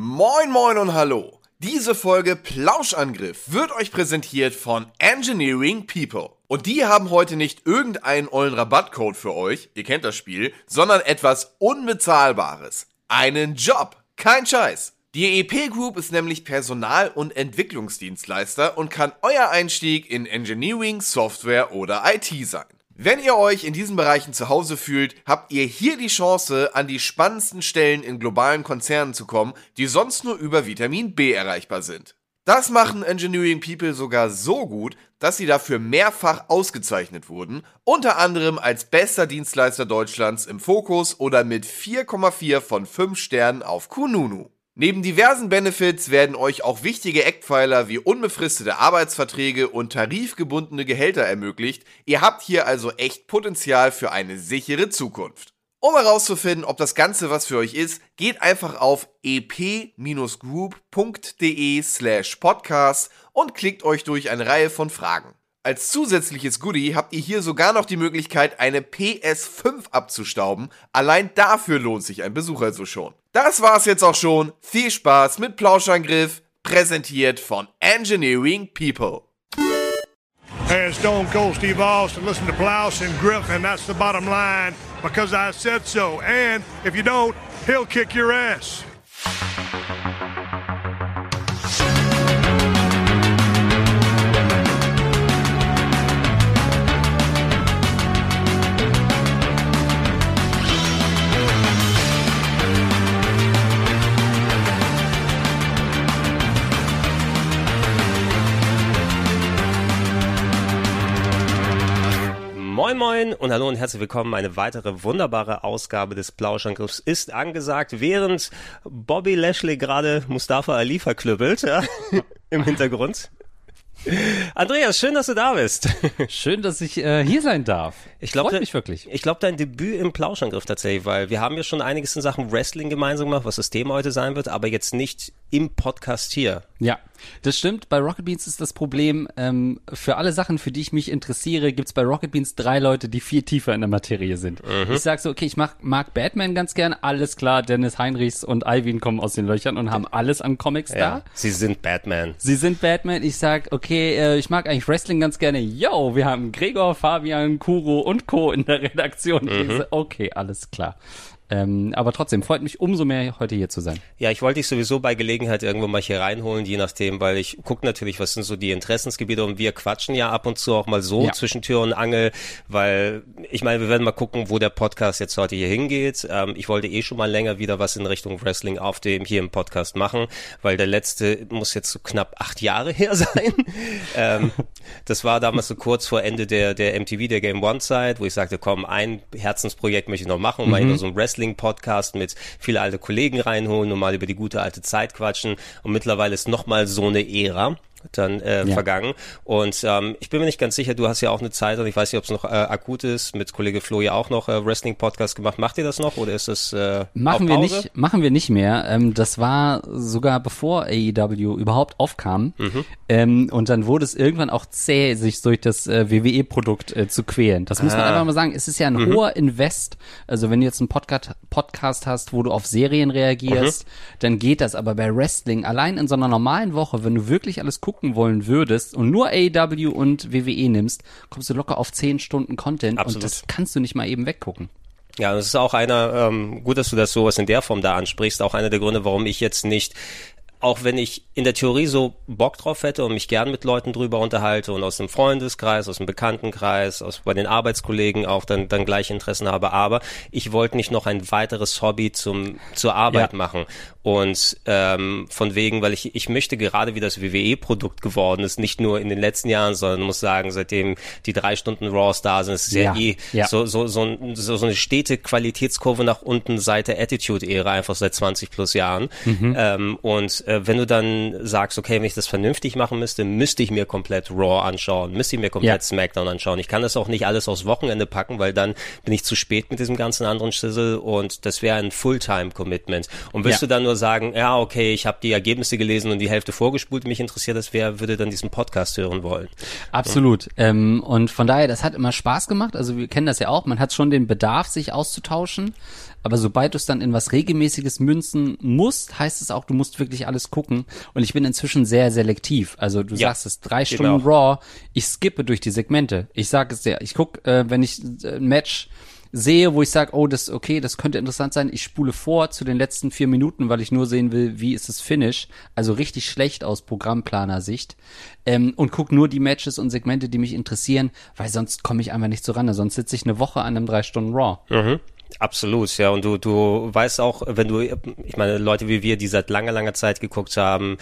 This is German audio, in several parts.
Moin moin und hallo. Diese Folge Plauschangriff wird euch präsentiert von Engineering People. Und die haben heute nicht irgendeinen ollen Rabattcode für euch, ihr kennt das Spiel, sondern etwas Unbezahlbares. Einen Job. Kein Scheiß. Die EP Group ist nämlich Personal- und Entwicklungsdienstleister und kann euer Einstieg in Engineering, Software oder IT sein. Wenn ihr euch in diesen Bereichen zu Hause fühlt, habt ihr hier die Chance, an die spannendsten Stellen in globalen Konzernen zu kommen, die sonst nur über Vitamin B erreichbar sind. Das machen Engineering People sogar so gut, dass sie dafür mehrfach ausgezeichnet wurden, unter anderem als bester Dienstleister Deutschlands im Fokus oder mit 4,4 von 5 Sternen auf Kununu. Neben diversen Benefits werden euch auch wichtige Eckpfeiler wie unbefristete Arbeitsverträge und tarifgebundene Gehälter ermöglicht. Ihr habt hier also echt Potenzial für eine sichere Zukunft. Um herauszufinden, ob das Ganze was für euch ist, geht einfach auf ep-group.de slash podcast und klickt euch durch eine Reihe von Fragen. Als zusätzliches Goodie habt ihr hier sogar noch die Möglichkeit, eine PS5 abzustauben. Allein dafür lohnt sich ein Besuch also schon. Das war's jetzt auch schon. Viel Spaß mit Plauschangriff, präsentiert von Engineering People. Hey, it's Stone Cold Steve Austin. Listen to Plouse and Griff, and that's the bottom line because I said so. And if you don't, he'll kick your ass. Moin Moin und hallo und herzlich willkommen. Eine weitere wunderbare Ausgabe des Plauschangriffs ist angesagt, während Bobby Lashley gerade Mustafa Ali verklüppelt ja, im Hintergrund. Andreas, schön, dass du da bist. Schön, dass ich äh, hier sein darf. Ich glaube, Freut mich wirklich. Ich glaube, dein Debüt im Plauschangriff tatsächlich, weil wir haben ja schon einiges in Sachen Wrestling gemeinsam gemacht, was das Thema heute sein wird, aber jetzt nicht im Podcast hier. Ja, das stimmt. Bei Rocket Beans ist das Problem, ähm, für alle Sachen, für die ich mich interessiere, gibt's bei Rocket Beans drei Leute, die viel tiefer in der Materie sind. Mhm. Ich sag so, okay, ich mag, mag Batman ganz gern, alles klar, Dennis Heinrichs und Ivan kommen aus den Löchern und haben alles an Comics da. Sie sind Batman. Sie sind Batman. Ich sag, okay, äh, ich mag eigentlich Wrestling ganz gerne. Yo, wir haben Gregor, Fabian, Kuro und Co. in der Redaktion. Mhm. So, Okay, alles klar. Ähm, aber trotzdem, freut mich umso mehr, heute hier zu sein. Ja, ich wollte dich sowieso bei Gelegenheit irgendwo mal hier reinholen, je nachdem, weil ich gucke natürlich, was sind so die Interessensgebiete und wir quatschen ja ab und zu auch mal so Ja. zwischen Tür und Angel, weil ich meine, wir werden mal gucken, wo der Podcast jetzt heute hier hingeht. Ähm, ich wollte eh schon mal länger wieder was in Richtung Wrestling auf dem hier im Podcast machen, weil der letzte muss jetzt so knapp acht Jahre her sein. ähm, das war damals so kurz vor Ende der, der MTV, der Game One Zeit, wo ich sagte, komm, ein Herzensprojekt möchte ich noch machen, mal in so einen Wrestling-Podcast mit viele alte Kollegen reinholen und mal über die gute alte Zeit quatschen. Und mittlerweile ist noch mal so eine Ära dann äh, Ja. vergangen. Und ähm, ich bin mir nicht ganz sicher, du hast ja auch eine Zeit, und ich weiß nicht, ob es noch äh, akut ist, mit Kollege Flo ja auch noch äh, Wrestling-Podcast gemacht. Macht ihr das noch oder ist das äh, Machen wir nicht, machen wir nicht mehr. Ähm, das war sogar bevor AEW überhaupt aufkam. Mhm. Ähm, und dann wurde es irgendwann auch zäh, sich durch das äh, WWE-Produkt äh, zu quälen. Das muss man Ah. einfach mal sagen. Es ist ja ein Mhm. hoher Invest. Also wenn du jetzt einen Podcast, Podcast hast, wo du auf Serien reagierst, Mhm. dann geht das. Aber bei Wrestling, allein in so einer normalen Woche, wenn du wirklich alles gucken wollen würdest und nur AEW und WWE nimmst, kommst du locker auf 10 Stunden Content Absolut. und das kannst du nicht mal eben weggucken. Ja, das ist auch einer, ähm, gut, dass du das sowas in der Form da ansprichst, auch einer der Gründe, warum ich jetzt nicht auch wenn ich in der Theorie so Bock drauf hätte und mich gern mit Leuten drüber unterhalte und aus dem Freundeskreis, aus dem Bekanntenkreis, aus bei den Arbeitskollegen auch dann, dann gleiche Interessen habe, aber ich wollte nicht noch ein weiteres Hobby zum, zur Arbeit Ja. machen. Und ähm, von wegen, weil ich, ich möchte gerade wie das WWE-Produkt geworden ist, nicht nur in den letzten Jahren, sondern muss sagen, seitdem die drei Stunden Raws da sind, ist es ja, Ja, eh ja. so, so, so, ein- so, so eine stete Qualitätskurve nach unten seit der Attitude-Ära, einfach seit 20 plus Jahren. Mhm. Ähm, und äh, wenn du dann sagst, okay, wenn ich das vernünftig machen müsste, müsste ich mir komplett Raw anschauen, müsste ich mir komplett Ja. SmackDown anschauen. Ich kann das auch nicht alles aufs Wochenende packen, weil dann bin ich zu spät mit diesem ganzen anderen Schissel und das wäre ein Fulltime-Commitment. Und willst du dann nur sagen, ja, okay, ich habe die Ergebnisse gelesen und die Hälfte vorgespult, mich interessiert das, wer würde dann diesen Podcast hören wollen? Absolut. Ähm, und von daher, das hat immer Spaß gemacht. Also wir kennen das ja auch. Man hat schon den Bedarf, sich auszutauschen. Aber sobald du es dann in was Regelmäßiges münzen musst, heißt es auch, du musst wirklich alles gucken. Und ich bin inzwischen sehr selektiv. Also du Ja, sagst es, drei Stunden auch. Raw, ich skippe durch die Segmente. Ich sage es dir, ich guck, äh, wenn ich äh, ein Match sehe, wo ich sage, oh, das okay, das könnte interessant sein, ich spule vor zu den letzten vier Minuten, weil ich nur sehen will, wie ist das Finish. Also richtig schlecht aus Programmplaner-Sicht. Ähm, und guck nur die Matches und Segmente, die mich interessieren, weil sonst komme ich einfach nicht so ran. Sonst sitze ich eine Woche an einem drei Stunden Raw. Mhm. Absolut, ja. Und du, du weißt auch, wenn du, ich meine, Leute wie wir, die seit langer, langer Zeit geguckt haben,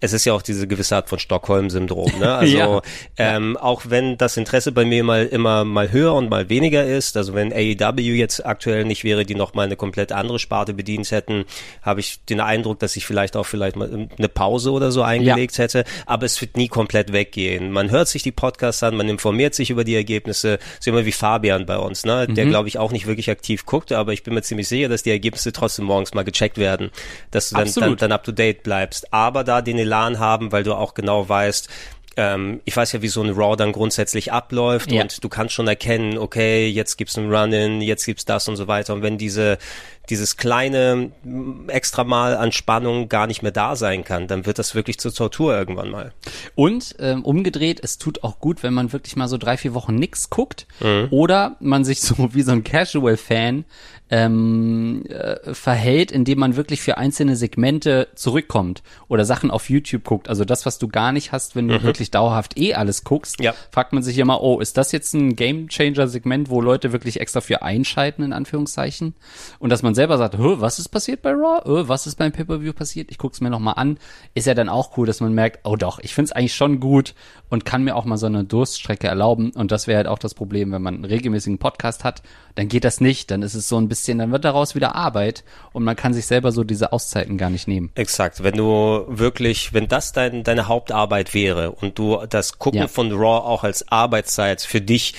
es ist ja auch diese gewisse Art von Stockholm-Syndrom, ne? Also, Ja. ähm, auch wenn das Interesse bei mir mal immer mal höher und mal weniger ist, also wenn AEW jetzt aktuell nicht wäre, die noch mal eine komplett andere Sparte bedient hätten, habe ich den Eindruck, dass ich vielleicht auch vielleicht mal eine Pause oder so eingelegt hätte. Aber es wird nie komplett weggehen. Man hört sich die Podcasts an, man informiert sich über die Ergebnisse. So immer wie Fabian bei uns, ne? Der glaube ich auch nicht wirklich aktiv guckt, aber ich bin mir ziemlich sicher, dass die Ergebnisse trotzdem morgens mal gecheckt werden, dass du dann, dann, dann up to date bleibst. Aber da den Elan haben, weil du auch genau weißt, ähm, ich weiß ja, wie so ein Raw dann grundsätzlich abläuft Ja. und du kannst schon erkennen, okay, jetzt gibt's ein Run-In, jetzt gibt's das und so weiter. Und wenn diese dieses kleine extra Mal an Spannung gar nicht mehr da sein kann, dann wird das wirklich zur Tortur irgendwann mal. Und ähm, umgedreht, es tut auch gut, wenn man wirklich mal so drei, vier Wochen nix guckt oder man sich so wie so ein Casual-Fan ähm, äh, verhält, indem man wirklich für einzelne Segmente zurückkommt oder Sachen auf YouTube guckt. Also das, was du gar nicht hast, wenn du wirklich dauerhaft eh alles guckst, Ja. fragt man sich immer, oh, ist das jetzt ein Game-Changer-Segment, wo Leute wirklich extra für einschalten, in Anführungszeichen? Und dass man selber sagt, "Hö, was ist passiert bei Raw? Hö, was ist beim Pay-Per-View passiert? Ich guck's mir nochmal an. Ist ja dann auch cool, dass man merkt, oh doch, ich find's eigentlich schon gut und kann mir auch mal so eine Durststrecke erlauben. Und das wäre halt auch das Problem, wenn man einen regelmäßigen Podcast hat, dann geht das nicht. Dann ist es so ein bisschen, dann wird daraus wieder Arbeit und man kann sich selber so diese Auszeiten gar nicht nehmen. Exakt. Wenn du wirklich, wenn das dein, deine Hauptarbeit wäre und du das Gucken Ja. von Raw auch als Arbeitszeit für dich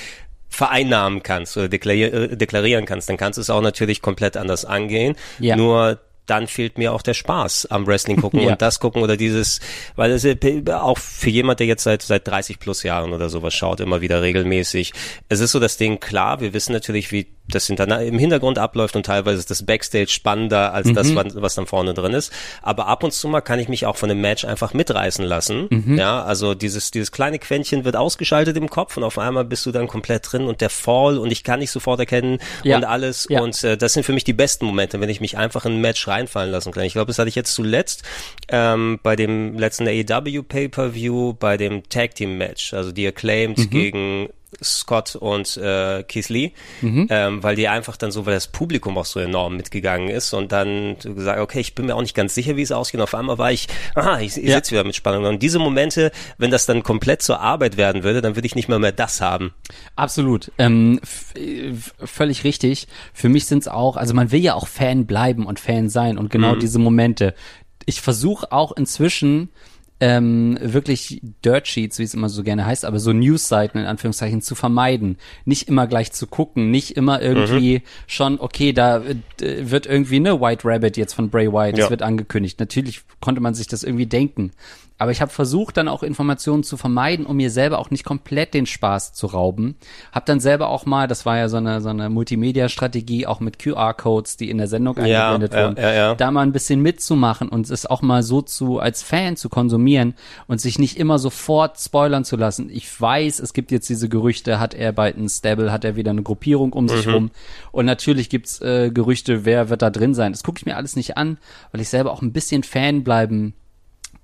vereinnahmen kannst oder äh, deklarieren kannst, dann kannst du es auch natürlich komplett anders angehen. Ja. Nur dann fehlt mir auch der Spaß am Wrestling gucken Ja. und das gucken oder dieses, weil es äh, auch für jemand, der jetzt seit seit 30 plus Jahren oder sowas schaut, immer wieder regelmäßig. Es ist so das Ding klar, wir wissen natürlich, wie das hinter, im Hintergrund abläuft und teilweise ist das Backstage spannender als das, was, dann vorne drin ist. Aber ab und zu mal kann ich mich auch von dem Match einfach mitreißen lassen. Ja, also dieses, dieses kleine Quäntchen wird ausgeschaltet im Kopf und auf einmal bist du dann komplett drin und der Fall und ich kann nicht sofort erkennen Ja. und alles. Ja. Und äh, das sind für mich die besten Momente, wenn ich mich einfach in ein Match reinfallen lassen kann. Ich glaube, das hatte ich jetzt zuletzt ähm, bei dem letzten AEW Pay-Per-View, bei dem Tag Team Match, also die Acclaimed gegen Scott und äh, Keith Lee, ähm, weil die einfach dann so, weil das Publikum auch so enorm mitgegangen ist und dann gesagt, okay, ich bin mir auch nicht ganz sicher, wie es ausgeht. Und auf einmal war ich, aha, ich, ich Ja. sitze wieder mit Spannung. Und diese Momente, wenn das dann komplett zur Arbeit werden würde, dann würde ich nicht mehr mehr das haben. Absolut. Ähm, äh, völlig richtig. Für mich sind's auch, also man will ja auch Fan bleiben und Fan sein und genau diese Momente. Ich versuche auch inzwischen ähm, wirklich Dirt Sheets, wie es immer so gerne heißt, aber so Newsseiten in Anführungszeichen zu vermeiden. Nicht immer gleich zu gucken, nicht immer irgendwie schon, okay, da äh, wird irgendwie eine White Rabbit jetzt von Bray Wyatt, das Ja. wird angekündigt. Natürlich konnte man sich das irgendwie denken. Aber ich habe versucht, dann auch Informationen zu vermeiden, um mir selber auch nicht komplett den Spaß zu rauben. Hab dann selber auch mal, das war ja so eine, so eine Multimedia-Strategie, auch mit QR-Codes, die in der Sendung Ja, eingeblendet ja, wurden, ja, ja. da mal ein bisschen mitzumachen und es auch mal so zu, als Fan zu konsumieren und sich nicht immer sofort spoilern zu lassen. Ich weiß, es gibt jetzt diese Gerüchte, hat er bald ein Stable, hat er wieder eine Gruppierung um sich rum und natürlich gibt's äh, Gerüchte, wer wird da drin sein. Das gucke ich mir alles nicht an, weil ich selber auch ein bisschen Fan bleiben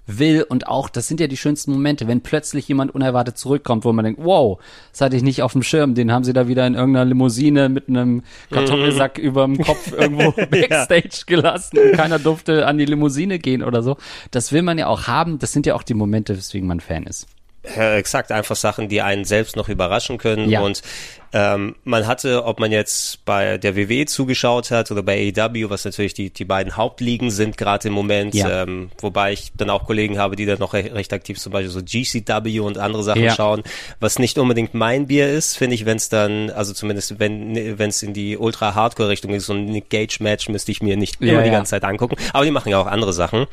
will und auch, das sind ja die schönsten Momente, wenn plötzlich jemand unerwartet zurückkommt, wo man denkt, wow, das hatte ich nicht auf dem Schirm, den haben sie da wieder in irgendeiner Limousine mit einem Kartoffelsack überm Kopf irgendwo Backstage gelassen und keiner durfte an die Limousine gehen oder so. Das will man ja auch haben, das sind ja auch die Momente, weswegen man Fan ist. Ja, exakt, einfach Sachen, die einen selbst noch überraschen können. Ja. Und ähm, man hatte, ob man jetzt bei der WWE zugeschaut hat oder bei AEW, was natürlich die, die beiden Hauptligen sind gerade im Moment, Ja. ähm, wobei ich dann auch Kollegen habe, die dann noch re recht aktiv zum Beispiel so GCW und andere Sachen Ja. schauen, was nicht unbedingt mein Bier ist, finde ich, wenn es dann, also zumindest wenn wenn es in die Ultra-Hardcore-Richtung ist, so ein Nick Gage-Match müsste ich mir nicht Ja, immer die ganze Zeit angucken, aber die machen ja auch andere Sachen.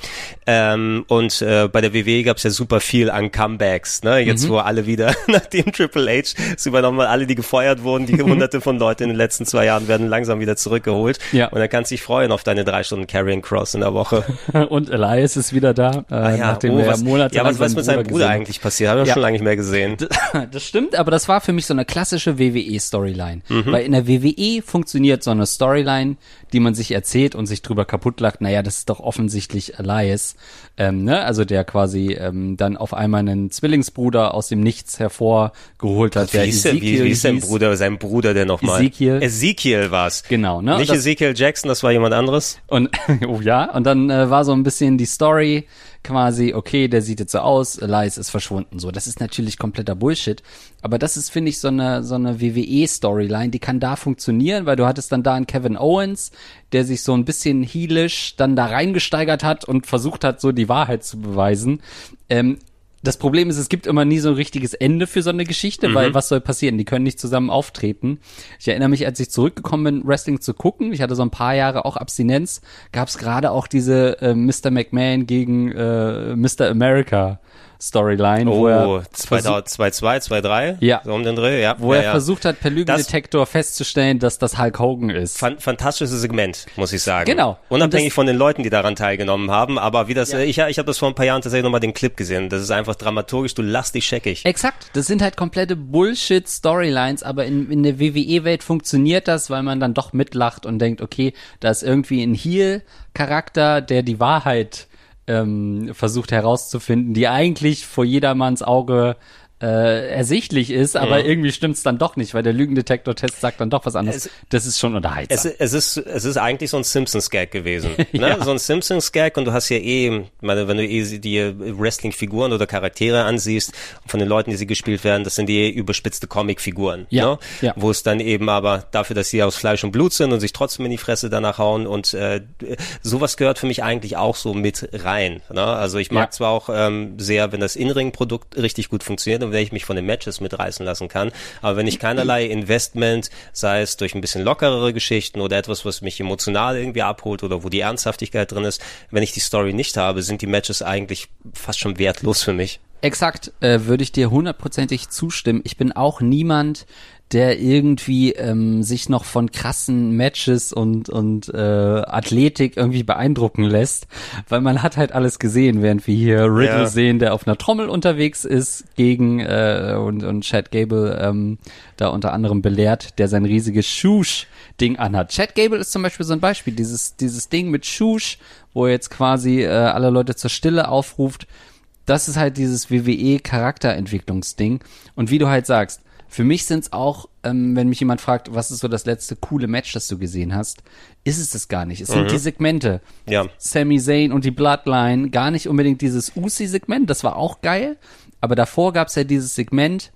Ähm, und äh, bei der WWE gab es ja super viel an Comebacks, ne? Jetzt wo alle wieder, nachdem Triple H es übernommen hat, alle, die gefeuert gefeuert wurden, die hunderte von Leuten in den letzten zwei Jahren werden langsam wieder zurückgeholt. Ja. Und dann kannst du dich freuen auf deine drei Stunden Carrying Cross in der Woche. Und Elias ist wieder da, äh, Ah ja, nachdem oh, was, monatelang ja, was, was mit seinem Bruder eigentlich passiert? Haben wir Ja. schon lange nicht mehr gesehen. Das stimmt, aber das war für mich so eine klassische WWE-Storyline. Mhm. Weil in der WWE funktioniert so eine Storyline, die man sich erzählt und sich drüber kaputt lacht, naja, das ist doch offensichtlich Elias. Ähm, ne? Also der quasi ähm, dann auf einmal einen Zwillingsbruder aus dem Nichts hervorgeholt hat, Wie der hieß, der, wie, wie hieß hieß. Bruder, sein Bruder denn nochmal? Ezekiel. Ezekiel war's. Genau, ne? Nicht das- Ezekiel Jackson, das war jemand anderes. Und oh ja, und dann äh, war so ein bisschen die Story quasi, okay, der sieht jetzt so aus, Elias ist verschwunden. So, das ist natürlich kompletter Bullshit. Aber das ist, finde ich, so eine, so eine WWE-Storyline, die kann da funktionieren, weil du hattest dann da einen Kevin Owens, der sich so ein bisschen heelisch dann da reingesteigert hat und versucht hat, so die Wahrheit zu beweisen. Ähm, das Problem ist, es gibt immer nie so ein richtiges Ende für so eine Geschichte, weil was soll passieren? Die können nicht zusammen auftreten. Ich erinnere mich, als ich zurückgekommen bin, Wrestling zu gucken, ich hatte so ein paar Jahre auch Abstinenz, gab es gerade auch diese äh, Mr. McMahon gegen äh, Mr. America Storyline, wo Oh, er 2-2, 2-3? Ja. So um den Dreh, ja. wo ja, er ja. versucht hat, per Lügendetektor festzustellen, dass das Hulk Hogan ist. Fan fantastisches Segment, muss ich sagen. Genau. Unabhängig von den Leuten, die daran teilgenommen haben, aber wie das, Ja. äh, ich, ich habe das vor ein paar Jahren tatsächlich nochmal den Clip gesehen. Das ist einfach dramaturgisch, du lachst dich scheckig. Exakt. Das sind halt komplette Bullshit-Storylines, aber in, in der WWE-Welt funktioniert das, weil man dann doch mitlacht und denkt, okay, da ist irgendwie ein Heel-Charakter, der die Wahrheit ähm, versucht herauszufinden, die eigentlich vor jedermanns Auge äh, ersichtlich ist, aber irgendwie stimmt's dann doch nicht, weil der Lügendetektor-Test sagt dann doch was anderes. Es- das ist schon unterhaltsam. Es, es ist es ist eigentlich so ein Simpsons-Gag gewesen. Ne? Ja. So ein Simpsons-Gag und du hast ja eh, meine, wenn du eh dir Wrestling-Figuren oder Charaktere ansiehst, von den Leuten, die sie gespielt werden, das sind die überspitzte Comic-Figuren. Ja, Ne? ja. Wo es dann eben aber dafür, dass sie aus Fleisch und Blut sind und sich trotzdem in die Fresse danach hauen und äh, sowas gehört für mich eigentlich auch so mit rein. Ne? Also ich mag Ja. zwar auch ähm, sehr, wenn das In-Ring-Produkt richtig gut funktioniert und wenn ich mich von den Matches mitreißen lassen kann, aber wenn ich keinerlei Investment, sei es durch ein bisschen lockerere Geschichten oder etwas, was mich emotional irgendwie abholt oder wo die Ernsthaftigkeit drin ist, wenn ich die Story nicht habe, sind die Matches eigentlich fast schon wertlos für mich. Exakt, äh, würde ich dir hundertprozentig zustimmen. Ich bin auch niemand, der irgendwie ähm, sich noch von krassen Matches und und äh, Athletik irgendwie beeindrucken lässt, weil man hat halt alles gesehen, während wir hier Riddle Ja. sehen, der auf einer Trommel unterwegs ist gegen äh, und und Chad Gable ähm, da unter anderem belehrt, der sein riesiges Schusch Ding anhat. Chad Gable ist zum Beispiel so ein Beispiel, dieses dieses Ding mit Schusch, wo er jetzt quasi äh, alle Leute zur Stille aufruft das ist halt dieses WWE Charakterentwicklungsding. Und wie du halt sagst, für mich sind es auch, ähm, wenn mich jemand fragt, was ist so das letzte coole Match, das du gesehen hast, ist es das gar nicht. Es sind die Segmente. Ja. Sami Zayn und die Bloodline, gar nicht unbedingt dieses Usi-Segment, das war auch geil. Aber davor gab es ja dieses Segment,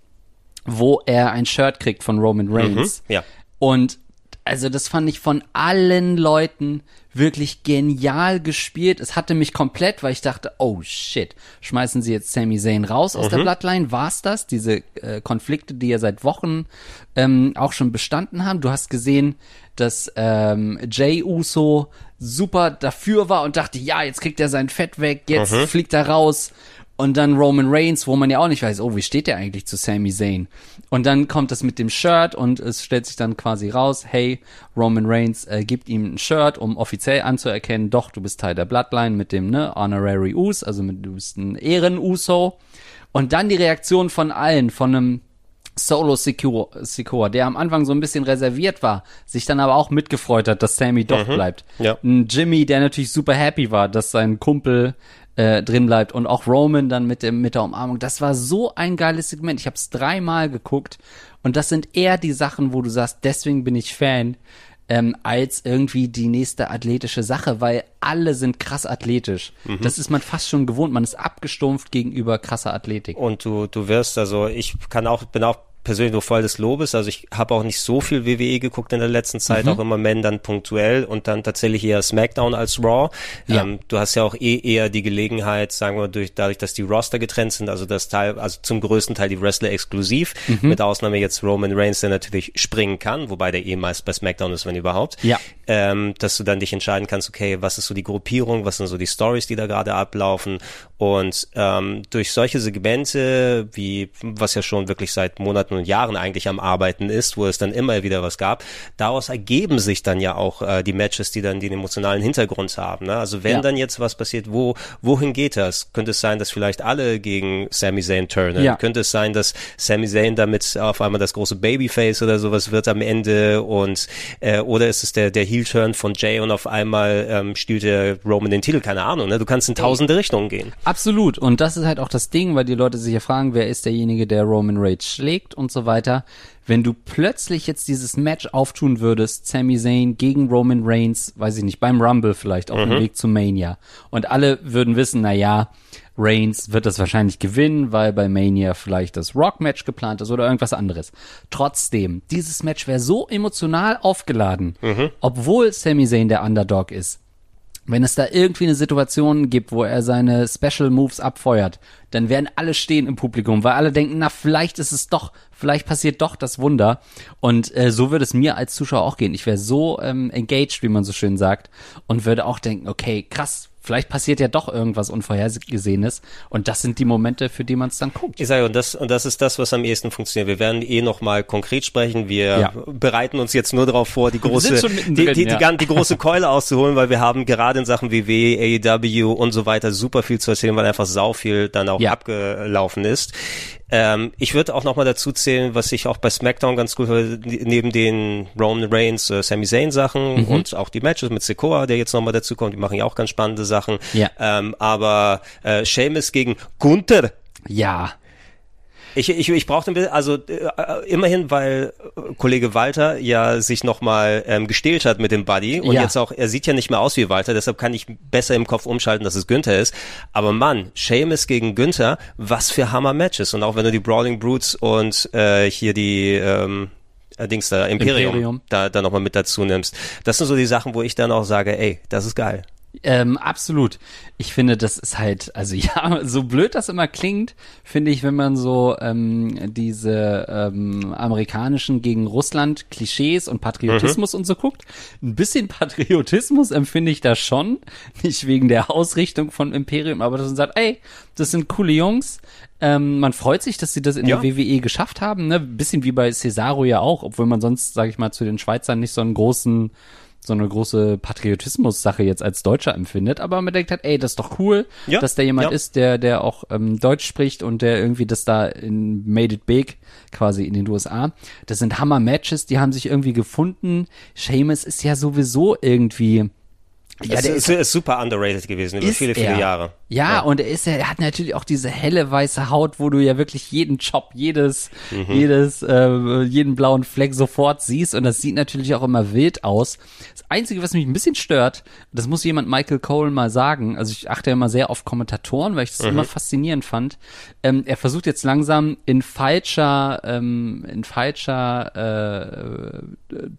wo er ein Shirt kriegt von Roman Reigns. ja. Und also das fand ich von allen Leuten wirklich genial gespielt. Es hatte mich komplett, weil ich dachte, oh shit, schmeißen sie jetzt Sami Zayn raus aus der Bloodline? War's das? Diese äh, Konflikte, die ja seit Wochen ähm, auch schon bestanden haben. Du hast gesehen, dass ähm, Jay Uso super dafür war und dachte, ja, jetzt kriegt er sein Fett weg, jetzt fliegt er raus. Und dann Roman Reigns, wo man ja auch nicht weiß, oh, wie steht der eigentlich zu Sami Zayn? Und dann kommt es mit dem Shirt und es stellt sich dann quasi raus, hey, Roman Reigns äh, gibt ihm ein Shirt, um offiziell anzuerkennen, doch, du bist Teil der Bloodline mit dem, ne, Honorary Us, also mit, du bist ein Ehren-Uso. Und dann die Reaktion von allen, von einem Solo Secure, der am Anfang so ein bisschen reserviert war, sich dann aber auch mitgefreut hat, dass Sammy doch bleibt. Ja. Ein Jimmy, der natürlich super happy war, dass sein Kumpel äh, drin bleibt und auch Roman dann mit dem mit der Umarmung. Das war so ein geiles Segment. Ich habe es dreimal geguckt und das sind eher die Sachen, wo du sagst, deswegen bin ich Fan. Ähm, als irgendwie die nächste athletische Sache, weil alle sind krass athletisch. Das ist man fast schon gewohnt. Man ist abgestumpft gegenüber krasser Athletik. Und du, du wirst, also ich kann auch, bin auch persönlich nur voll des Lobes. Also ich habe auch nicht so viel WWE geguckt in der letzten Zeit, Mhm. auch immer Men dann punktuell und dann tatsächlich eher SmackDown als Raw. Ja. Ähm, du hast ja auch eh eher die Gelegenheit, sagen wir, durch, dadurch, dass die Roster getrennt sind, also das Teil, also zum größten Teil die Wrestler exklusiv, Mhm. mit Ausnahme jetzt Roman Reigns, der natürlich springen kann, wobei der eh meist bei SmackDown ist, wenn überhaupt. Ja. Ähm, dass du dann dich entscheiden kannst, okay, was ist so die Gruppierung, was sind so die Stories, die da gerade ablaufen und ähm, durch solche Segmente, wie was ja schon wirklich seit Monaten schon Jahren eigentlich am Arbeiten ist, wo es dann immer wieder was gab. Daraus ergeben sich dann ja auch äh, die Matches, die dann den emotionalen Hintergrund haben. Ne? Also wenn Ja. dann jetzt was passiert, wo wohin geht das? Könnte es sein, dass vielleicht alle gegen Sami Zayn turnen? Ja. Könnte es sein, dass Sami Zayn damit auf einmal das große Babyface oder sowas wird am Ende und äh, oder ist es der der Heel Turn von Jay und auf einmal ähm, stiehlt der Roman den Titel? Keine Ahnung. Ne? Du kannst in tausende Richtungen gehen. Absolut. Und das ist halt auch das Ding, weil die Leute sich ja fragen, wer ist derjenige, der Roman Reigns schlägt und so weiter. Wenn du plötzlich jetzt dieses Match auftun würdest, Sami Zayn gegen Roman Reigns, weiß ich nicht, beim Rumble vielleicht auf dem Weg zu Mania. Und alle würden wissen, na ja, Reigns wird das wahrscheinlich gewinnen, weil bei Mania vielleicht das Rock-Match geplant ist oder irgendwas anderes. Trotzdem, dieses Match wäre so emotional aufgeladen, obwohl Sami Zayn der Underdog ist wenn es da irgendwie eine Situation gibt, wo er seine Special Moves abfeuert, dann werden alle stehen im Publikum, weil alle denken, na, vielleicht ist es doch, vielleicht passiert doch das Wunder. Und äh, so würde es mir als Zuschauer auch gehen. Ich wäre so ähm, engaged, wie man so schön sagt, und würde auch denken, okay, krass, vielleicht passiert ja doch irgendwas Unvorhergesehenes. Und das sind die Momente, für die man es dann guckt. Ich sage, und das, und das ist das, was am ehesten funktioniert. Wir werden eh noch mal konkret sprechen. Wir Ja. bereiten uns jetzt nur darauf vor, die große, die, die, die, ja. die große Keule auszuholen, weil wir haben gerade in Sachen WWE, AEW und so weiter super viel zu erzählen, weil einfach sau viel dann auch Ja. abgelaufen ist. Ähm, ich würde auch noch mal dazu zählen, was ich auch bei SmackDown ganz gut finde, neben den Roman Reigns, äh, Sami Zayn Sachen Mhm. und auch die Matches mit Sekoa, der jetzt noch mal dazu kommt, die machen ja auch ganz spannende Sachen. Ja. Ähm, aber äh, Sheamus gegen Gunther, Ja, ich, ich, ich brauchte ein bisschen, also äh, immerhin, weil äh, Kollege Walter ja sich nochmal ähm, gestählt hat mit dem Buddy und Ja. jetzt auch, er sieht ja nicht mehr aus wie Walter, deshalb kann ich besser im Kopf umschalten, dass es Günther ist. Aber Mann, Seamus gegen Günther, was für Hammer-Matches. Und auch wenn du die Brawling Brutes und äh, hier die ähm, äh, Dings da, Imperium, Imperium. da, da nochmal mit dazu nimmst. Das sind so die Sachen, wo ich dann auch sage, ey, das ist geil. Ähm, absolut. Ich finde, das ist halt, also ja, so blöd das immer klingt, finde ich, wenn man so ähm, diese ähm, amerikanischen gegen Russland Klischees und Patriotismus und so guckt. Ein bisschen Patriotismus empfinde ich da schon, nicht wegen der Ausrichtung von Imperium, aber dass man sagt, ey, das sind coole Jungs. Ähm, man freut sich, dass sie das in Ja. der WWE geschafft haben, ne? Bisschen wie bei Cesaro ja auch, obwohl man sonst, sage ich mal, zu den Schweizern nicht so einen großen so eine große Patriotismus-Sache jetzt als Deutscher empfindet, aber man denkt halt, ey, das ist doch cool, Ja, dass da jemand ja. ist, der, der auch ähm, Deutsch spricht und der irgendwie das da in Made It Big, quasi in den USA. Das sind Hammer-Matches, die haben sich irgendwie gefunden. Seamus ist ja sowieso irgendwie, ja, es der ist, ist super underrated gewesen über viele, viele er. Jahre. Ja, und er ist ja, er hat natürlich auch diese helle weiße Haut, wo du ja wirklich jeden Job, jedes, Mhm. jedes, äh, jeden blauen Fleck sofort siehst und das sieht natürlich auch immer wild aus. Das Einzige, was mich ein bisschen stört, das muss jemand Michael Cole mal sagen, also ich achte ja immer sehr auf Kommentatoren, weil ich das Mhm. immer faszinierend fand. Ähm, er versucht jetzt langsam in falscher, ähm, in falscher äh,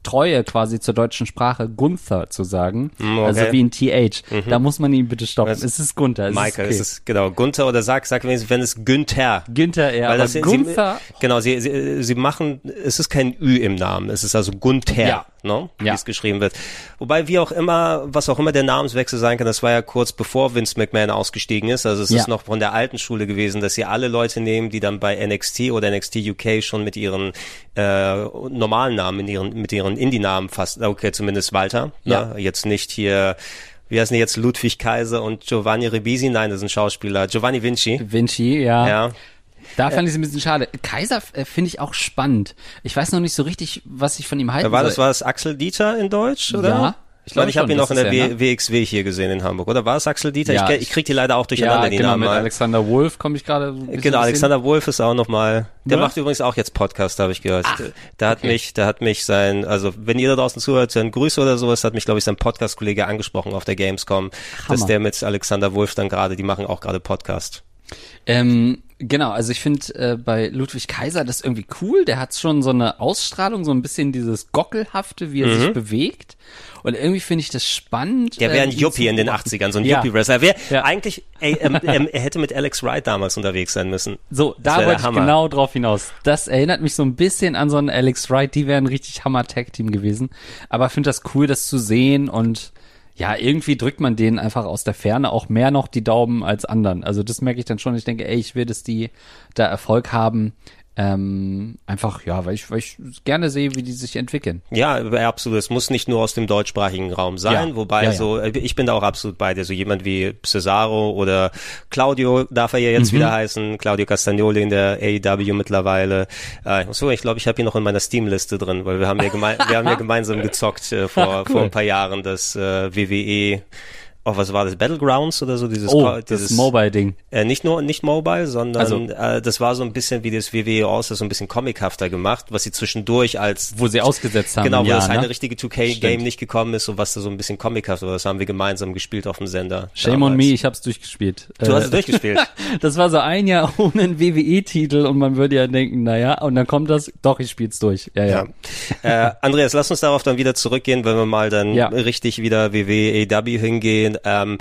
Treue quasi zur deutschen Sprache Gunther zu sagen, Mm, also okay. wie ein TH. Da muss man ihn bitte stoppen. Das- es ist Gunther. Es Michael, ist es ist genau Gunther oder sag, sag wenigstens, wenn es Günther. Günther, ja. Weil das Gunther, sie, genau, sie, sie, sie machen, es ist kein Ü im Namen, es ist also Gunther, Ja. ne, wie Ja. es geschrieben wird. Wobei, wie auch immer, was auch immer der Namenswechsel sein kann, das war ja kurz bevor Vince McMahon ausgestiegen ist, also es Ja. ist noch von der alten Schule gewesen, dass sie alle Leute nehmen, die dann bei NXT oder NXT UK schon mit ihren äh, normalen Namen, in ihren, mit ihren Indie-Namen fast, okay, zumindest Walter, Ja. ne? jetzt nicht hier, wie heißen die jetzt, Ludwig Kaiser und Giovanni Ribisi, nein, das sind Schauspieler, Giovanni Vinci, Vinci, ja. ja. Da fand ich es ein bisschen schade. Kaiser äh, finde ich auch spannend. Ich weiß noch nicht so richtig, was ich von ihm halten War das, war das Axel Dieter in Deutsch, oder? Ja, ich Ich glaube, ich habe ihn noch in der er, ne? WXW hier gesehen in Hamburg, oder war es Axel Dieter? Ja, ich, ich krieg die leider auch durcheinander, ja, die genau, Namen. mit. Alexander Wolf komme ich gerade. Genau, Alexander Wolf ist auch nochmal, der Ne? macht übrigens auch jetzt Podcast, habe ich gehört. da hat mich, da hat mich sein, also wenn ihr da draußen zuhört, sein Grüße oder sowas, hat mich, glaube ich, sein Podcast-Kollege angesprochen auf der Gamescom, dass Hammer. der mit Alexander Wolf dann gerade, die machen auch gerade Podcast. Ähm, genau, also ich finde äh, bei Ludwig Kaiser das irgendwie cool. Der hat schon so eine Ausstrahlung, so ein bisschen dieses Gockelhafte, wie er sich bewegt. Und irgendwie finde ich das spannend. Der wäre äh, ein ihn Yuppie in den beobachten. 80ern, so ein Ja. Yuppie-Wrestler. Er wäre Ja. eigentlich, ey, ähm, ähm, er hätte mit Alex Wright damals unterwegs sein müssen. So, Das da wollte ich genau drauf hinaus. Das erinnert mich so ein bisschen an so einen Alex Wright, die wären richtig Hammer-Tag-Team gewesen. Aber ich finde das cool, das zu sehen und ja, irgendwie drückt man denen einfach aus der Ferne auch mehr noch die Daumen als anderen. Also das merke ich dann schon. Ich denke, ey, ich will, dass die da Erfolg haben. Ähm, einfach, ja, weil ich, weil ich gerne sehe, wie die sich entwickeln. Ja, absolut. Es muss nicht nur aus dem deutschsprachigen Raum sein, Ja. wobei Ja, ja. so, äh, ich bin da auch absolut bei dir. So jemand wie Cesaro oder Claudio darf er ja Mhm. jetzt wieder heißen, Claudio Castagnoli in der AEW mittlerweile. Äh, so, ich glaube, ich habe ihn noch in meiner Steam-Liste drin, weil wir haben ja, geme wir haben ja gemeinsam gezockt äh, vor, cool. vor ein paar Jahren das äh, WWE. Oh, was war das? Battlegrounds oder so? Dieses, Oh, Ko- das dieses Mobile-Ding. äh, nicht nur nicht mobile, sondern Also- äh, das war so ein bisschen wie das WWE All-Star, so ein bisschen comichafter gemacht, was sie zwischendurch als Wo sie ausgesetzt haben. Genau, wo Jahr, das eine ne? richtige 2K-Game nicht gekommen ist, so was da so ein bisschen comichaft war. Das haben wir gemeinsam gespielt auf dem Sender. Shame on damals. me, ich hab's durchgespielt. Du hast Äh, es durchgespielt. Das war so ein Jahr ohne einen WWE-Titel und man würde ja denken, naja, und dann kommt das, doch, ich spiel's durch. Ja, ja. ja. äh, Andreas, lass uns darauf dann wieder zurückgehen, wenn wir mal dann Ja. richtig wieder WWE, AW hingehen. Ähm,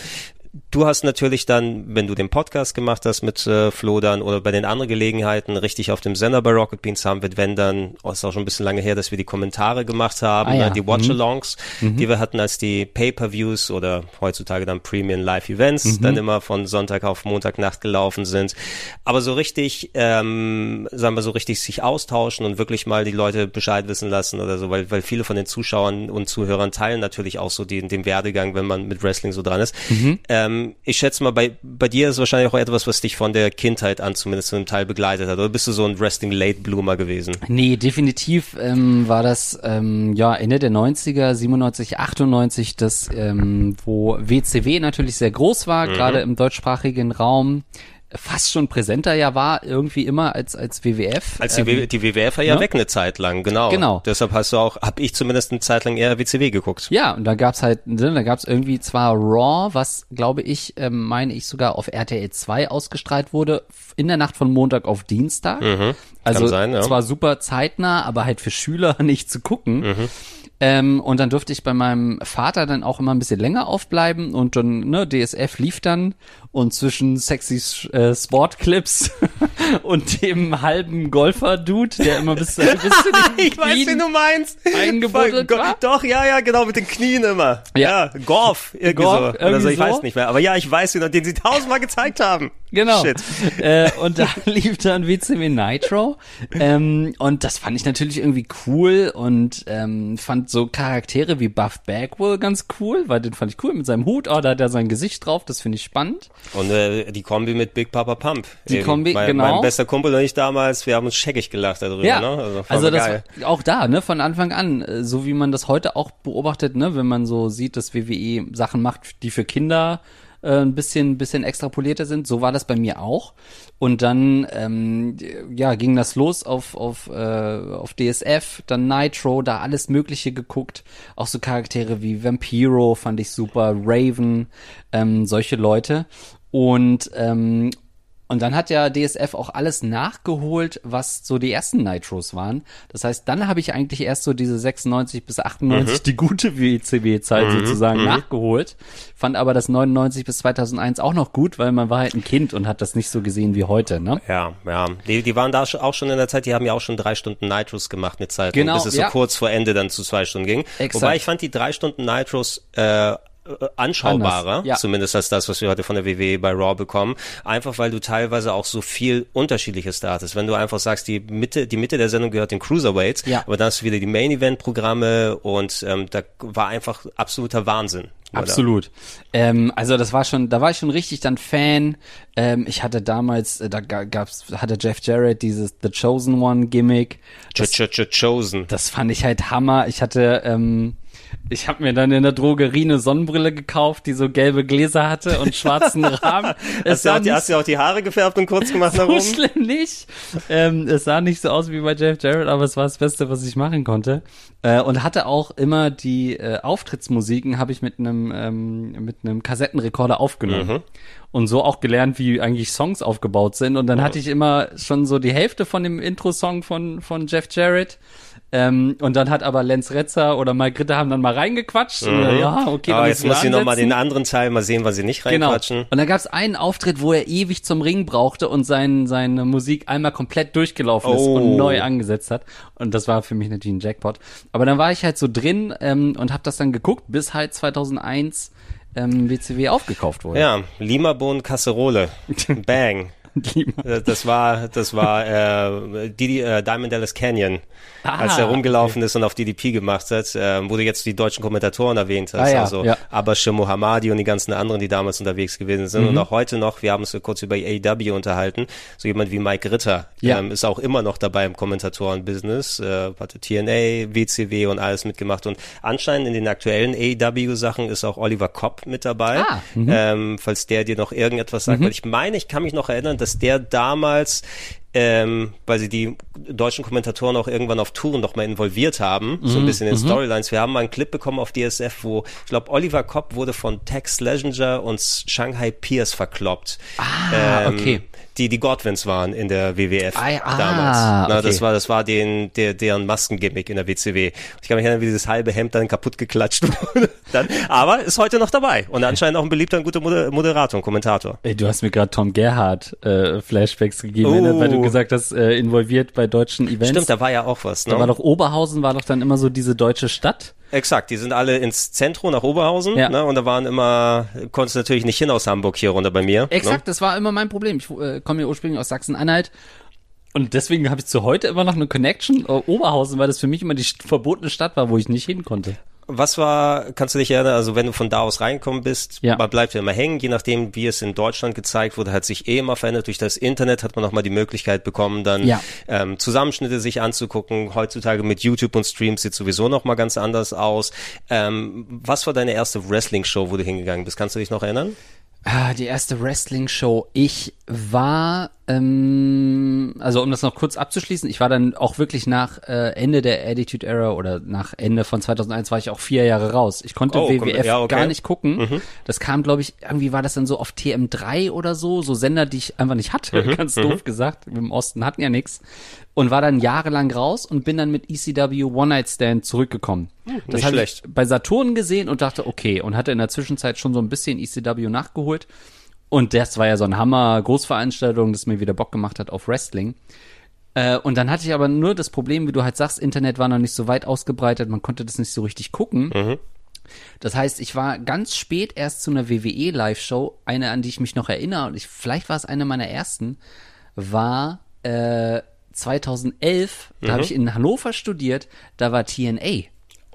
Du hast natürlich dann, wenn du den Podcast gemacht hast mit äh, Flo dann oder bei den anderen Gelegenheiten, richtig auf dem Sender bei Rocket Beans haben wir, wenn dann, oh, ist auch schon ein bisschen lange her, dass wir die Kommentare gemacht haben, Ah, ja. äh, die Watch-Alongs, die wir hatten als die Pay-Per-Views oder heutzutage dann Premium Live-Events, dann immer von Sonntag auf Montagnacht gelaufen sind. Aber so richtig, ähm, sagen wir so richtig sich austauschen und wirklich mal die Leute Bescheid wissen lassen oder so, weil, weil viele von den Zuschauern und Zuhörern teilen natürlich auch so den, den Werdegang, wenn man mit Wrestling so dran ist. Ähm, ich schätze mal, bei, bei dir ist wahrscheinlich auch etwas, was dich von der Kindheit an zumindest zu einem Teil begleitet hat. Oder bist du so ein Wrestling-Late-Bloomer gewesen? Nee, definitiv ähm, war das ähm, ja Ende der 90er, 97, 98, das, ähm, wo WCW natürlich sehr groß war, Mhm. gerade im deutschsprachigen Raum fast schon präsenter ja war, irgendwie immer als, als WWF. Als die, Ähm, die WWF war ja ne? weg eine Zeit lang, genau. Genau. Deshalb hast du auch, hab ich zumindest eine Zeit lang eher WCW geguckt. Ja, und da gab's halt, ne, da gab's irgendwie zwar Raw, was glaube ich, ähm, meine ich sogar auf RTL 2 ausgestrahlt wurde, in der Nacht von Montag auf Dienstag. Also Mhm. sein, ja. zwar super zeitnah, aber halt für Schüler nicht zu gucken. Mhm. Ähm, und dann durfte ich bei meinem Vater dann auch immer ein bisschen länger aufbleiben und dann, ne, DSF lief dann und zwischen sexy äh, Sportclips und dem halben Golfer-Dude, der immer bis, zu den Knien meinst. eingebuddelt war. Doch, ja, ja, genau, mit den Knien immer. Ja. Ja, Golf, irgendwie Golf, so. Irgendwie so, ich so. weiß nicht mehr. Aber ja, ich weiß wieder, den sie tausendmal gezeigt haben. Genau. Shit. Äh, und da lief dann WCW Nitro. Ähm, und das fand ich natürlich irgendwie cool und ähm, fand so Charaktere wie Buff Bagwell ganz cool, weil den fand ich cool mit seinem Hut. Oh, da hat er sein Gesicht drauf, das finde ich spannend. Und äh, die Kombi mit Big Papa Pump. Die Kombi, mein, genau. Mein bester Kumpel und ich damals, wir haben uns scheckig gelacht darüber. Ja, Ne? also, voll das geil. auch da, ne, von Anfang an, äh, so wie man das heute auch beobachtet, ne, wenn man so sieht, dass WWE Sachen macht, die für Kinder äh, ein bisschen, bisschen extrapolierter sind, so war das bei mir auch. Und dann, ähm, ja, ging das los auf, auf, äh, auf DSF, dann Nitro, da alles Mögliche geguckt. Auch so Charaktere wie Vampiro fand ich super, Raven, ähm, solche Leute. Und, ähm, und dann hat ja DSF auch alles nachgeholt, was so die ersten Nitros waren. Das heißt, dann habe ich eigentlich erst so diese 96 bis 98 die gute WCW-Zeit sozusagen nachgeholt. Fand aber das 99 bis 2001 auch noch gut, weil man war halt ein Kind und hat das nicht so gesehen wie heute, ne? Ja, ja. Die, die waren da auch schon in der Zeit, die haben ja auch schon drei Stunden Nitros gemacht eine Zeit, Genau, bis es ja. so kurz vor Ende dann zu zwei Stunden ging. Exakt. Wobei ich fand die drei Stunden Nitros äh, äh, anschaubarer, Anders, ja. zumindest als das, was wir heute von der WWE bei Raw bekommen, einfach weil du teilweise auch so viel unterschiedliches da hattest. Wenn du einfach sagst, die Mitte, die Mitte der Sendung gehört den Cruiserweights, Ja. aber dann hast du wieder die Main Event Programme und ähm, da war einfach absoluter Wahnsinn. Absolut. Ähm, also das war schon, da war ich schon richtig dann Fan. Ähm, ich hatte damals, äh, da ga- gab's, hatte Jeff Jarrett dieses The Chosen One Gimmick. Das, Ch -ch -ch Chosen. das fand ich halt Hammer. Ich hatte, ähm, ich habe mir dann in der Drogerie eine Sonnenbrille gekauft, die so gelbe Gläser hatte und schwarzen Rahmen. Hast du, auch hast du auch die Haare gefärbt und kurz gemacht so oben? schlimm nicht. Ähm, es sah nicht so aus wie bei Jeff Jarrett, aber es war das Beste, was ich machen konnte. Äh, und hatte auch immer die äh, Auftrittsmusiken habe ich mit einem ähm, mit einem Kassettenrekorder aufgenommen. Und so auch gelernt, wie eigentlich Songs aufgebaut sind. Und dann hatte ich immer schon so die Hälfte von dem Intro-Song von, von Jeff Jarrett. Ähm, und dann hat aber Lenz Retzer oder Mike Ritter haben dann mal reingequatscht. Und, äh, ja, okay, Aber dann jetzt muss ich noch mal ansetzen. den anderen Teil mal sehen, was sie nicht Genau. reinquatschen. Und da gab es einen Auftritt, wo er ewig zum Ring brauchte und sein, seine Musik einmal komplett durchgelaufen ist Oh. und neu angesetzt hat. Und das war für mich natürlich ein Jackpot. Aber dann war ich halt so drin ähm, und habe das dann geguckt, bis halt 2001 ähm, WCW aufgekauft wurde. Ja, Limabohnen Kasserole. Bang. Das war, das war äh, Didi, äh, Diamond Dallas Canyon, ah, als er rumgelaufen okay. ist und auf DDP gemacht hat, äh, wo du jetzt die deutschen Kommentatoren erwähnt hast, ah, ja, also ja. Abash Mohammadi und die ganzen anderen, die damals unterwegs gewesen sind mhm. und auch heute noch, wir haben uns kurz über AW unterhalten, so jemand wie Mike Ritter ja. ähm, ist auch immer noch dabei im Kommentatoren-Business, äh, hatte TNA, WCW und alles mitgemacht und anscheinend in den aktuellen AW-Sachen ist auch Oliver Kopp mit dabei, ah, mhm. ähm, falls der dir noch irgendetwas sagt, mhm. weil ich meine, ich kann mich noch erinnern, dass der damals ähm, weil sie die deutschen Kommentatoren auch irgendwann auf Touren noch mal involviert haben, mhm, so ein mhm, bisschen in mhm. Storylines. Wir haben mal einen Clip bekommen auf DSF, wo ich glaube Oliver Kopp wurde von Tex Leginger und Shanghai Pierce verkloppt. Ah, ähm, okay die die Godwins waren in der WWF ah, ah, damals. Na, okay. Das war das war den der deren Maskengimmick in der WCW. Ich kann mich erinnern, wie dieses halbe Hemd dann kaputt geklatscht wurde. dann, aber ist heute noch dabei und anscheinend auch ein beliebter und guter Moderator und Kommentator. Ey, du hast mir gerade Tom Gerhardt äh, Flashbacks gegeben, oh. weil du gesagt hast, äh, involviert bei deutschen Events. Stimmt, da war ja auch was. Ne? Da war doch Oberhausen war doch dann immer so diese deutsche Stadt. Exakt, die sind alle ins Zentrum nach Oberhausen ja. ne, und da waren immer, konntest natürlich nicht hin aus Hamburg hier runter bei mir. Exakt, ne? das war immer mein Problem. Ich äh, komme ja ursprünglich aus Sachsen-Anhalt und deswegen habe ich zu heute immer noch eine Connection äh, Oberhausen, weil das für mich immer die verbotene Stadt war, wo ich nicht hin konnte. Was war, kannst du dich erinnern, also wenn du von da aus reinkommen bist, ja. man bleibt ja immer hängen, je nachdem, wie es in Deutschland gezeigt wurde, hat sich eh immer verändert. Durch das Internet hat man nochmal die Möglichkeit bekommen, dann ja. ähm, Zusammenschnitte sich anzugucken. Heutzutage mit YouTube und Streams sieht sowieso nochmal ganz anders aus. Ähm, was war deine erste Wrestling-Show, wo du hingegangen bist? Kannst du dich noch erinnern? Ah, die erste Wrestling-Show. Ich war, ähm, also um das noch kurz abzuschließen, ich war dann auch wirklich nach äh, Ende der Attitude Era oder nach Ende von 2001 war ich auch vier Jahre raus. Ich konnte oh, WWF ja, okay. gar nicht gucken. Mhm. Das kam, glaube ich, irgendwie war das dann so auf TM3 oder so, so Sender, die ich einfach nicht hatte, mhm. ganz doof mhm. gesagt. Wir im Osten hatten ja nichts und war dann jahrelang raus und bin dann mit ECW One Night Stand zurückgekommen. Hm, das habe ich bei Saturn gesehen und dachte, okay, und hatte in der Zwischenzeit schon so ein bisschen ECW nachgeholt. Und das war ja so ein Hammer Großveranstaltung, das mir wieder Bock gemacht hat auf Wrestling. Äh, und dann hatte ich aber nur das Problem, wie du halt sagst, Internet war noch nicht so weit ausgebreitet, man konnte das nicht so richtig gucken. Mhm. Das heißt, ich war ganz spät erst zu einer WWE Live-Show, eine, an die ich mich noch erinnere, und ich, vielleicht war es eine meiner ersten, war äh, 2011, mhm. da habe ich in Hannover studiert, da war TNA.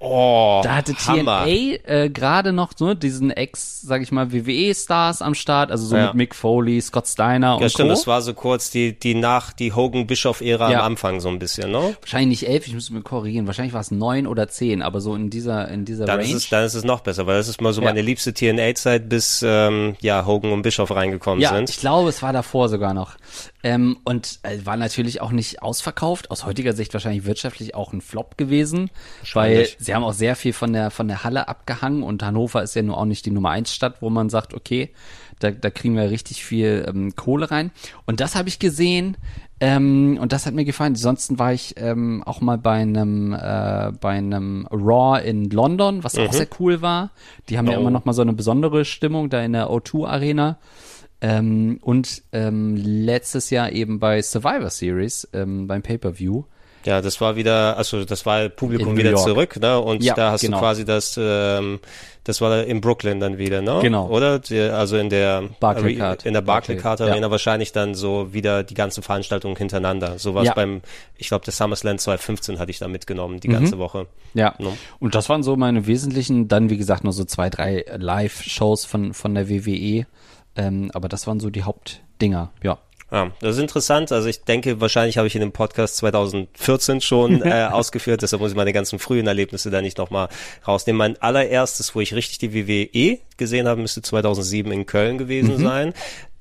Oh, da hatte Hammer. TNA äh, gerade noch so diesen Ex, sag ich mal, WWE-Stars am Start, also so ja. mit Mick Foley, Scott Steiner und Ja, stimmt, Co. das war so kurz die, die nach, die Hogan-Bischof-Ära ja. am Anfang so ein bisschen, ne? Wahrscheinlich nicht elf, ich muss mir korrigieren, wahrscheinlich war es neun oder zehn, aber so in dieser, in dieser dann Range. Ist es, dann ist es noch besser, weil das ist mal so ja. meine liebste TNA-Zeit, bis, ähm, ja, Hogan und Bischof reingekommen ja, sind. ich glaube, es war davor sogar noch. Ähm, und äh, war natürlich auch nicht ausverkauft, aus heutiger Sicht wahrscheinlich wirtschaftlich auch ein Flop gewesen, weil sie haben auch sehr viel von der, von der Halle abgehangen und Hannover ist ja nur auch nicht die Nummer eins Stadt, wo man sagt, okay, da, da kriegen wir richtig viel ähm, Kohle rein. Und das habe ich gesehen ähm, und das hat mir gefallen. Ansonsten war ich ähm, auch mal bei einem äh, bei einem Raw in London, was mhm. auch sehr cool war. Die haben oh. ja immer noch mal so eine besondere Stimmung da in der O2 Arena. Ähm, und ähm, letztes Jahr eben bei Survivor Series ähm, beim Pay-per-View. Ja, das war wieder, also das war Publikum wieder zurück, ne? Und ja, da hast genau. du quasi das, ähm, das war in Brooklyn dann wieder, ne? Genau. Oder? Also in der Barclaycard. in der Barclaycard Arena ja. wahrscheinlich dann so wieder die ganzen Veranstaltungen hintereinander. So war es ja. beim, ich glaube, der SummerSlam 2015 hatte ich da mitgenommen, die mhm. ganze Woche. Ja. No? Und das waren so meine wesentlichen, dann wie gesagt nur so zwei, drei Live-Shows von, von der WWE. Ähm, aber das waren so die Hauptdinger, ja. Ja, das ist interessant. Also ich denke, wahrscheinlich habe ich in dem Podcast 2014 schon äh, ausgeführt, deshalb muss ich meine ganzen frühen Erlebnisse da nicht nochmal rausnehmen. Mein allererstes, wo ich richtig die WWE gesehen habe, müsste 2007 in Köln gewesen mhm. sein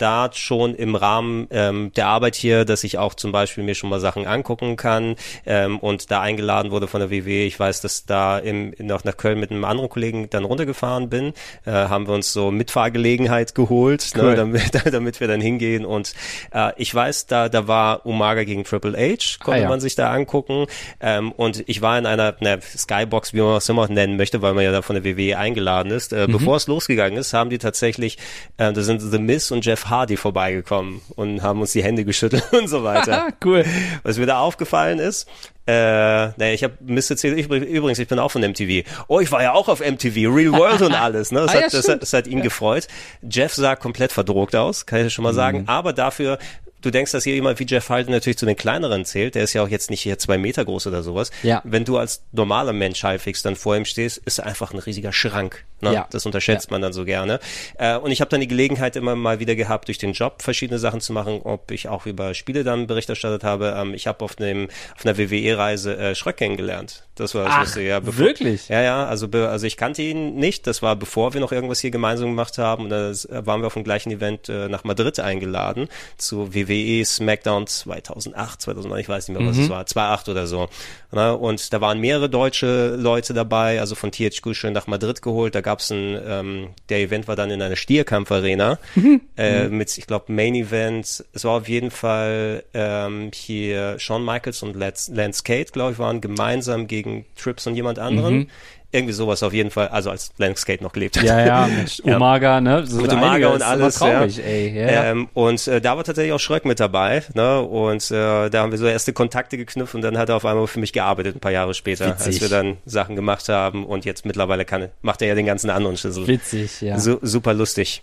da schon im Rahmen ähm, der Arbeit hier, dass ich auch zum Beispiel mir schon mal Sachen angucken kann ähm, und da eingeladen wurde von der WW. Ich weiß, dass da im, noch nach Köln mit einem anderen Kollegen dann runtergefahren bin, äh, haben wir uns so Mitfahrgelegenheit geholt, ne, cool. ne, damit, damit wir dann hingehen und äh, ich weiß, da, da war Umaga gegen Triple H, konnte ah, ja. man sich da angucken ähm, und ich war in einer ne, Skybox, wie man es immer nennen möchte, weil man ja da von der WWE eingeladen ist. Äh, mhm. Bevor es losgegangen ist, haben die tatsächlich, äh, da sind The Miss und Jeff Hardy vorbeigekommen und haben uns die Hände geschüttelt und so weiter. cool. Was mir da aufgefallen ist, äh, naja, ich habe Mr. C, ich, übrigens, ich bin auch von MTV. Oh, ich war ja auch auf MTV, Real World und alles. Ne? Das, ah, hat, ja, das, hat, das hat ihn ja. gefreut. Jeff sah komplett verdruckt aus, kann ich schon mal sagen. Mhm. Aber dafür du denkst, dass hier jemand wie Jeff Hardy natürlich zu den kleineren zählt, der ist ja auch jetzt nicht hier zwei Meter groß oder sowas. Ja. Wenn du als normaler Mensch halbwegs dann vor ihm stehst, ist er einfach ein riesiger Schrank. Ne? Ja. Das unterschätzt man dann so gerne. Äh, und ich habe dann die Gelegenheit immer mal wieder gehabt, durch den Job verschiedene Sachen zu machen, ob ich auch über Spiele dann Bericht erstattet habe. Ähm, ich habe auf dem auf einer WWE-Reise äh, Schröck kennengelernt. Das war das Ach, Lustige, ja. Bevor, wirklich? Ja, ja. Also, also ich kannte ihn nicht. Das war bevor wir noch irgendwas hier gemeinsam gemacht haben. Und da waren wir auf dem gleichen Event äh, nach Madrid eingeladen zu WWE SmackDown 2008, 2009, ich weiß nicht mehr, was es war, 2008 oder so. Na, und da waren mehrere deutsche Leute dabei, also von THQ schön nach Madrid geholt. Da gab's ein, ähm, der Event war dann in einer Stierkampfarena äh, mit, ich glaube, Main Event. Es war auf jeden Fall ähm, hier Shawn Michaels und Lance, Cade, glaube ich, waren gemeinsam gegen Trips und jemand anderen. Irgendwie sowas auf jeden Fall, also als Lance Cade noch gelebt hat. Ja, ja, mit Ja. Umaga, ne? So Mit Umaga und alles, traurig, ja. ey. Ja, ja. Ähm, und äh, da war tatsächlich auch Schröck mit dabei, ne? Und äh, da haben wir so erste Kontakte geknüpft und dann hat er auf einmal für mich gearbeitet, ein paar Jahre später, als Witzig. wir dann Sachen gemacht haben und jetzt mittlerweile kann, macht er ja den ganzen anderen Schlüssel. Witzig, ja. Su super lustig.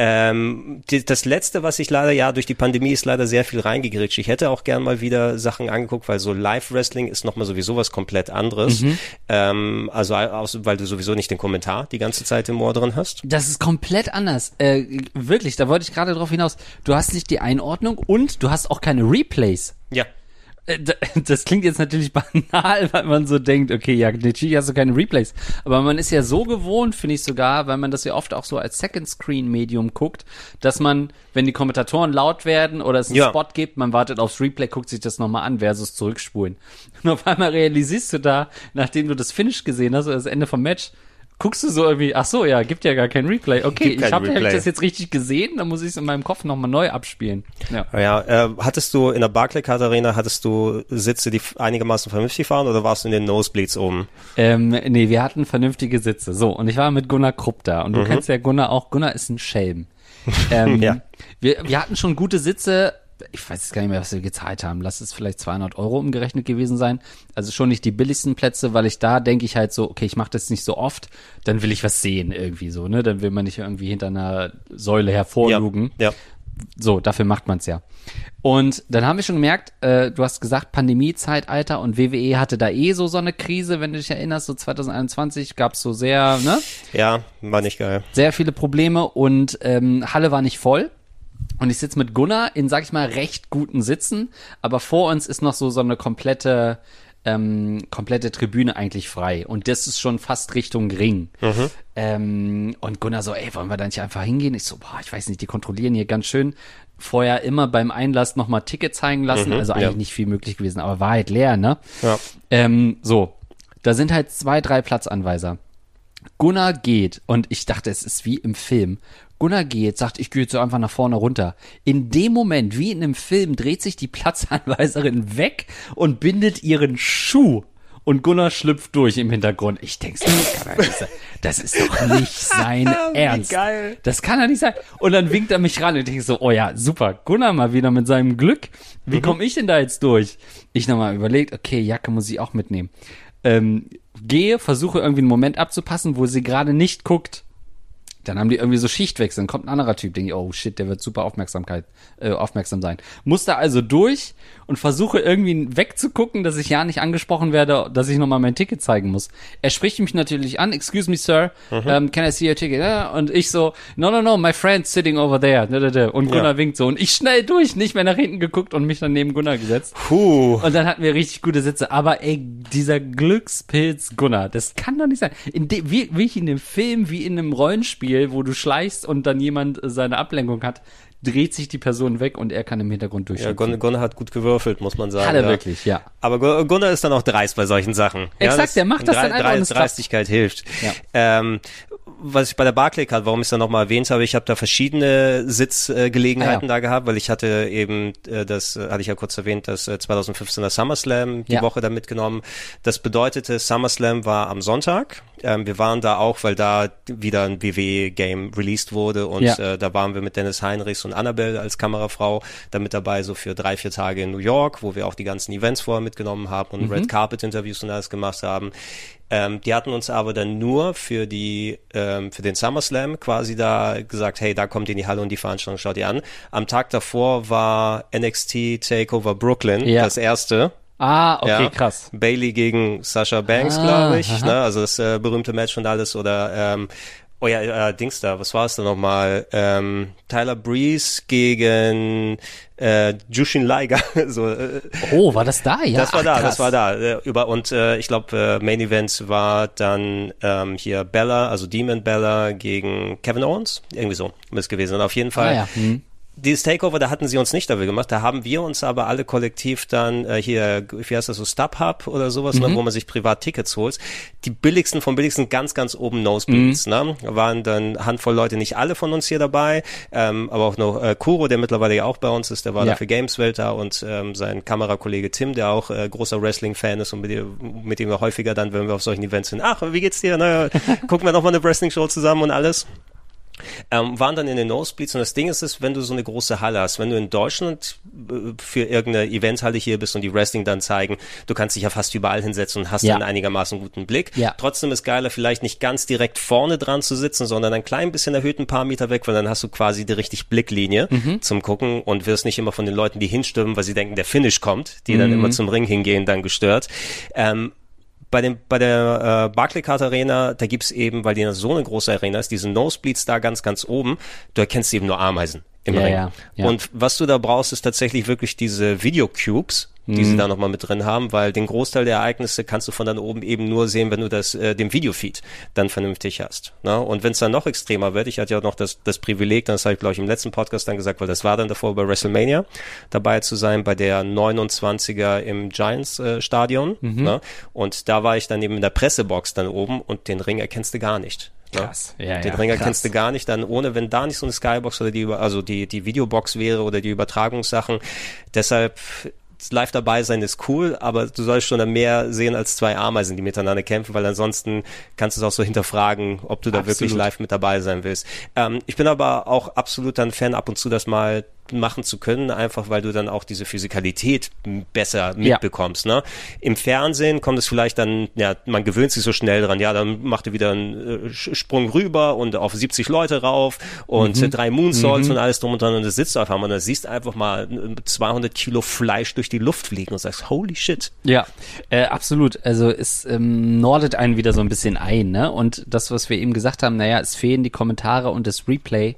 Ähm, die, das letzte, was ich leider, ja, durch die Pandemie ist leider sehr viel reingegritscht. Ich hätte auch gern mal wieder Sachen angeguckt, weil so Live-Wrestling ist nochmal sowieso was komplett anderes. Mhm. Ähm, also, weil du sowieso nicht den Kommentar die ganze Zeit im Ohr drin hast. Das ist komplett anders. Äh, wirklich, da wollte ich gerade drauf hinaus. Du hast nicht die Einordnung und du hast auch keine Replays. Ja. Äh, Das klingt jetzt natürlich banal, weil man so denkt, okay, ja, natürlich hast du keine Replays. Aber man ist ja so gewohnt, finde ich sogar, weil man das ja oft auch so als Second-Screen-Medium guckt, dass man, wenn die Kommentatoren laut werden oder es einen Ja. Spot gibt, man wartet aufs Replay, guckt sich das nochmal an versus zurückspulen. Und auf einmal realisierst du da, nachdem du das Finish gesehen hast oder das Ende vom Match, guckst du so irgendwie, ach so, ja, gibt ja gar kein Replay. Okay, Gibt ich habe hab ich das jetzt richtig gesehen, dann muss ich es in meinem Kopf nochmal neu abspielen. Ja. Ja, äh, hattest du in der Barclaycard Arena, hattest du Sitze, die einigermaßen vernünftig waren oder warst du in den Nosebleeds oben? Ähm, nee, wir hatten vernünftige Sitze. So, und ich war mit Gunnar Krupp da. Und du kennst ja Gunnar auch. Gunnar ist ein Schelm. Ähm, Ja. wir, wir hatten schon gute Sitze. Ich weiß jetzt gar nicht mehr, was wir gezahlt haben. Lass es vielleicht 200 Euro umgerechnet gewesen sein. Also schon nicht die billigsten Plätze, weil ich da denke ich halt so, okay, ich mache das nicht so oft, dann will ich was sehen irgendwie so, ne? Dann will man nicht irgendwie hinter einer Säule hervorlugen. Ja. So, dafür macht man's ja. Und dann haben wir schon gemerkt, äh, du hast gesagt, Pandemie-Zeitalter und WWE hatte da eh so so eine Krise, wenn du dich erinnerst, so 2021 gab's so sehr, ne, Ja, war nicht geil. sehr viele Probleme und ähm, Halle war nicht voll. Und ich sitze mit Gunnar in, sag ich mal, recht guten Sitzen, aber vor uns ist noch so so eine komplette ähm, komplette Tribüne eigentlich frei und das ist schon fast Richtung Ring. Ähm, und Gunnar so, ey, wollen wir da nicht einfach hingehen? Ich so, boah, ich weiß nicht, die kontrollieren hier ganz schön. Vorher immer beim Einlass nochmal Ticket zeigen lassen, also eigentlich ja. nicht viel möglich gewesen, aber war halt leer, ne? Ja. Ähm, so, da sind halt zwei, drei Platzanweiser. Gunnar geht und ich dachte, es ist wie im Film. Gunnar geht, sagt, ich gehe jetzt so einfach nach vorne runter. In dem Moment, wie in einem Film, dreht sich die Platzanweiserin weg und bindet ihren Schuh. Und Gunnar schlüpft durch im Hintergrund. Ich denke, das, ist doch nicht sein Ernst. geil. Das kann doch nicht sein. Und dann winkt er mich ran und ich denke so, oh ja, super, Gunnar mal wieder mit seinem Glück. Wie komme ich denn da jetzt durch? Ich nochmal überlegt, okay, Jacke muss ich auch mitnehmen. Ähm, gehe, versuche irgendwie einen Moment abzupassen, wo sie gerade nicht guckt. Dann haben die irgendwie so Schichtwechsel, dann kommt ein anderer Typ, denke ich, oh shit, der wird super Aufmerksamkeit, äh, aufmerksam sein. Muss da also durch und versuche irgendwie wegzugucken, dass ich ja nicht angesprochen werde, dass ich nochmal mein Ticket zeigen muss. Er spricht mich natürlich an, excuse me, sir, um, can I see your ticket? Und ich so, no, no, no, my friend's sitting over there. Und Gunnar Ja. winkt so und ich schnell durch, nicht mehr nach hinten geguckt und mich dann neben Gunnar gesetzt. Puh. Und dann hatten wir richtig gute Sitze. Aber ey, dieser Glückspilz Gunnar, das kann doch nicht sein. In de, wie, wie in einem Film, wie in einem Rollenspiel, wo du schleichst und dann jemand äh, seine Ablenkung hat, dreht sich die Person weg und er kann im Hintergrund Ja, durchschauen. Gunnar, Gunnar hat gut gewürfelt, muss man sagen. Hat er ja. wirklich, ja. Aber Gu- Gunnar ist dann auch dreist bei solchen Sachen. Exakt, der macht das dann einfach. Dreistigkeit hilft. Ja. Ähm, was ich bei der Barclaycard, warum ich es dann nochmal erwähnt habe, ich habe da verschiedene Sitzgelegenheiten Ah, ja. da gehabt, weil ich hatte eben, äh, das äh, hatte ich ja kurz erwähnt, das äh, 2015er SummerSlam die Ja. Woche da mitgenommen. Das bedeutete, SummerSlam war am Sonntag. Ähm, wir waren da auch, weil da wieder ein WWE-Game released wurde und Ja. äh, da waren wir mit Dennis Heinrichs und Annabelle als Kamerafrau da mit dabei, so für drei, vier Tage in New York, wo wir auch die ganzen Events vorher mitgenommen haben und Red Carpet Interviews und alles gemacht haben. Ähm, die hatten uns aber dann nur für die ähm, für den SummerSlam quasi da gesagt, hey, da kommt in die Halle und die Veranstaltung schaut ihr an. Am Tag davor war NXT Takeover Brooklyn Ja. das erste. Ah, okay, Ja. krass. Bailey gegen Sasha Banks, Ah, glaube ich. Ne? Also das äh, berühmte Match und alles. Oder ähm, oh ja, äh, Dings da, was war es da nochmal? Ähm, Tyler Breeze gegen äh, Jushin Liger. so, äh, Oh, war das da? Ja, das war ach, da, krass. das war da. Äh, über und äh, ich glaube, äh, Main Event war dann ähm, hier Bella, also Demon Bella gegen Kevin Owens. Irgendwie so ist gewesen. Und auf jeden Fall Ah, ja. Hm. Dieses Takeover, da hatten sie uns nicht dafür gemacht, da haben wir uns aber alle kollektiv dann äh, hier, wie heißt das so, StubHub oder sowas, ne, wo man sich privat Tickets holt. Die billigsten vom billigsten ganz, ganz oben Nosebleeds, ne? Da waren dann Handvoll Leute, nicht alle von uns hier dabei, ähm, aber auch noch äh, Kuro, der mittlerweile ja auch bei uns ist, der war Ja. da für Gameswelt da und ähm, sein Kamerakollege Tim, der auch äh, großer Wrestling-Fan ist und mit, dem- mit dem wir häufiger dann, wenn wir auf solchen Events sind, ach, wie geht's dir? Na, gucken wir noch mal eine Wrestling-Show zusammen und alles ähm, waren dann in den Nosebleeds und das Ding ist es, wenn du so eine große Halle hast, wenn du in Deutschland äh, für irgendeine Eventhalle hier bist und die Wrestling dann zeigen, du kannst dich ja fast überall hinsetzen und hast Ja. dann einigermaßen guten Blick. Ja. Trotzdem ist geiler, vielleicht nicht ganz direkt vorne dran zu sitzen, sondern ein klein bisschen erhöht ein paar Meter weg, weil dann hast du quasi die richtig Blicklinie Mhm. zum Gucken und wirst nicht immer von den Leuten, die hinstürmen, weil sie denken, der Finish kommt, die Mhm. dann immer zum Ring hingehen, dann gestört. Ähm, bei dem bei der äh, Barclaycard Arena, da gibt's eben, weil die so eine große Arena ist, diese Nosebleeds da ganz ganz oben, du erkennst eben nur Ameisen im Ja, Ring. ja, ja. Und was du da brauchst, ist tatsächlich wirklich diese Videocubes, die Mhm. sie da nochmal mit drin haben, weil den Großteil der Ereignisse kannst du von dann oben eben nur sehen, wenn du das äh, den Videofeed dann vernünftig hast. Ne? Und wenn es dann noch extremer wird, ich hatte ja auch noch das, das Privileg, das habe ich glaube ich im letzten Podcast dann gesagt, weil das war dann davor bei WrestleMania dabei zu sein, bei der 29er im Giants äh, Stadion. Mhm. Ne? Und da war ich dann eben in der Pressebox dann oben und den Ring erkennst du gar nicht. Krass. Ja, den ja, Ring krass. erkennst du gar nicht, dann ohne, wenn da nicht so eine Skybox oder die, also die, die Videobox wäre oder die Übertragungssachen. Deshalb live dabei sein ist cool, aber du sollst schon dann mehr sehen als zwei Ameisen, die miteinander kämpfen, weil ansonsten kannst du es auch so hinterfragen, ob du da Absolut. wirklich live mit dabei sein willst. Ähm, ich bin aber auch absolut ein Fan, ab und zu das mal machen zu können, einfach weil du dann auch diese Physikalität besser Ja. mitbekommst. Ne? Im Fernsehen kommt es vielleicht dann, ja, man gewöhnt sich so schnell dran, ja, dann macht er wieder einen äh, Sprung rüber und auf 70 Leute rauf und Mhm. äh, drei Moonsaults und alles drum und dran und du sitzt auf einmal und da siehst du einfach mal äh, 200 Kilo Fleisch durch die Luft fliegen und sagst, holy shit. Ja, äh, absolut. Also es ähm, nordet einen wieder so ein bisschen ein, ne? Und das, was wir eben gesagt haben, naja, es fehlen die Kommentare und das Replay.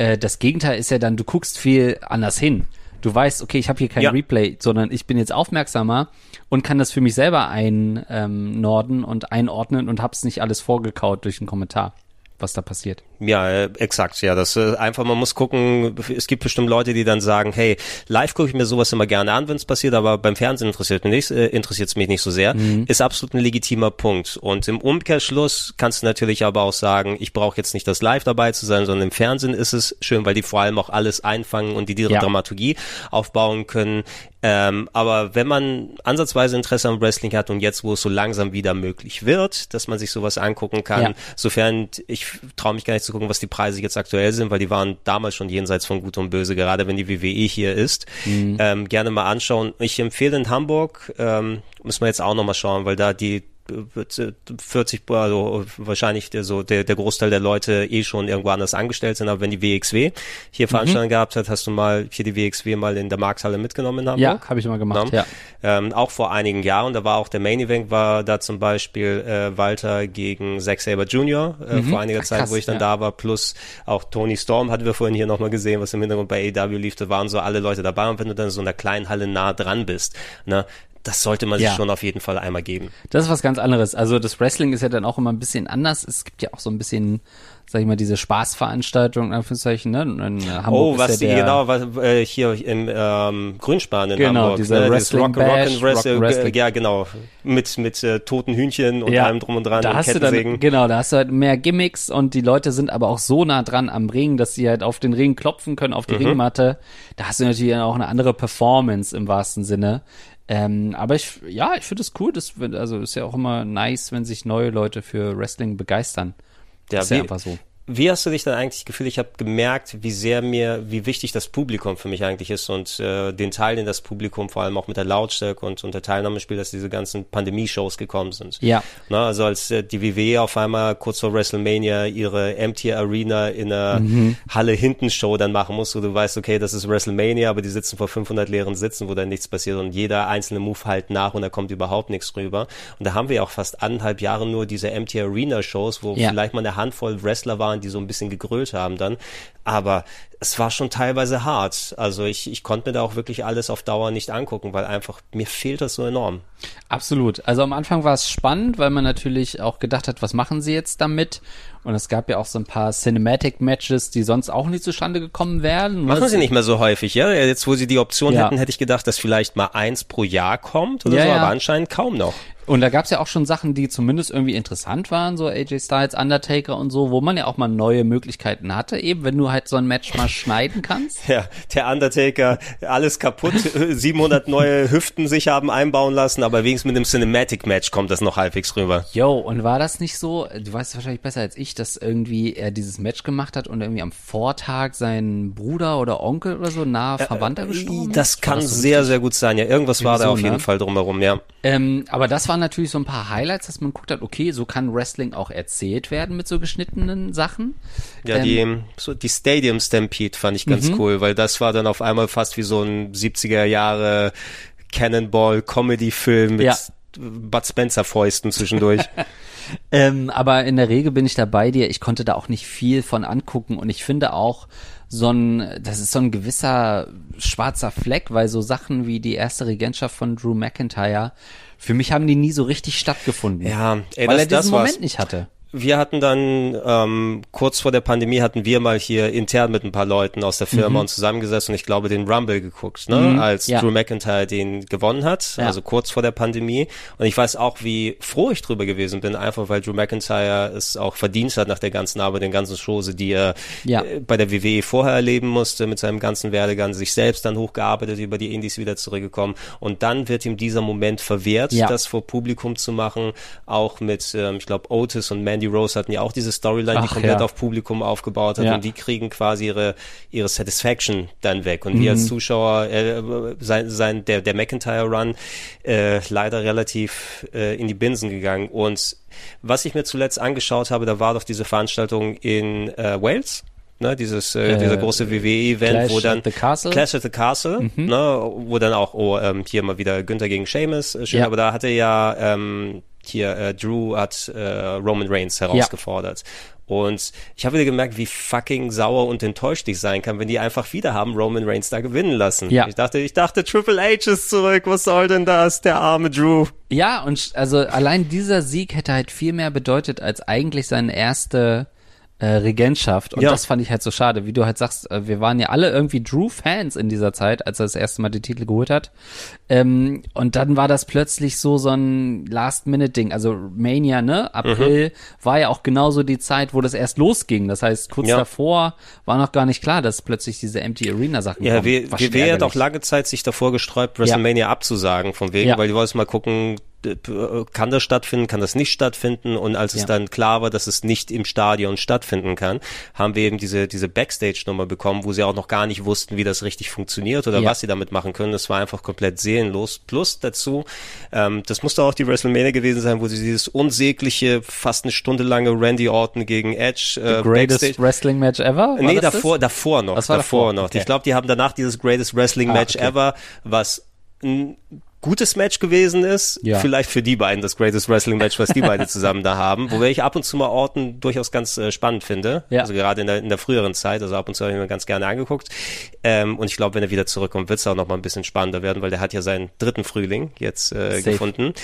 Äh, das Gegenteil ist ja dann, du guckst viel anders hin. Du weißt, okay, ich habe hier kein Ja. Replay, sondern ich bin jetzt aufmerksamer und kann das für mich selber einnorden ähm, norden und einordnen und hab's nicht alles vorgekaut durch einen Kommentar, was da passiert. Ja, äh, exakt, ja. Das äh, einfach, man muss gucken, es gibt bestimmt Leute, die dann sagen, hey, live gucke ich mir sowas immer gerne an, wenn es passiert, aber beim Fernsehen interessiert mich nicht, äh, interessiert's mich nicht so sehr. Ist absolut ein legitimer Punkt. Und im Umkehrschluss kannst du natürlich aber auch sagen, ich brauche jetzt nicht das live dabei zu sein, sondern im Fernsehen ist es schön, weil die vor allem auch alles einfangen und die, die Ja. Dramaturgie aufbauen können. Ähm, aber wenn man ansatzweise Interesse am Wrestling hat und jetzt, wo es so langsam wieder möglich wird, dass man sich sowas angucken kann, Ja. sofern ich traue mich gar nicht zu gucken, was die Preise jetzt aktuell sind, weil die waren damals schon jenseits von Gut und Böse, gerade wenn die WWE hier ist. Ähm, gerne mal anschauen. Ich empfehle in Hamburg, ähm, müssen wir jetzt auch nochmal schauen, weil da die 40, also wahrscheinlich der, so der, der Großteil der Leute eh schon irgendwo anders angestellt sind, aber wenn die WXW hier Veranstaltungen gehabt hat, hast du mal hier die WXW mal in der Markthalle mitgenommen in Hamburg? Ja, habe ich mal gemacht, Ne? ja. Ähm, auch vor einigen Jahren, da war auch der Main Event, war da zum Beispiel äh, Walter gegen Zack Saber Jr. Äh, vor einiger Ach, Zeit, krass, wo ich dann ja. da war, plus auch Tony Storm hatten wir vorhin hier nochmal gesehen, was im Hintergrund bei AW lief, da waren so alle Leute dabei und wenn du dann so in einer kleinen Halle nah dran bist, ne, das sollte man sich Ja. schon auf jeden Fall einmal geben. Das ist was ganz anderes. Also das Wrestling ist ja dann auch immer ein bisschen anders. Es gibt ja auch so ein bisschen, sag ich mal, diese Spaßveranstaltung, in Anführungszeichen, ne? In Hamburg Oh, ist was ja die, genau, was äh, hier im ähm, Grünspan in Genau, Hamburg. dieser ne, Wrestling Rock, Rock Bash, and Wrestling, Rock Wrestling. ja genau, mit mit äh, toten Hühnchen und ja, allem drum und dran da und hast du Kettensägen. dann, genau, da hast du halt mehr Gimmicks und die Leute sind aber auch so nah dran am Ring, dass sie halt auf den Ring klopfen können, auf die Mhm. Ringmatte. Da hast du natürlich auch eine andere Performance im wahrsten Sinne. Ähm, aber ich, ja, ich finde es cool, das, wird- also ist ja auch immer nice, wenn sich neue Leute für Wrestling begeistern. Ja, ist ja wie- einfach so. Wie hast du dich dann eigentlich gefühlt? Ich habe gemerkt, wie sehr mir, wie wichtig das Publikum für mich eigentlich ist und äh, den Teil, den das Publikum vor allem auch mit der Lautstärke und, und der Teilnahme spielt, dass diese ganzen Pandemie-Shows gekommen sind. Ja. Na, also als äh, die WWE auf einmal kurz vor WrestleMania ihre Empty Arena in einer mhm. Halle hinten Show dann machen muss, wo du weißt, okay, das ist WrestleMania, aber die sitzen vor 500 leeren Sitzen, wo dann nichts passiert und jeder einzelne Move halt nach und da kommt überhaupt nichts rüber. Und da haben wir auch fast anderthalb Jahre nur diese Empty Arena Shows, wo ja. vielleicht mal eine Handvoll Wrestler waren, die so ein bisschen gegrölt haben dann. Aber es war schon teilweise hart. Also ich, ich konnte mir da auch wirklich alles auf Dauer nicht angucken, weil einfach mir fehlt das so enorm. Absolut. Also am Anfang war es spannend, weil man natürlich auch gedacht hat, was machen sie jetzt damit? Und es gab ja auch so ein paar Cinematic Matches, die sonst auch nicht zustande gekommen wären. Machen sie nicht mehr so häufig, ja? Jetzt, wo sie die Option ja. hätten, hätte ich gedacht, dass vielleicht mal eins pro Jahr kommt oder ja, so, aber anscheinend kaum noch. Und da gab es ja auch schon Sachen, die zumindest irgendwie interessant waren, so AJ Styles, Undertaker und so, wo man ja auch mal neue Möglichkeiten hatte, eben wenn du halt so ein Match mal schneiden kannst. Ja, der Undertaker, alles kaputt, 700 neue Hüften sich haben einbauen lassen, aber wenigstens mit einem Cinematic Match kommt das noch halbwegs rüber. Yo, und war das nicht so, du weißt wahrscheinlich besser als ich, dass irgendwie er dieses Match gemacht hat und irgendwie am Vortag sein Bruder oder Onkel oder so nahe Verwandter äh, gestorben Das kann das so sehr, sehr gut sein, ja. Irgendwas war da auf jeden ne? Fall drumherum, ja. Ähm, aber das war natürlich so ein paar Highlights, dass man guckt hat, okay, so kann Wrestling auch erzählt werden mit so geschnittenen Sachen. Ja, ähm, die, so die Stadium Stampede fand ich ganz mhm. cool, weil das war dann auf einmal fast wie so ein 70er Jahre Cannonball Comedy Film mit ja. Bud Spencer Fäusten zwischendurch. ähm, aber in der Regel bin ich da bei dir. Ich konnte da auch nicht viel von angucken und ich finde auch, so ein, das ist so ein gewisser schwarzer Fleck, weil so Sachen wie die erste Regentschaft von Drew McIntyre für mich haben die nie so richtig stattgefunden. Ja, ey, weil das, er diesen Moment nicht hatte wir hatten dann ähm, kurz vor der Pandemie hatten wir mal hier intern mit ein paar Leuten aus der Firma mhm. und zusammengesessen und ich glaube den Rumble geguckt, ne, mhm, als ja. Drew McIntyre den gewonnen hat, ja. also kurz vor der Pandemie. Und ich weiß auch, wie froh ich drüber gewesen bin, einfach weil Drew McIntyre es auch verdient hat nach der ganzen Arbeit, den ganzen Chose, die er ja. äh, bei der WWE vorher erleben musste, mit seinem ganzen Werdegang, sich selbst dann hochgearbeitet, über die Indies wieder zurückgekommen. Und dann wird ihm dieser Moment verwehrt, das vor Publikum zu machen, auch mit, ähm, ich glaube, Otis und Man Mandy Rose hatten ja auch diese Storyline, Ach, die komplett ja. auf Publikum aufgebaut hat ja. und die kriegen quasi ihre ihre Satisfaction dann weg und mhm. wir als Zuschauer äh, sein, sein der der McIntyre Run äh, leider relativ äh, in die Binsen gegangen und was ich mir zuletzt angeschaut habe, da war doch diese Veranstaltung in äh, Wales ne, dieses äh, äh, dieser große WWE-Event, wo dann the Castle. Clash at the Castle, mhm. ne, wo dann auch oh, ähm, hier mal wieder Günther gegen Sheamus, äh, schön, ja. aber da hatte ja ähm, hier äh, Drew hat äh, Roman Reigns herausgefordert. Ja. Und ich habe wieder gemerkt, wie fucking sauer und enttäuscht ich sein kann, wenn die einfach wieder haben Roman Reigns da gewinnen lassen. Ja. Ich dachte, ich dachte, Triple H ist zurück. Was soll denn das? Der arme Drew. Ja, und also allein dieser Sieg hätte halt viel mehr bedeutet als eigentlich seine erste äh, Regentschaft. Und ja. das fand ich halt so schade, wie du halt sagst, äh, wir waren ja alle irgendwie Drew-Fans in dieser Zeit, als er das erste Mal den Titel geholt hat. Ähm, und dann war das plötzlich so so ein Last-Minute-Ding. Also Mania, ne? April mhm. war ja auch genauso die Zeit, wo das erst losging. Das heißt, kurz ja. davor war noch gar nicht klar, dass plötzlich diese Empty Arena-Sachen Ja, kommen. wir, wir hat auch lange Zeit sich davor gesträubt, WrestleMania ja. abzusagen, von wegen, weil die wollten mal gucken, kann das stattfinden, kann das nicht stattfinden und als ja. es dann klar war, dass es nicht im Stadion stattfinden kann, haben wir eben diese diese Backstage-Nummer bekommen, wo sie auch noch gar nicht wussten, wie das richtig funktioniert oder ja. was sie damit machen können. Das war einfach komplett seelenlos. Plus dazu, ähm, das musste auch die WrestleMania gewesen sein, wo sie dieses unsägliche, fast eine Stunde lange Randy Orton gegen Edge äh, The greatest Backstage. Wrestling Match ever? War nee, davor, das? davor noch, davor, davor, noch. Okay. Ich glaube, die haben danach dieses Greatest Wrestling ah, Match ah, okay. ever, was gutes Match gewesen ist. Ja. Vielleicht für die beiden das Greatest Wrestling Match, was die beiden zusammen da haben. Wobei ich ab und zu mal Orten durchaus ganz äh, spannend finde. Ja. Also gerade in der, in der früheren Zeit. Also ab und zu habe ich mir ganz gerne angeguckt. Ähm, und ich glaube, wenn er wieder zurückkommt, wird es auch noch mal ein bisschen spannender werden, weil der hat ja seinen dritten Frühling jetzt äh, gefunden.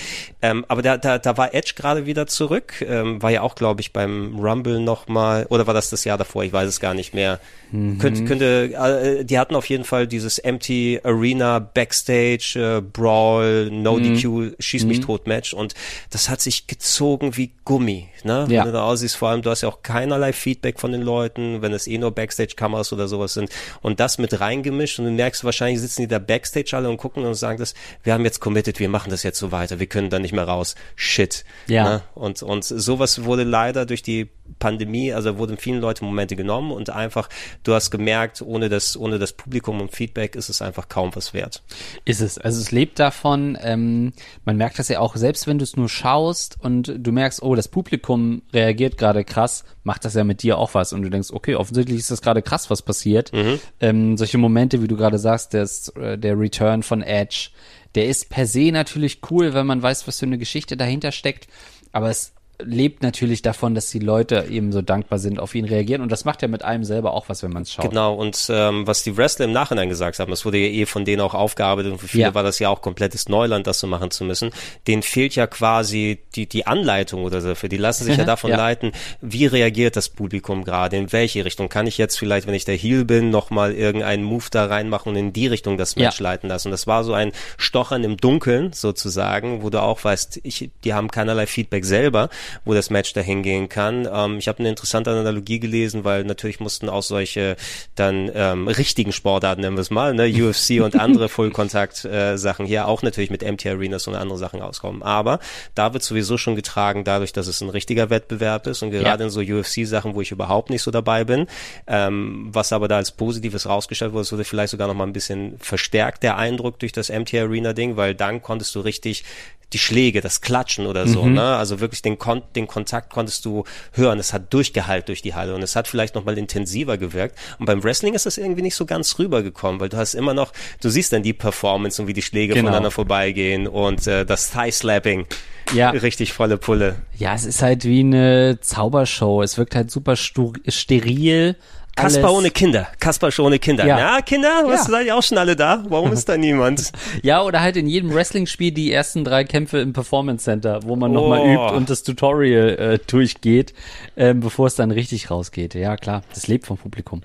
Ähm, aber da, da, da war Edge gerade wieder zurück. Ähm, war ja auch, glaube ich, beim Rumble noch mal. Oder war das das Jahr davor? Ich weiß es gar nicht mehr. Mhm. Könnte, könnte, äh, die hatten auf jeden Fall dieses Empty Arena Backstage äh, Brawl No mhm. DQ Schieß mich mhm. tot Match und das hat sich gezogen wie Gummi, ne? Ja. Wenn du da aussiehst, vor allem du hast ja auch keinerlei Feedback von den Leuten, wenn es eh nur Backstage Kameras oder sowas sind und das mit reingemischt und du merkst wahrscheinlich sitzen die da Backstage alle und gucken und sagen das, wir haben jetzt committed, wir machen das jetzt so weiter, wir können da nicht mehr raus. Shit. Ja. Ne? Und und sowas wurde leider durch die Pandemie, also wurden vielen Leute Momente genommen und einfach, du hast gemerkt, ohne das, ohne das Publikum und Feedback ist es einfach kaum was wert. Ist es. Also es lebt davon, ähm, man merkt das ja auch, selbst wenn du es nur schaust und du merkst, oh, das Publikum reagiert gerade krass, macht das ja mit dir auch was und du denkst, okay, offensichtlich ist das gerade krass, was passiert. Mhm. Ähm, solche Momente, wie du gerade sagst, äh, der Return von Edge, der ist per se natürlich cool, wenn man weiß, was für eine Geschichte dahinter steckt, aber es lebt natürlich davon, dass die Leute eben so dankbar sind, auf ihn reagieren. Und das macht ja mit einem selber auch was, wenn man es schaut. Genau, und ähm, was die Wrestler im Nachhinein gesagt haben, das wurde ja eh von denen auch aufgearbeitet und für viele ja. war das ja auch komplettes Neuland, das so machen zu müssen. Denen fehlt ja quasi die, die Anleitung oder so. Für die lassen sich ja davon ja. leiten, wie reagiert das Publikum gerade, in welche Richtung. Kann ich jetzt vielleicht, wenn ich der Heel bin, nochmal irgendeinen Move da reinmachen und in die Richtung das Match ja. leiten lassen. Und das war so ein Stochern im Dunkeln sozusagen, wo du auch weißt, ich, die haben keinerlei Feedback selber wo das Match dahin gehen kann. Ähm, ich habe eine interessante Analogie gelesen, weil natürlich mussten auch solche dann ähm, richtigen Sportarten, nennen wir es mal, ne, UFC und andere Full-Kontakt-Sachen äh, hier auch natürlich mit MT Arenas und andere Sachen rauskommen. Aber da wird sowieso schon getragen, dadurch, dass es ein richtiger Wettbewerb ist und gerade ja. in so UFC-Sachen, wo ich überhaupt nicht so dabei bin, ähm, was aber da als Positives rausgestellt wurde, es wurde vielleicht sogar noch mal ein bisschen verstärkt, der Eindruck durch das MT Arena-Ding, weil dann konntest du richtig die Schläge, das Klatschen oder so, mhm. ne? Also wirklich den, Kon den Kontakt konntest du hören. Es hat durchgeheilt durch die Halle und es hat vielleicht nochmal intensiver gewirkt. Und beim Wrestling ist das irgendwie nicht so ganz rübergekommen, weil du hast immer noch, du siehst dann die Performance und wie die Schläge genau. voneinander vorbeigehen und äh, das Thigh-Slapping. Ja. Richtig volle Pulle. Ja, es ist halt wie eine Zaubershow. Es wirkt halt super steril, Kasper ohne Kinder. Kasper schon ohne Kinder. Ja, ja Kinder, was ja. seid ihr auch schon alle da? Warum ist da niemand? ja, oder halt in jedem Wrestling-Spiel die ersten drei Kämpfe im Performance Center, wo man oh. nochmal übt und das Tutorial äh, durchgeht, ähm, bevor es dann richtig rausgeht. Ja, klar, das lebt vom Publikum.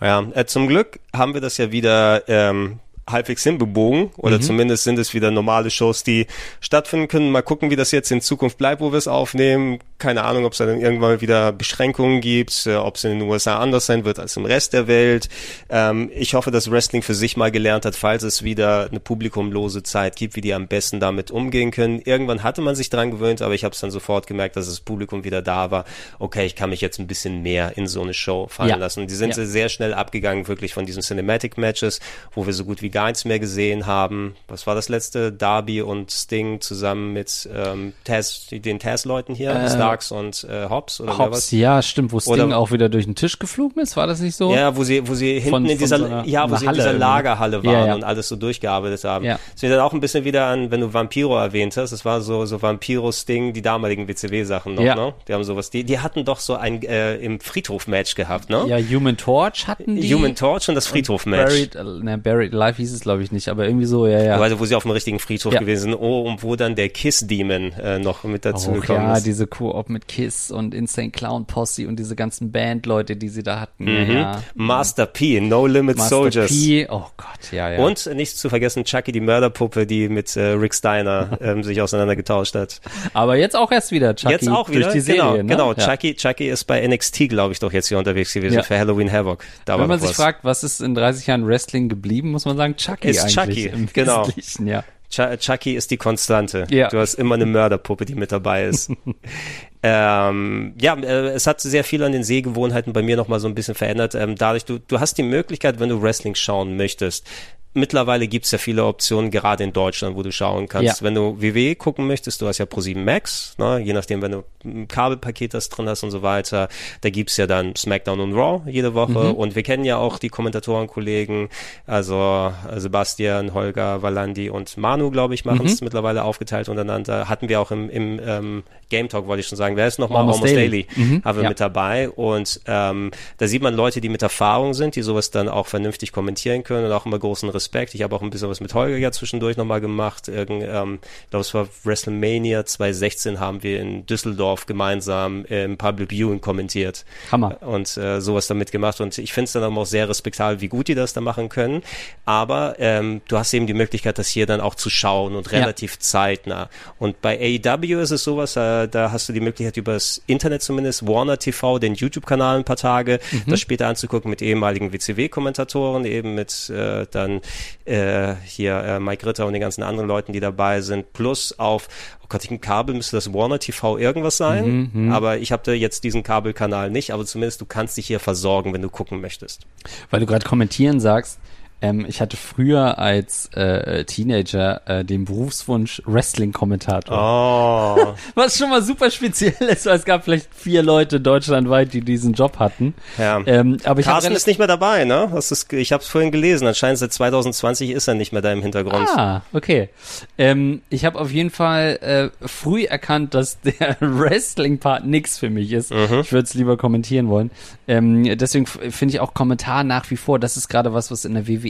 Ja, äh, zum Glück haben wir das ja wieder ähm, halbwegs hinbebogen oder mhm. zumindest sind es wieder normale Shows, die stattfinden können. Mal gucken, wie das jetzt in Zukunft bleibt, wo wir es aufnehmen. Keine Ahnung, ob es dann irgendwann wieder Beschränkungen gibt, äh, ob es in den USA anders sein wird als im Rest der Welt. Ähm, ich hoffe, dass Wrestling für sich mal gelernt hat, falls es wieder eine publikumlose Zeit gibt, wie die am besten damit umgehen können. Irgendwann hatte man sich dran gewöhnt, aber ich habe es dann sofort gemerkt, dass das Publikum wieder da war. Okay, ich kann mich jetzt ein bisschen mehr in so eine Show fallen ja. lassen. Die sind ja. sehr schnell abgegangen, wirklich von diesen Cinematic Matches, wo wir so gut wie gar nichts mehr gesehen haben. Was war das letzte? Darby und Sting zusammen mit ähm, Taz, den Taz-Leuten hier, äh, Starks und äh, Hobbs oder Hobbs, was? ja, stimmt, wo Sting oder, auch wieder durch den Tisch geflogen ist, war das nicht so? Ja, wo sie, wo sie hinten von, in dieser, so ja, wo sie in dieser Lagerhalle waren ja, ja. und alles so durchgearbeitet haben. Ja. Das wird dann auch ein bisschen wieder an, wenn du Vampiro erwähnt hast, das war so, so Vampiro, Sting, die damaligen WCW-Sachen noch, ja. ne? Die haben sowas, die, die hatten doch so ein, äh, im Friedhof-Match gehabt, ne? Ja, Human Torch hatten die. Human Torch und das Friedhof-Match. Buried, äh, ne, Buried Alive hieß es, glaube ich, nicht, aber irgendwie so, ja, ja. Also, wo sie auf dem richtigen Friedhof gewesen sind. Oh, und wo dann der Kiss-Demon äh, noch mit dazu oh, gekommen ja, ist. Ja, diese Koop mit Kiss und Insane Clown Posse und diese ganzen Bandleute, die sie da hatten. Mhm. Ja. Master P, No Limit Master Soldiers. P, oh Gott, ja, ja. Und nicht zu vergessen Chucky, die Mörderpuppe, die mit äh, Rick Steiner ähm, sich auseinandergetauscht hat. Aber jetzt auch erst wieder, Chucky. Jetzt auch wieder, durch die Serie, genau, ne? genau. Chucky, Chucky ist bei NXT, glaube ich, doch jetzt hier unterwegs gewesen für Halloween Havoc. Da Wenn man sich was. fragt, was ist in 30 Jahren Wrestling geblieben, muss man sagen, Chucky ist eigentlich. Chucky, genau. Ja. Chucky ist die Konstante. Ja. Du hast immer eine Mörderpuppe, die mit dabei ist. ähm, ja, äh, es hat sehr viel an den Sehgewohnheiten bei mir nochmal so ein bisschen verändert. Ähm, dadurch, du, du hast die Möglichkeit, wenn du Wrestling schauen möchtest, mittlerweile gibt's ja viele Optionen, gerade in Deutschland, wo du schauen kannst. Ja. Wenn du WWE gucken möchtest, du hast ja Pro7 Max, ne? je nachdem, wenn du ein Kabelpaket das drin hast und so weiter, da gibt's ja dann SmackDown und Raw jede Woche mhm. und wir kennen ja auch die Kommentatorenkollegen, also Sebastian, Holger, Valandi und Manu, glaube ich, machen es mhm. mittlerweile aufgeteilt untereinander. Hatten wir auch im, im ähm, Game Talk, wollte ich schon sagen, wer ist nochmal? Almost, Almost Daily, Daily. Mhm. haben wir ja. mit dabei und ähm, da sieht man Leute, die mit Erfahrung sind, die sowas dann auch vernünftig kommentieren können und auch immer großen Respekt. Ich habe auch ein bisschen was mit Holger ja zwischendurch nochmal gemacht. Irgend, ähm, ich glaube, es war WrestleMania 2016 haben wir in Düsseldorf gemeinsam im Public Viewing kommentiert. Hammer. Und äh, sowas damit gemacht. Und ich finde es dann auch sehr respektabel, wie gut die das da machen können. Aber ähm, du hast eben die Möglichkeit, das hier dann auch zu schauen und relativ ja. zeitnah. Und bei AEW ist es sowas, äh, da hast du die Möglichkeit über das Internet zumindest, Warner TV, den YouTube-Kanal ein paar Tage, mhm. das später anzugucken mit ehemaligen WCW-Kommentatoren, eben mit äh, dann äh, hier äh, Mike Ritter und den ganzen anderen Leuten, die dabei sind, plus auf oh Gott, im Kabel müsste das Warner TV irgendwas sein, Mhm, aber ich habe da jetzt diesen Kabelkanal nicht, aber zumindest du kannst dich hier versorgen, wenn du gucken möchtest. Weil du gerade kommentieren sagst, ähm, ich hatte früher als äh, Teenager äh, den Berufswunsch Wrestling-Kommentator. Oh, Was schon mal super speziell ist, weil es gab vielleicht vier Leute deutschlandweit, die diesen Job hatten. ja. Ähm, aber ich rela- ist nicht mehr dabei, ne? Das ist, ich habe es vorhin gelesen. Anscheinend seit 2020 ist er nicht mehr da im Hintergrund. Ah, okay. Ähm, ich habe auf jeden Fall äh, früh erkannt, dass der Wrestling-Part nix für mich ist. Ich würde es lieber kommentieren wollen. Ähm, deswegen finde ich auch Kommentar nach wie vor, das ist gerade was, was in der WWE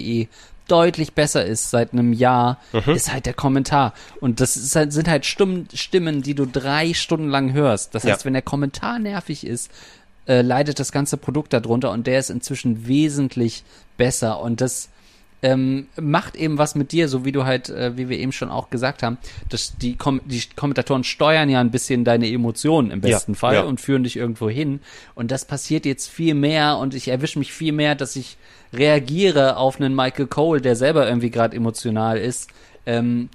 deutlich besser ist seit einem Jahr, ist halt der Kommentar. Und das ist halt, sind halt Stimmen, Stimmen, die du drei Stunden lang hörst. Das heißt, Ja. wenn der Kommentar nervig ist, äh, leidet das ganze Produkt darunter und der ist inzwischen wesentlich besser und das ähm, macht eben was mit dir, so wie du halt, äh, wie wir eben schon auch gesagt haben, dass die, Kom die Kommentatoren steuern ja ein bisschen deine Emotionen im besten Fall ja. und führen dich irgendwo hin. Und das passiert jetzt viel mehr und ich erwische mich viel mehr, dass ich reagiere auf einen Michael Cole, der selber irgendwie gerade emotional ist. Ähm,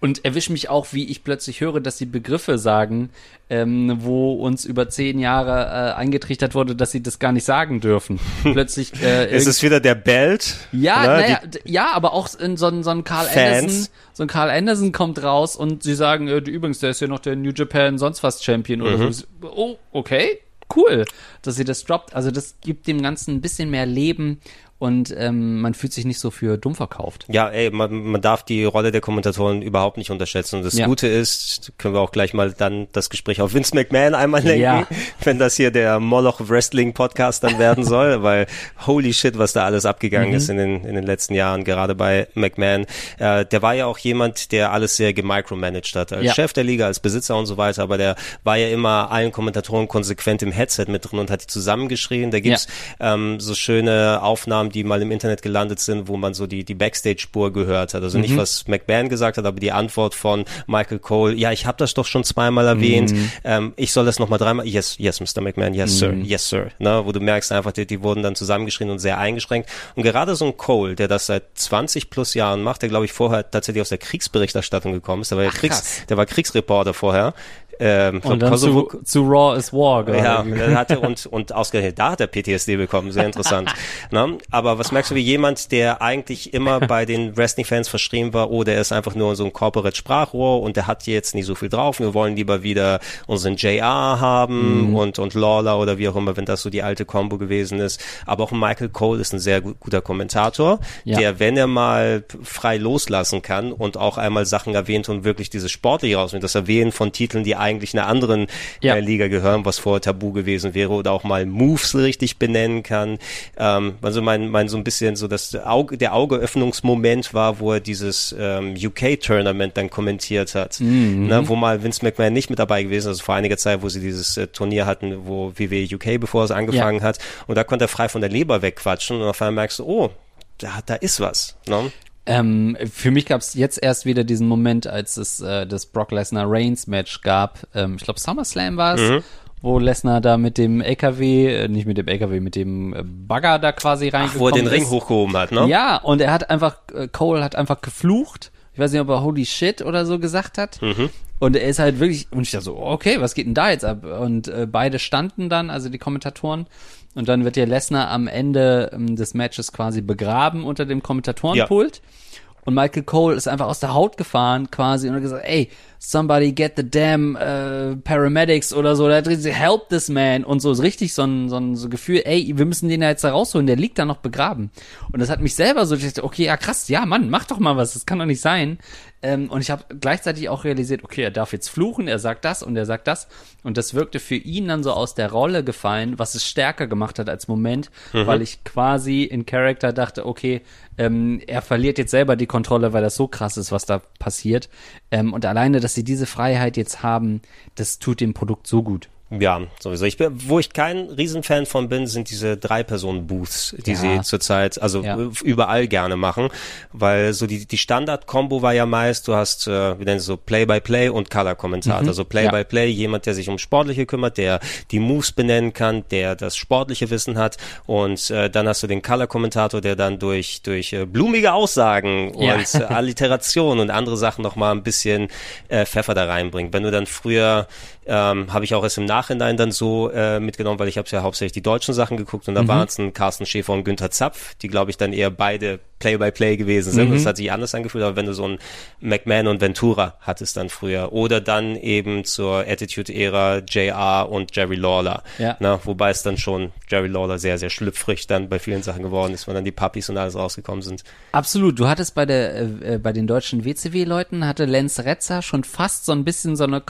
und erwische mich auch, wie ich plötzlich höre, dass sie Begriffe sagen, ähm, wo uns über zehn Jahre äh, eingetrichtert wurde, dass sie das gar nicht sagen dürfen. plötzlich äh, Ist es wieder der Belt? ja, naja, ja, aber auch in so ein, so ein Carl Fans. Anderson, so ein Carl Anderson kommt raus und sie sagen, äh, übrigens, der ist ja noch der New Japan sonst was Champion oder Mhm. so. Oh, okay, cool, dass sie das droppt. Also das gibt dem Ganzen ein bisschen mehr Leben und ähm, man fühlt sich nicht so für dumm verkauft. Ja, ey, man, man darf die Rolle der Kommentatoren überhaupt nicht unterschätzen. Und das Ja. Gute ist, können wir auch gleich mal dann das Gespräch auf Vince McMahon einmal lenken, Ja. wenn das hier der Moloch Wrestling Podcast dann werden soll, weil holy shit, was da alles abgegangen Mhm. ist in den, in den letzten Jahren, gerade bei McMahon. Äh, der war ja auch jemand, der alles sehr gemicromanaged hat, als Ja. Chef der Liga, als Besitzer und so weiter, aber der war ja immer allen Kommentatoren konsequent im Headset mit drin und hat die zusammengeschrien. Da gibt's ähm, so schöne Aufnahmen, die mal im Internet gelandet sind, wo man so die, die Backstage-Spur gehört hat. Also Mhm. nicht, was McMahon gesagt hat, aber die Antwort von Michael Cole, ja, ich habe das doch schon zweimal erwähnt, Mhm. ähm, ich soll das nochmal dreimal, yes, yes, Mr. McMahon, yes, sir, yes, sir. Ne, wo du merkst einfach, die, die wurden dann zusammengeschrien und sehr eingeschränkt. Und gerade so ein Cole, der das seit 20 plus Jahren macht, der glaube ich vorher tatsächlich aus der Kriegsberichterstattung gekommen ist, der war, ja Kriegs, der war Kriegsreporter vorher. Ähm, Und dann Kosovo- zu, zu Raw is War ja, hatte und, und ausgerechnet da hat er PTSD bekommen, sehr interessant. ne? Aber was merkst du, wie jemand, der eigentlich immer bei den Wrestling-Fans verschrien war, oh, der ist einfach nur so ein Corporate-Sprachrohr und der hat jetzt nicht so viel drauf, wir wollen lieber wieder unseren JR haben Mhm. und, und Lawler oder wie auch immer, wenn das so die alte Combo gewesen ist. Aber auch Michael Cole ist ein sehr gu- guter Kommentator, Ja. der, wenn er mal frei loslassen kann und auch einmal Sachen erwähnt und wirklich dieses Sportliche rausnimmt, das Erwähnen von Titeln, die eigentlich einer anderen Ja. äh, Liga gehören, was vorher tabu gewesen wäre, oder auch mal Moves richtig benennen kann. Ähm, also mein, mein so ein bisschen so das Auge, der Augeöffnungsmoment war, wo er dieses ähm, UK-Tournament dann kommentiert hat, ne, wo mal Vince McMahon nicht mit dabei gewesen ist, also vor einiger Zeit, wo sie dieses äh, Turnier hatten, wo WWE UK, bevor es angefangen hat, und da konnte er frei von der Leber wegquatschen und auf einmal merkst du, oh, da, da ist was. Ne? Ähm, für mich gab es jetzt erst wieder diesen Moment, als es äh, das Brock Lesnar Reigns Match gab. Ähm, ich glaube SummerSlam war es, Mhm. wo Lesnar da mit dem LKW, äh, nicht mit dem LKW, mit dem äh, Bagger da quasi reingekommen Wo er den ist. Ring hochgehoben hat, ne? Ja, und er hat einfach, äh, Cole hat einfach geflucht. Ich weiß nicht, ob er Holy Shit oder so gesagt hat. Mhm. Und er ist halt wirklich, und ich dachte so, okay, was geht denn da jetzt ab? Und äh, beide standen dann, also die Kommentatoren. Und dann wird ja Lesnar am Ende ähm, des Matches quasi begraben unter dem Kommentatorenpult. Und Michael Cole ist einfach aus der Haut gefahren quasi und hat gesagt, ey, somebody get the damn äh, paramedics oder so. Da hat gesagt, help this man und so ist richtig so ein, so ein so Gefühl, ey, wir müssen den ja jetzt da rausholen, der liegt da noch begraben. Und das hat mich selber so, ich dachte, okay, ja krass, ja Mann, mach doch mal was, das kann doch nicht sein. Ähm, und ich habe gleichzeitig auch realisiert, okay, er darf jetzt fluchen, er sagt das und er sagt das. Und das wirkte für ihn dann so aus der Rolle gefallen, was es stärker gemacht hat als Moment, weil ich quasi in Character dachte, okay, ähm, er verliert jetzt selber die Kontrolle, weil das so krass ist, was da passiert. Ähm, und alleine, dass sie diese Freiheit jetzt haben, das tut dem Produkt so gut. Ja, sowieso. Ich bin, wo ich kein Riesenfan von bin, sind diese Drei-Personen-Booths, die Ja. sie zurzeit, also Ja. überall gerne machen, weil so die, die Standard-Kombo war ja meist, du hast, äh, wie nennen sie so, Play-by-Play und Color-Kommentator. Also Play-by-Play, jemand, der sich um Sportliche kümmert, der die Moves benennen kann, der das sportliche Wissen hat und äh, dann hast du den Color-Kommentator, der dann durch, durch äh, blumige Aussagen Ja. und äh, Alliteration und andere Sachen nochmal ein bisschen äh, Pfeffer da reinbringt. Wenn du dann früher, ähm, habe ich auch erst im Nachhinein dann so äh, mitgenommen, weil ich habe ja hauptsächlich die deutschen Sachen geguckt und da waren es ein Carsten Schäfer und Günther Zapf, die glaube ich dann eher beide Play-by-Play gewesen sind. Das hat sich anders angefühlt, aber wenn du so ein McMahon und Ventura hattest dann früher oder dann eben zur Attitude-Ära JR und Jerry Lawler. Ja. Na, wobei es dann schon Jerry Lawler sehr, sehr schlüpfrig dann bei vielen Sachen geworden ist, wenn dann die Puppies und alles rausgekommen sind. Absolut. Du hattest bei der äh, äh, bei den deutschen WCW-Leuten hatte Lance Retzer schon fast so ein bisschen so eine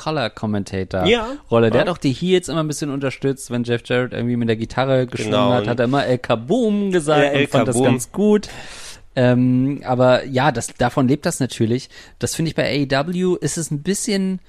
Ja. Der Ja. hat auch die Heels immer ein bisschen unterstützt, wenn Jeff Jarrett irgendwie mit der Gitarre geschwungen Genau. hat, hat er immer El Kaboom gesagt Ja, El und fand das Kaboom. ganz gut. Ähm, aber ja, das, davon lebt das natürlich. Das finde ich bei AEW ist es ein bisschen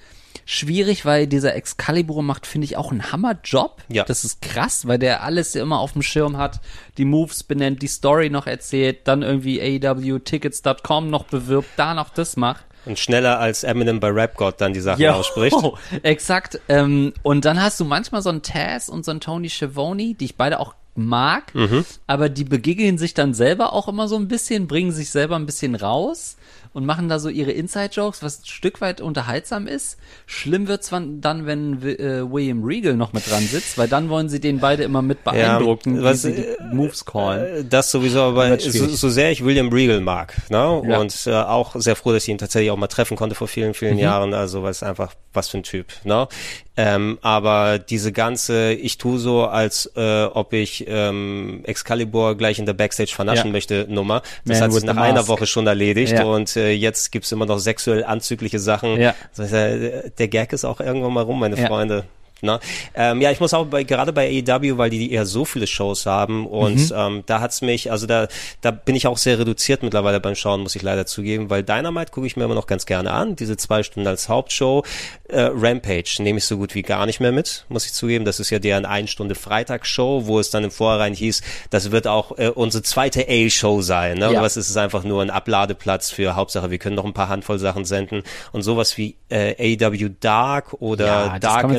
schwierig, weil dieser Excalibur macht, finde ich, auch einen Hammerjob. Ja. Das ist krass, weil der alles immer auf dem Schirm hat, die Moves benennt, die Story noch erzählt, dann irgendwie AEW Tickets.com noch bewirbt, da noch das macht. Und schneller als Eminem bei Rap God dann die Sachen ausspricht. Exakt. Ähm, und dann hast du manchmal so einen Taz und so einen Tony Schiavone, die ich beide auch mag, Mhm. aber die begegnen sich dann selber auch immer so ein bisschen, bringen sich selber ein bisschen raus und machen da so ihre Inside-Jokes, was ein Stück weit unterhaltsam ist. Schlimm wird's dann, dann, wenn äh, William Regal noch mit dran sitzt, weil dann wollen sie den beide immer mit beeindrucken, wie was, sie die Moves callen. Äh, Das sowieso, aber so, so sehr ich William Regal mag, ne? Ja. Und äh, auch sehr froh, dass ich ihn tatsächlich auch mal treffen konnte vor vielen, Mhm. vielen Jahren. Also weil es einfach was für ein Typ, ne? Ähm, aber diese ganze, ich tu so, als äh, ob ich ähm, Excalibur gleich in der Backstage vernaschen Ja. möchte, Nummer. Das Man hat sich nach einer. Woche schon erledigt Ja. und äh, jetzt gibt's immer noch sexuell anzügliche Sachen. Ja. Äh, der Gag ist auch irgendwann mal rum, meine Ja. Freunde. Ne? Ähm, ja, ich muss auch bei, gerade bei AEW, weil die eher so viele Shows haben und Mhm. ähm, da hat's mich, also da, da bin ich auch sehr reduziert mittlerweile beim Schauen, muss ich leider zugeben, weil Dynamite gucke ich mir immer noch ganz gerne an, diese zwei Stunden als Hauptshow. Äh, Rampage nehme ich so gut wie gar nicht mehr mit, muss ich zugeben. Das ist ja deren ein Stunde Freitagsshow, wo es dann im Vorhinein hieß, das wird auch äh, unsere zweite A-Show sein. Ne? Ja. Was ist es einfach nur ein Abladeplatz für Hauptsache, wir können noch ein paar Handvoll Sachen senden und sowas wie äh, AEW Dark oder Ja, Dark kann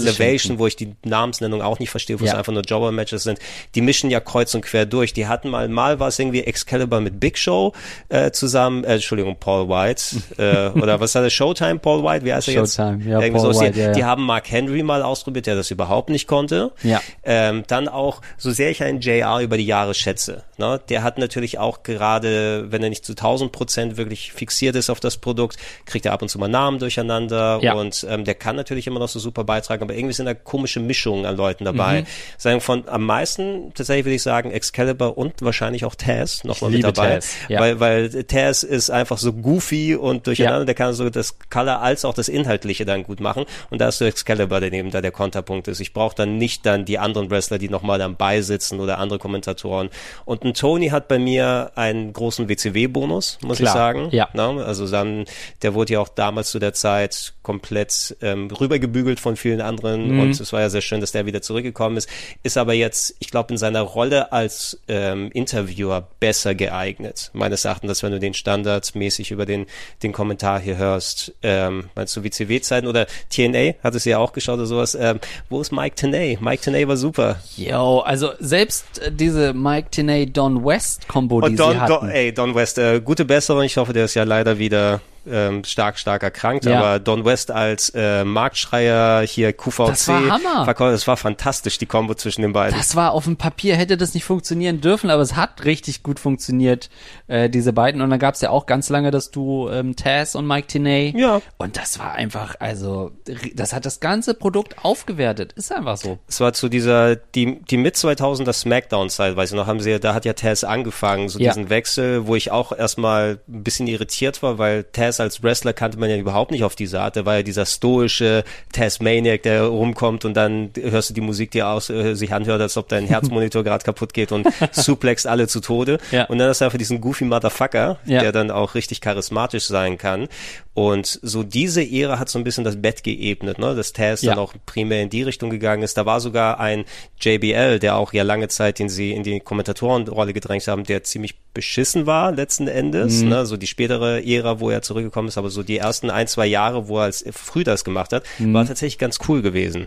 Elevation, wo ich die Namensnennung auch nicht verstehe, wo es Ja. einfach nur Jobber-Matches sind, die mischen ja kreuz und quer durch. Die hatten mal, mal war es irgendwie Excalibur mit Big Show äh, zusammen, äh, Entschuldigung, Paul White, äh, oder was hat er, Showtime Paul White, wie heißt er jetzt? Showtime, ja, Irgendwie Paul sowas. White, die, ja, ja. die haben Mark Henry mal ausprobiert, der das überhaupt nicht konnte. Ja. Ähm, dann auch, so sehr ich einen JR über die Jahre schätze, ne, der hat natürlich auch gerade, wenn er nicht zu 1000 Prozent wirklich fixiert ist auf das Produkt, kriegt er ab und zu mal Namen durcheinander Ja. und ähm, der kann natürlich immer noch so super beitragen, aber irgendwie sind da komische Mischungen an Leuten dabei. Sagen von am meisten, tatsächlich würde ich sagen, Excalibur und wahrscheinlich auch Taz nochmal mit dabei. Taz, ja. Weil, weil Taz ist einfach so goofy und durcheinander, Ja. der kann so das Color als auch das Inhaltliche dann gut machen. Und da ist so Excalibur, der eben da der Konterpunkt ist. Ich brauche dann nicht dann die anderen Wrestler, die nochmal dann beisitzen oder andere Kommentatoren. Und ein Tony hat bei mir einen großen WCW-Bonus, muss Klar, ich sagen. ja. Ne? Also dann, der wurde ja auch damals zu der Zeit komplett ähm, rübergebügelt von vielen anderen Mhm. Und es war ja sehr schön, dass der wieder zurückgekommen ist. Ist aber jetzt, ich glaube, in seiner Rolle als ähm, Interviewer besser geeignet, meines Erachtens, dass wenn du den standardmäßig über den, den Kommentar hier hörst, ähm, meinst du WCW-Zeiten oder TNA, hat es ja auch geschaut oder sowas, ähm, wo ist Mike Tenay? Mike Tenay war super. Yo, also selbst äh, diese Mike Tenay Don West Combo, die Don, sie hatten. Don, ey, Don West, äh, gute Besserung. Ich hoffe, der ist ja leider wieder ähm, stark, stark erkrankt. Ja. Aber Don West als äh, Marktschreier hier QVC. Das war Hammer. Verkäufer, das war fantastisch, die Kombo zwischen den beiden. Das war auf dem Papier, hätte das nicht funktionieren dürfen, aber es hat richtig gut funktioniert, äh, diese beiden. Und dann gab's ja auch ganz lange das Duo ähm, Taz und Mike Tenay. Ja. Und das war einfach, also, das hat das ganze Produkt aufgewertet. Ist einfach so. Es war zu dieser, die, die mit 2000er Smackdown-Zeit, weiß ich noch, haben sie, da hat ja Taz angefangen, so Ja. diesen Wechsel, wo ich auch erstmal ein bisschen irritiert war, weil Taz als Wrestler kannte man ja überhaupt nicht auf diese Art. Der war ja dieser stoische Taz-Maniac, der rumkommt und dann hörst du die Musik, die aus, äh, sich anhört, als ob dein Herzmonitor gerade kaputt geht und suplext alle zu Tode. Ja. Und dann hast du einfach diesen goofy Motherfucker, Ja. der dann auch richtig charismatisch sein kann. Und so diese Ära hat so ein bisschen das Bett geebnet, ne? dass Taz Ja. dann auch primär in die Richtung gegangen ist. Da war sogar ein JBL, der auch ja lange Zeit, den sie in die Kommentatorenrolle gedrängt haben, der ziemlich beschissen war letzten Endes. Mhm. Ne? So die spätere Ära, wo er zurückgekommen ist, aber so die ersten ein, zwei Jahre, wo er als früh das gemacht hat, Mhm. war tatsächlich ganz cool gewesen.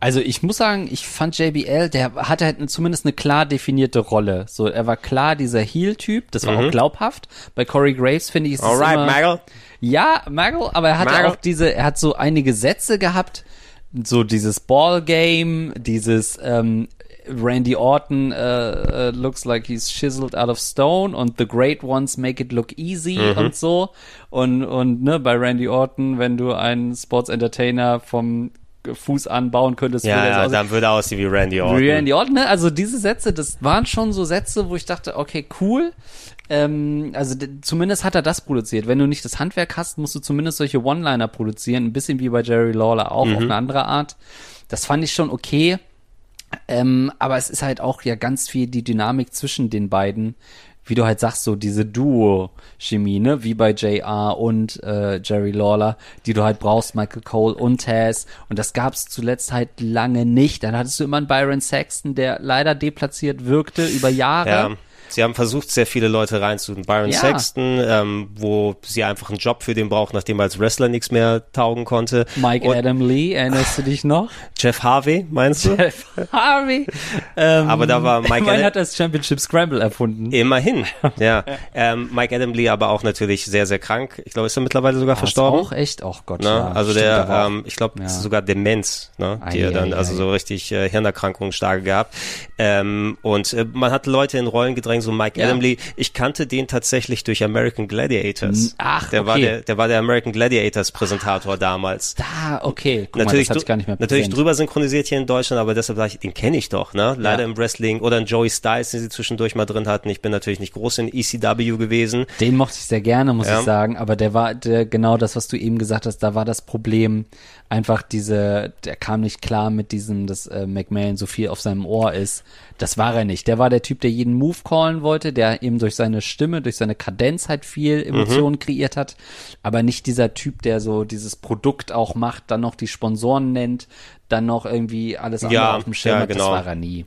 Also ich muss sagen, ich fand JBL, der hatte halt zumindest eine klar definierte Rolle. So, er war klar dieser Heel-Typ, das war auch glaubhaft. Bei Corey Graves finde ich, ist es Mhm. Alright, immer, Magel. Ja, Magel, aber er hatte Magel. auch diese, er hat so einige Sätze gehabt, so dieses Ballgame, dieses ähm, Randy Orton äh, äh, looks like he's chiseled out of stone und the great ones make it look easy Mhm. und so und und ne bei Randy Orton, wenn du einen Sports Entertainer vom Fuß anbauen könntest, würde Ja, er ja, dann würde er aussehen wie Randy Orton. Randy Orton, ne? Also diese Sätze, das waren schon so Sätze, wo ich dachte, okay, cool. Ähm, also zumindest hat er das produziert. Wenn du nicht das Handwerk hast, musst du zumindest solche One-Liner produzieren. Ein bisschen wie bei Jerry Lawler auch, auf eine andere Art. Das fand ich schon okay. Ähm, aber es ist halt auch ja ganz viel die Dynamik zwischen den beiden. Wie du halt sagst, so diese Duo-Chemie, ne? Wie bei JR und äh, Jerry Lawler, die du halt brauchst, Michael Cole und Taz. Und das gab's zuletzt halt lange nicht. Dann hattest du immer einen Byron Saxton, der leider deplatziert wirkte über Jahre. Ja. Sie haben versucht, sehr viele Leute reinzutun. Byron Ja. Sexton, ähm, wo sie einfach einen Job für den braucht, nachdem er als Wrestler nichts mehr taugen konnte. Mike Und Adam Lee, erinnerst du dich noch? Jeff Harvey, meinst du? Harvey. Ähm, Aber da war Mike Adam- hat das Championship Scramble erfunden. Immerhin, ja. Ähm, Mike Adam Lee aber auch natürlich sehr, sehr krank. Ich glaube, ist er mittlerweile sogar verstorben. Auch echt, oh Gott. Ne? ja, also der, ähm, ich glaube, Ja. sogar Demenz, ne? die er dann, also so richtig äh, Hirnerkrankungen stark gehabt. Ähm, und äh, man hat Leute in Rollen gedrängt, so Mike Ja. Adam Lee. Ich kannte den tatsächlich durch American Gladiators. Ach, der war okay. der, der war der American Gladiators Präsentator damals. Da, okay. Guck natürlich, mal, das gar nicht mehr natürlich präsent. drüber synchronisiert hier in Deutschland, aber deshalb sage ich, den kenne ich doch, ne? Leider Ja. im Wrestling oder ein Joey Styles, den sie zwischendurch mal drin hatten. Ich bin natürlich nicht groß in ECW gewesen. Den mochte ich sehr gerne, muss Ja. ich sagen, aber der war der, genau das, was du eben gesagt hast, da war das Problem einfach diese, der kam nicht klar mit diesem, dass äh, McMahon so viel auf seinem Ohr ist. Das war er nicht. Der war der Typ, der jeden Move callen wollte, der eben durch seine Stimme, durch seine Kadenz halt viel Mhm. Emotionen kreiert hat, aber nicht dieser Typ, der so dieses Produkt auch macht, dann noch die Sponsoren nennt, dann noch irgendwie alles andere Ja, auf dem Schirm ja, hat. Das genau. war er nie.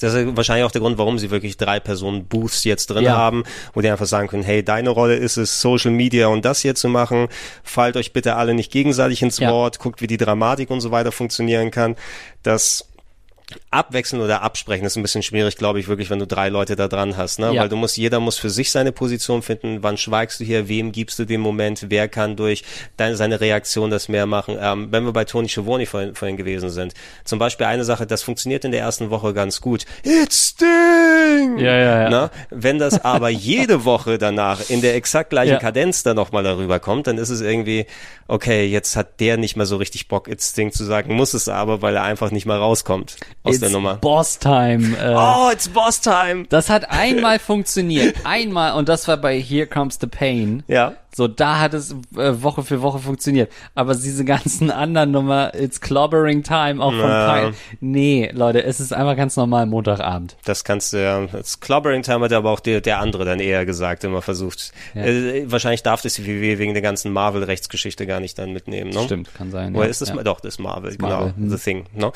Das ist wahrscheinlich auch der Grund, warum sie wirklich drei Personen Booths jetzt drin Ja. haben, wo die einfach sagen können, hey, deine Rolle ist es, Social Media und das hier zu machen. Fallt euch bitte alle nicht gegenseitig ins Ja. Wort, guckt, wie die Dramatik und so weiter funktionieren kann. Das Abwechseln oder Absprechen ist ein bisschen schwierig, glaube ich, wirklich, wenn du drei Leute da dran hast, ne? Ja. Weil du musst, jeder muss für sich seine Position finden. Wann schweigst du hier? Wem gibst du den Moment? Wer kann durch deine, seine Reaktion das mehr machen? Ähm, wenn wir bei Tony Schiavone vorhin, vorhin gewesen sind. Zum Beispiel eine Sache, das funktioniert in der ersten Woche ganz gut. It's Sting! Ja, ja, ja. Ne? Wenn das aber jede Woche danach in der exakt gleichen Ja. Kadenz dann nochmal darüber kommt, dann ist es irgendwie, okay, jetzt hat der nicht mehr so richtig Bock, It's Sting zu sagen, muss es aber, weil er einfach nicht mal rauskommt aus der Nummer. Boss Time. Äh, Oh, it's Boss Time! Das hat einmal funktioniert. Einmal, und das war bei Here Comes the Pain. Ja. So, da hat es äh, Woche für Woche funktioniert. Aber diese ganzen anderen Nummer, It's Clobbering Time, auch von Ja. Pine. Nee, Leute, es ist einfach ganz normal Montagabend. Das kannst du ja, das Clobbering Time hat aber auch der, der andere dann eher gesagt, immer versucht. Ja. Äh, wahrscheinlich darf das die WWE wegen der ganzen Marvel-Rechtsgeschichte gar nicht dann mitnehmen, ne? Stimmt, kann sein. Oder ja. ist das, ja. doch, das ist Marvel, Marvel, genau, hm. The Thing, ne?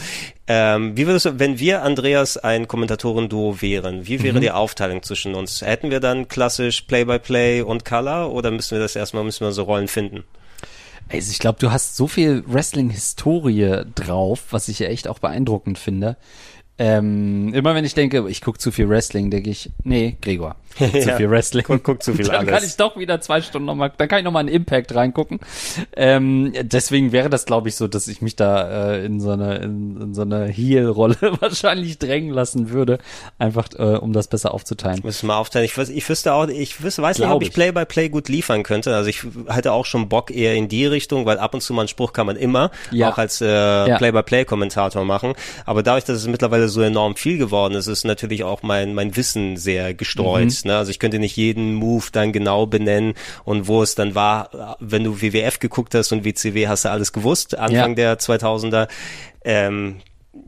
Ähm, wie würdest du, wenn wir, Andreas, ein Kommentatoren-Duo wären, wie Mhm. wäre die Aufteilung zwischen uns? Hätten wir dann klassisch Play-by-Play und Color oder müssen wir das erstmal, müssen wir so Rollen finden? Also ich glaube, du hast so viel Wrestling-Historie drauf, was ich ja echt auch beeindruckend finde. Ähm, immer wenn ich denke, ich gucke zu viel Wrestling, denke ich, nee, Gregor, zu Ja, viel Wrestling. guck- guck zu viel Dann kann alles. ich doch wieder zwei Stunden nochmal, dann kann ich nochmal einen Impact reingucken. Ähm, deswegen wäre das, glaube ich, so, dass ich mich da äh, in so eine, in, in so eine Heel-Rolle wahrscheinlich drängen lassen würde, einfach äh, um das besser aufzuteilen. Müssen wir aufteilen. Ich, ich wüsste auch, ich wüsste, weiß nicht, Glaub ob ich. Play-by-Play gut liefern könnte. Also ich hatte auch schon Bock eher in die Richtung, weil ab und zu mal einen Spruch kann man immer Ja. auch als äh, Play-by-Play-Kommentator machen. Aber dadurch, dass es mittlerweile so enorm viel geworden ist, ist natürlich auch mein, mein Wissen sehr gestreut. Mhm. Ne? Also ich könnte nicht jeden Move dann genau benennen und wo es dann war, wenn du WWF geguckt hast und WCW, hast du alles gewusst, Anfang Ja. der 2000er. Ähm,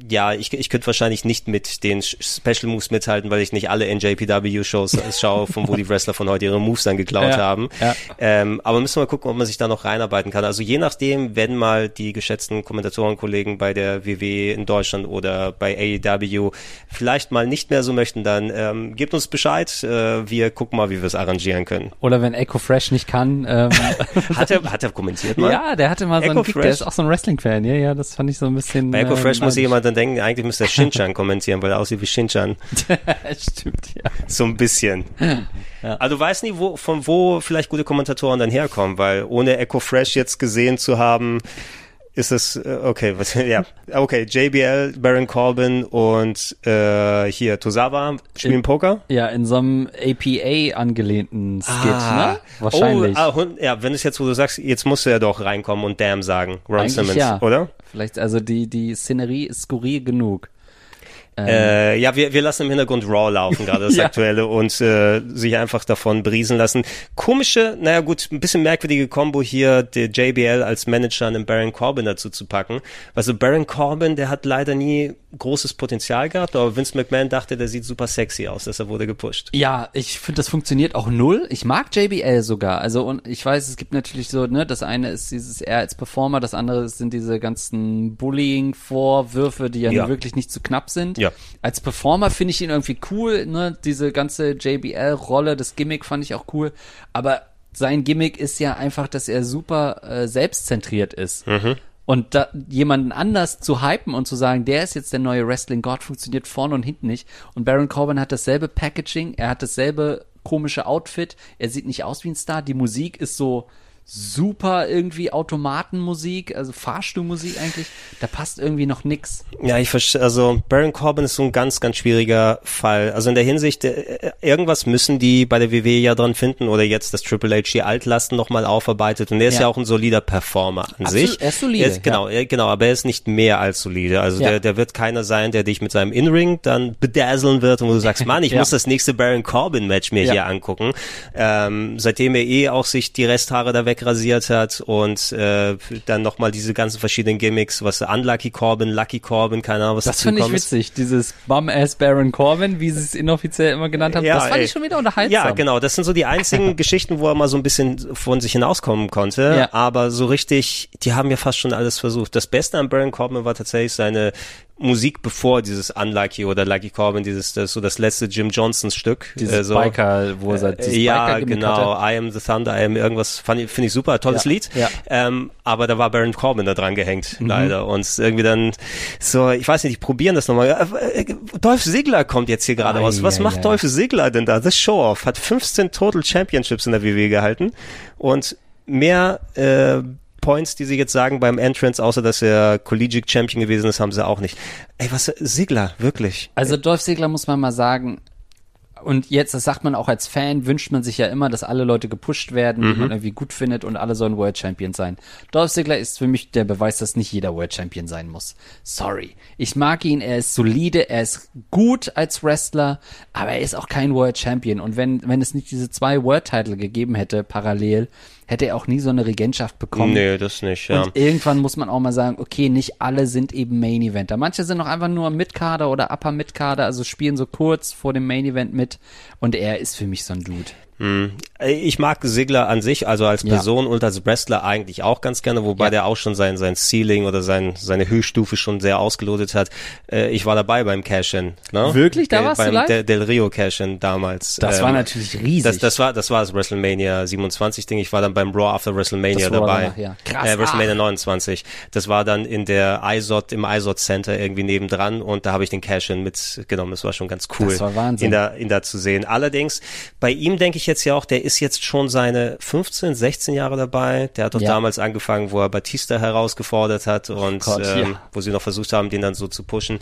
ja, ich, ich könnte wahrscheinlich nicht mit den Special Moves mithalten, weil ich nicht alle NJPW-Shows schaue, von wo die Wrestler von heute ihre Moves dann geklaut Ja, haben. ja. Ähm, aber müssen wir mal gucken, ob man sich da noch reinarbeiten kann. Also je nachdem, wenn mal die geschätzten Kommentatorenkollegen bei der WWE in Deutschland oder bei AEW vielleicht mal nicht mehr so möchten, dann ähm, gebt uns Bescheid. Äh, wir gucken mal, wie wir es arrangieren können. Oder wenn Echo Fresh nicht kann. Ähm, Hat er, hat er kommentiert mal? ja, der hatte mal so einen Fresh? der ist auch so ein Wrestling-Fan. Ja, ja, das fand ich so ein bisschen. Bei Echo äh, Fresh muss neidisch. Jemand dann denken, eigentlich müsste er Shinchan kommentieren, weil er aussieht wie Shinchan. Stimmt, ja. So ein bisschen. Also du weißt nie, wo, von wo vielleicht gute Kommentatoren dann herkommen, weil ohne Echo Fresh jetzt gesehen zu haben, ist es, äh, okay, was, ja, okay, JBL, Baron Corbin und äh, hier Tosawa spielen Poker. Ja, in so einem APA angelehnten Skit, ne? Wahrscheinlich. Oh, ah, hun- ja, wenn es jetzt, wo du sagst, jetzt musst du ja doch reinkommen und Damn sagen, Ron Eigentlich Simmons, ja. oder? Vielleicht, also die, die Szenerie ist skurril genug. Äh, ja, wir, wir lassen im Hintergrund Raw laufen, gerade das Ja. aktuelle, und äh, sich einfach davon briesen lassen. Komische, naja gut, ein bisschen merkwürdige Combo hier, der JBL als Manager einen Baron Corbin dazu zu packen. Also Baron Corbin, der hat leider nie großes Potenzial gehabt, aber Vince McMahon dachte, der sieht super sexy aus, deshalb wurde gepusht. Ja, ich finde, das funktioniert auch null. Ich mag JBL sogar. Also, und ich weiß, es gibt natürlich so, ne, das eine ist dieses er als Performer, das andere sind diese ganzen Bullying-Vorwürfe, die ja, Ja. wirklich nicht zu knapp sind. Ja. Als Performer finde ich ihn irgendwie cool, ne, diese ganze JBL-Rolle, das Gimmick fand ich auch cool. Aber sein Gimmick ist ja einfach, dass er super äh, selbstzentriert ist. Und da, jemanden anders zu hypen und zu sagen, der ist jetzt der neue Wrestling-Gott, funktioniert vorne und hinten nicht. Und Baron Corbin hat dasselbe Packaging, er hat dasselbe komische Outfit, er sieht nicht aus wie ein Star, die Musik ist so super irgendwie Automatenmusik, also Fahrstuhlmusik eigentlich, da passt irgendwie noch nix. Ja, ich verstehe, also Baron Corbin ist so ein ganz, ganz schwieriger Fall. Also in der Hinsicht, äh, irgendwas müssen die bei der WWE ja dran finden oder jetzt das Triple H die Altlasten nochmal aufarbeitet und er ist ja. Ja. auch ein solider Performer an Absolut, sich. er ist solide, Er genau, er, genau, aber er ist nicht mehr als solide. Also Ja. der, der wird keiner sein, der dich mit seinem In-Ring dann bedazzlen wird und wo du sagst, Mann, ich Ja. muss das nächste Baron Corbin Match mir Ja. hier angucken. Ähm, seitdem er eh auch sich die Resthaare da wegrasiert hat und äh, dann nochmal diese ganzen verschiedenen Gimmicks, was Unlucky Corbin, Lucky Corbin, keine Ahnung, was Das finde ich witzig, dieses Bum-Ass Baron Corbin, wie sie es inoffiziell immer genannt haben, Ja, das fand ey. ich schon wieder unterhaltsam. Ja, genau. Das sind so die einzigen Geschichten, wo er mal so ein bisschen von sich hinauskommen konnte. Ja. Aber so richtig, die haben ja fast schon alles versucht. Das Beste an Baron Corbin war tatsächlich seine Musik bevor dieses Unlucky oder Lucky Corbin, dieses das, so das letzte Jim Johnsons Stück. Dieses äh, so. Biker, wo er dieses Äh, ja, genau. hatte. I am the Thunder, I am irgendwas, ich- finde ich super, tolles Ja, Lied. ja. Ähm, aber da war Baron Corbin da dran gehängt, Mhm. leider. Und irgendwie dann so, ich weiß nicht, die probieren das nochmal. Äh, äh, Dolph Ziggler kommt jetzt hier gerade raus. Was ei, macht ei. Dolph Ziggler denn da? Das Show-Off hat 15 Total Championships in der WWE gehalten und mehr äh, Points, die sie jetzt sagen beim Entrance, außer dass er Collegiate Champion gewesen ist, haben sie auch nicht. Ey, was, Ziggler, wirklich. Also Dolph Ziggler muss man mal sagen, und jetzt, das sagt man auch als Fan, wünscht man sich ja immer, dass alle Leute gepusht werden, die man irgendwie gut findet und alle sollen World Champion sein. Dolph Ziggler ist für mich der Beweis, dass nicht jeder World Champion sein muss. Sorry. Ich mag ihn, er ist solide, er ist gut als Wrestler, aber er ist auch kein World Champion. Und wenn, wenn es nicht diese zwei World Title gegeben hätte, parallel, hätte er auch nie so eine Regentschaft bekommen. Nee, das nicht, ja. Und irgendwann muss man auch mal sagen, okay, nicht alle sind eben Main Eventer. Manche sind noch einfach nur Mid-Kader oder Upper Mid-Kader, also spielen so kurz vor dem Main Event mit. Und er ist für mich so ein Dude. Ich mag Sigler an sich, also als Ja. Person und als Wrestler eigentlich auch ganz gerne, wobei Ja. der auch schon sein, sein Ceiling oder sein, seine Höchststufe schon sehr ausgelotet hat. Äh, Ich war dabei beim Cash-In. Ne? Wirklich? Da Der- warst du beim live? Del, Del Rio Cash-In damals. Das Ähm, war natürlich riesig. Das, das war, das war das WrestleMania 27 Ding. Ich war dann beim Raw After WrestleMania Raw dabei. danach, ja. Krass. Äh, WrestleMania Ah. 29. Das war dann in der ISOT, im ISOT Center irgendwie nebendran und da habe ich den Cash-In mitgenommen. Das war schon ganz cool. Das war Wahnsinn. In da, ihn da zu sehen. Allerdings, bei ihm denke ich jetzt ja auch, der ist jetzt schon seine 15, 16 Jahre dabei. Der hat doch Ja. damals angefangen, wo er Batista herausgefordert hat und Gott, ähm, ja. wo sie noch versucht haben, den dann so zu pushen.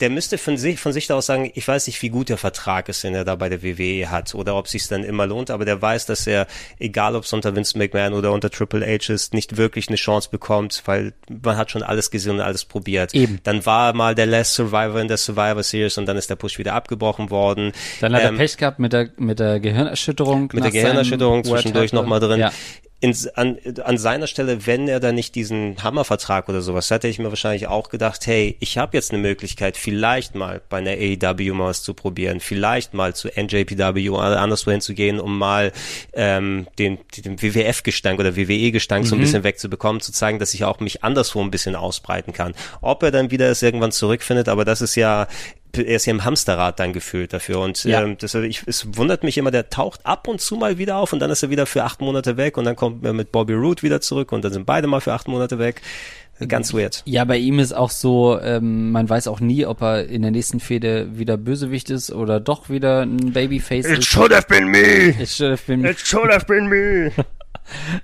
Der müsste von sich, von sich aus sagen, ich weiß nicht, wie gut der Vertrag ist, den er da bei der WWE hat oder ob sich dann immer lohnt, aber der weiß, dass er, egal ob es unter Vince McMahon oder unter Triple H ist, nicht wirklich eine Chance bekommt, weil man hat schon alles gesehen und alles probiert. Eben. Dann war er mal der Last Survivor in der Survivor Series und dann ist der Push wieder abgebrochen worden. Dann hat Ähm, er Pech gehabt mit der, mit der Gehirnerschütterung. mit der Gehirnerschütterung zwischendurch nochmal drin. Ja. In, an, an seiner Stelle, wenn er da nicht diesen Hammervertrag oder sowas hat, hätte ich mir wahrscheinlich auch gedacht, hey, ich habe jetzt eine Möglichkeit, vielleicht mal bei einer AEW mal was zu probieren, vielleicht mal zu NJPW oder anderswo hinzugehen, um mal ähm, den, den WWF-Gestank oder WWE-Gestank mhm. so ein mhm. bisschen wegzubekommen, zu zeigen, dass ich auch mich anderswo ein bisschen ausbreiten kann. Ob er dann wieder es irgendwann zurückfindet, aber das ist ja er ist ja im Hamsterrad dann gefühlt dafür. Und ja. ähm, das, ich, es wundert mich immer, der taucht ab und zu mal wieder auf und dann ist er wieder für acht Monate weg und dann kommt er mit Bobby Root wieder zurück und dann sind beide mal für acht Monate weg. Ganz weird. Ja, bei ihm ist auch so, ähm, man weiß auch nie, ob er in der nächsten Fehde wieder Bösewicht ist oder doch wieder ein Babyface It ist. It should have been me! It should have been me. It should have been me!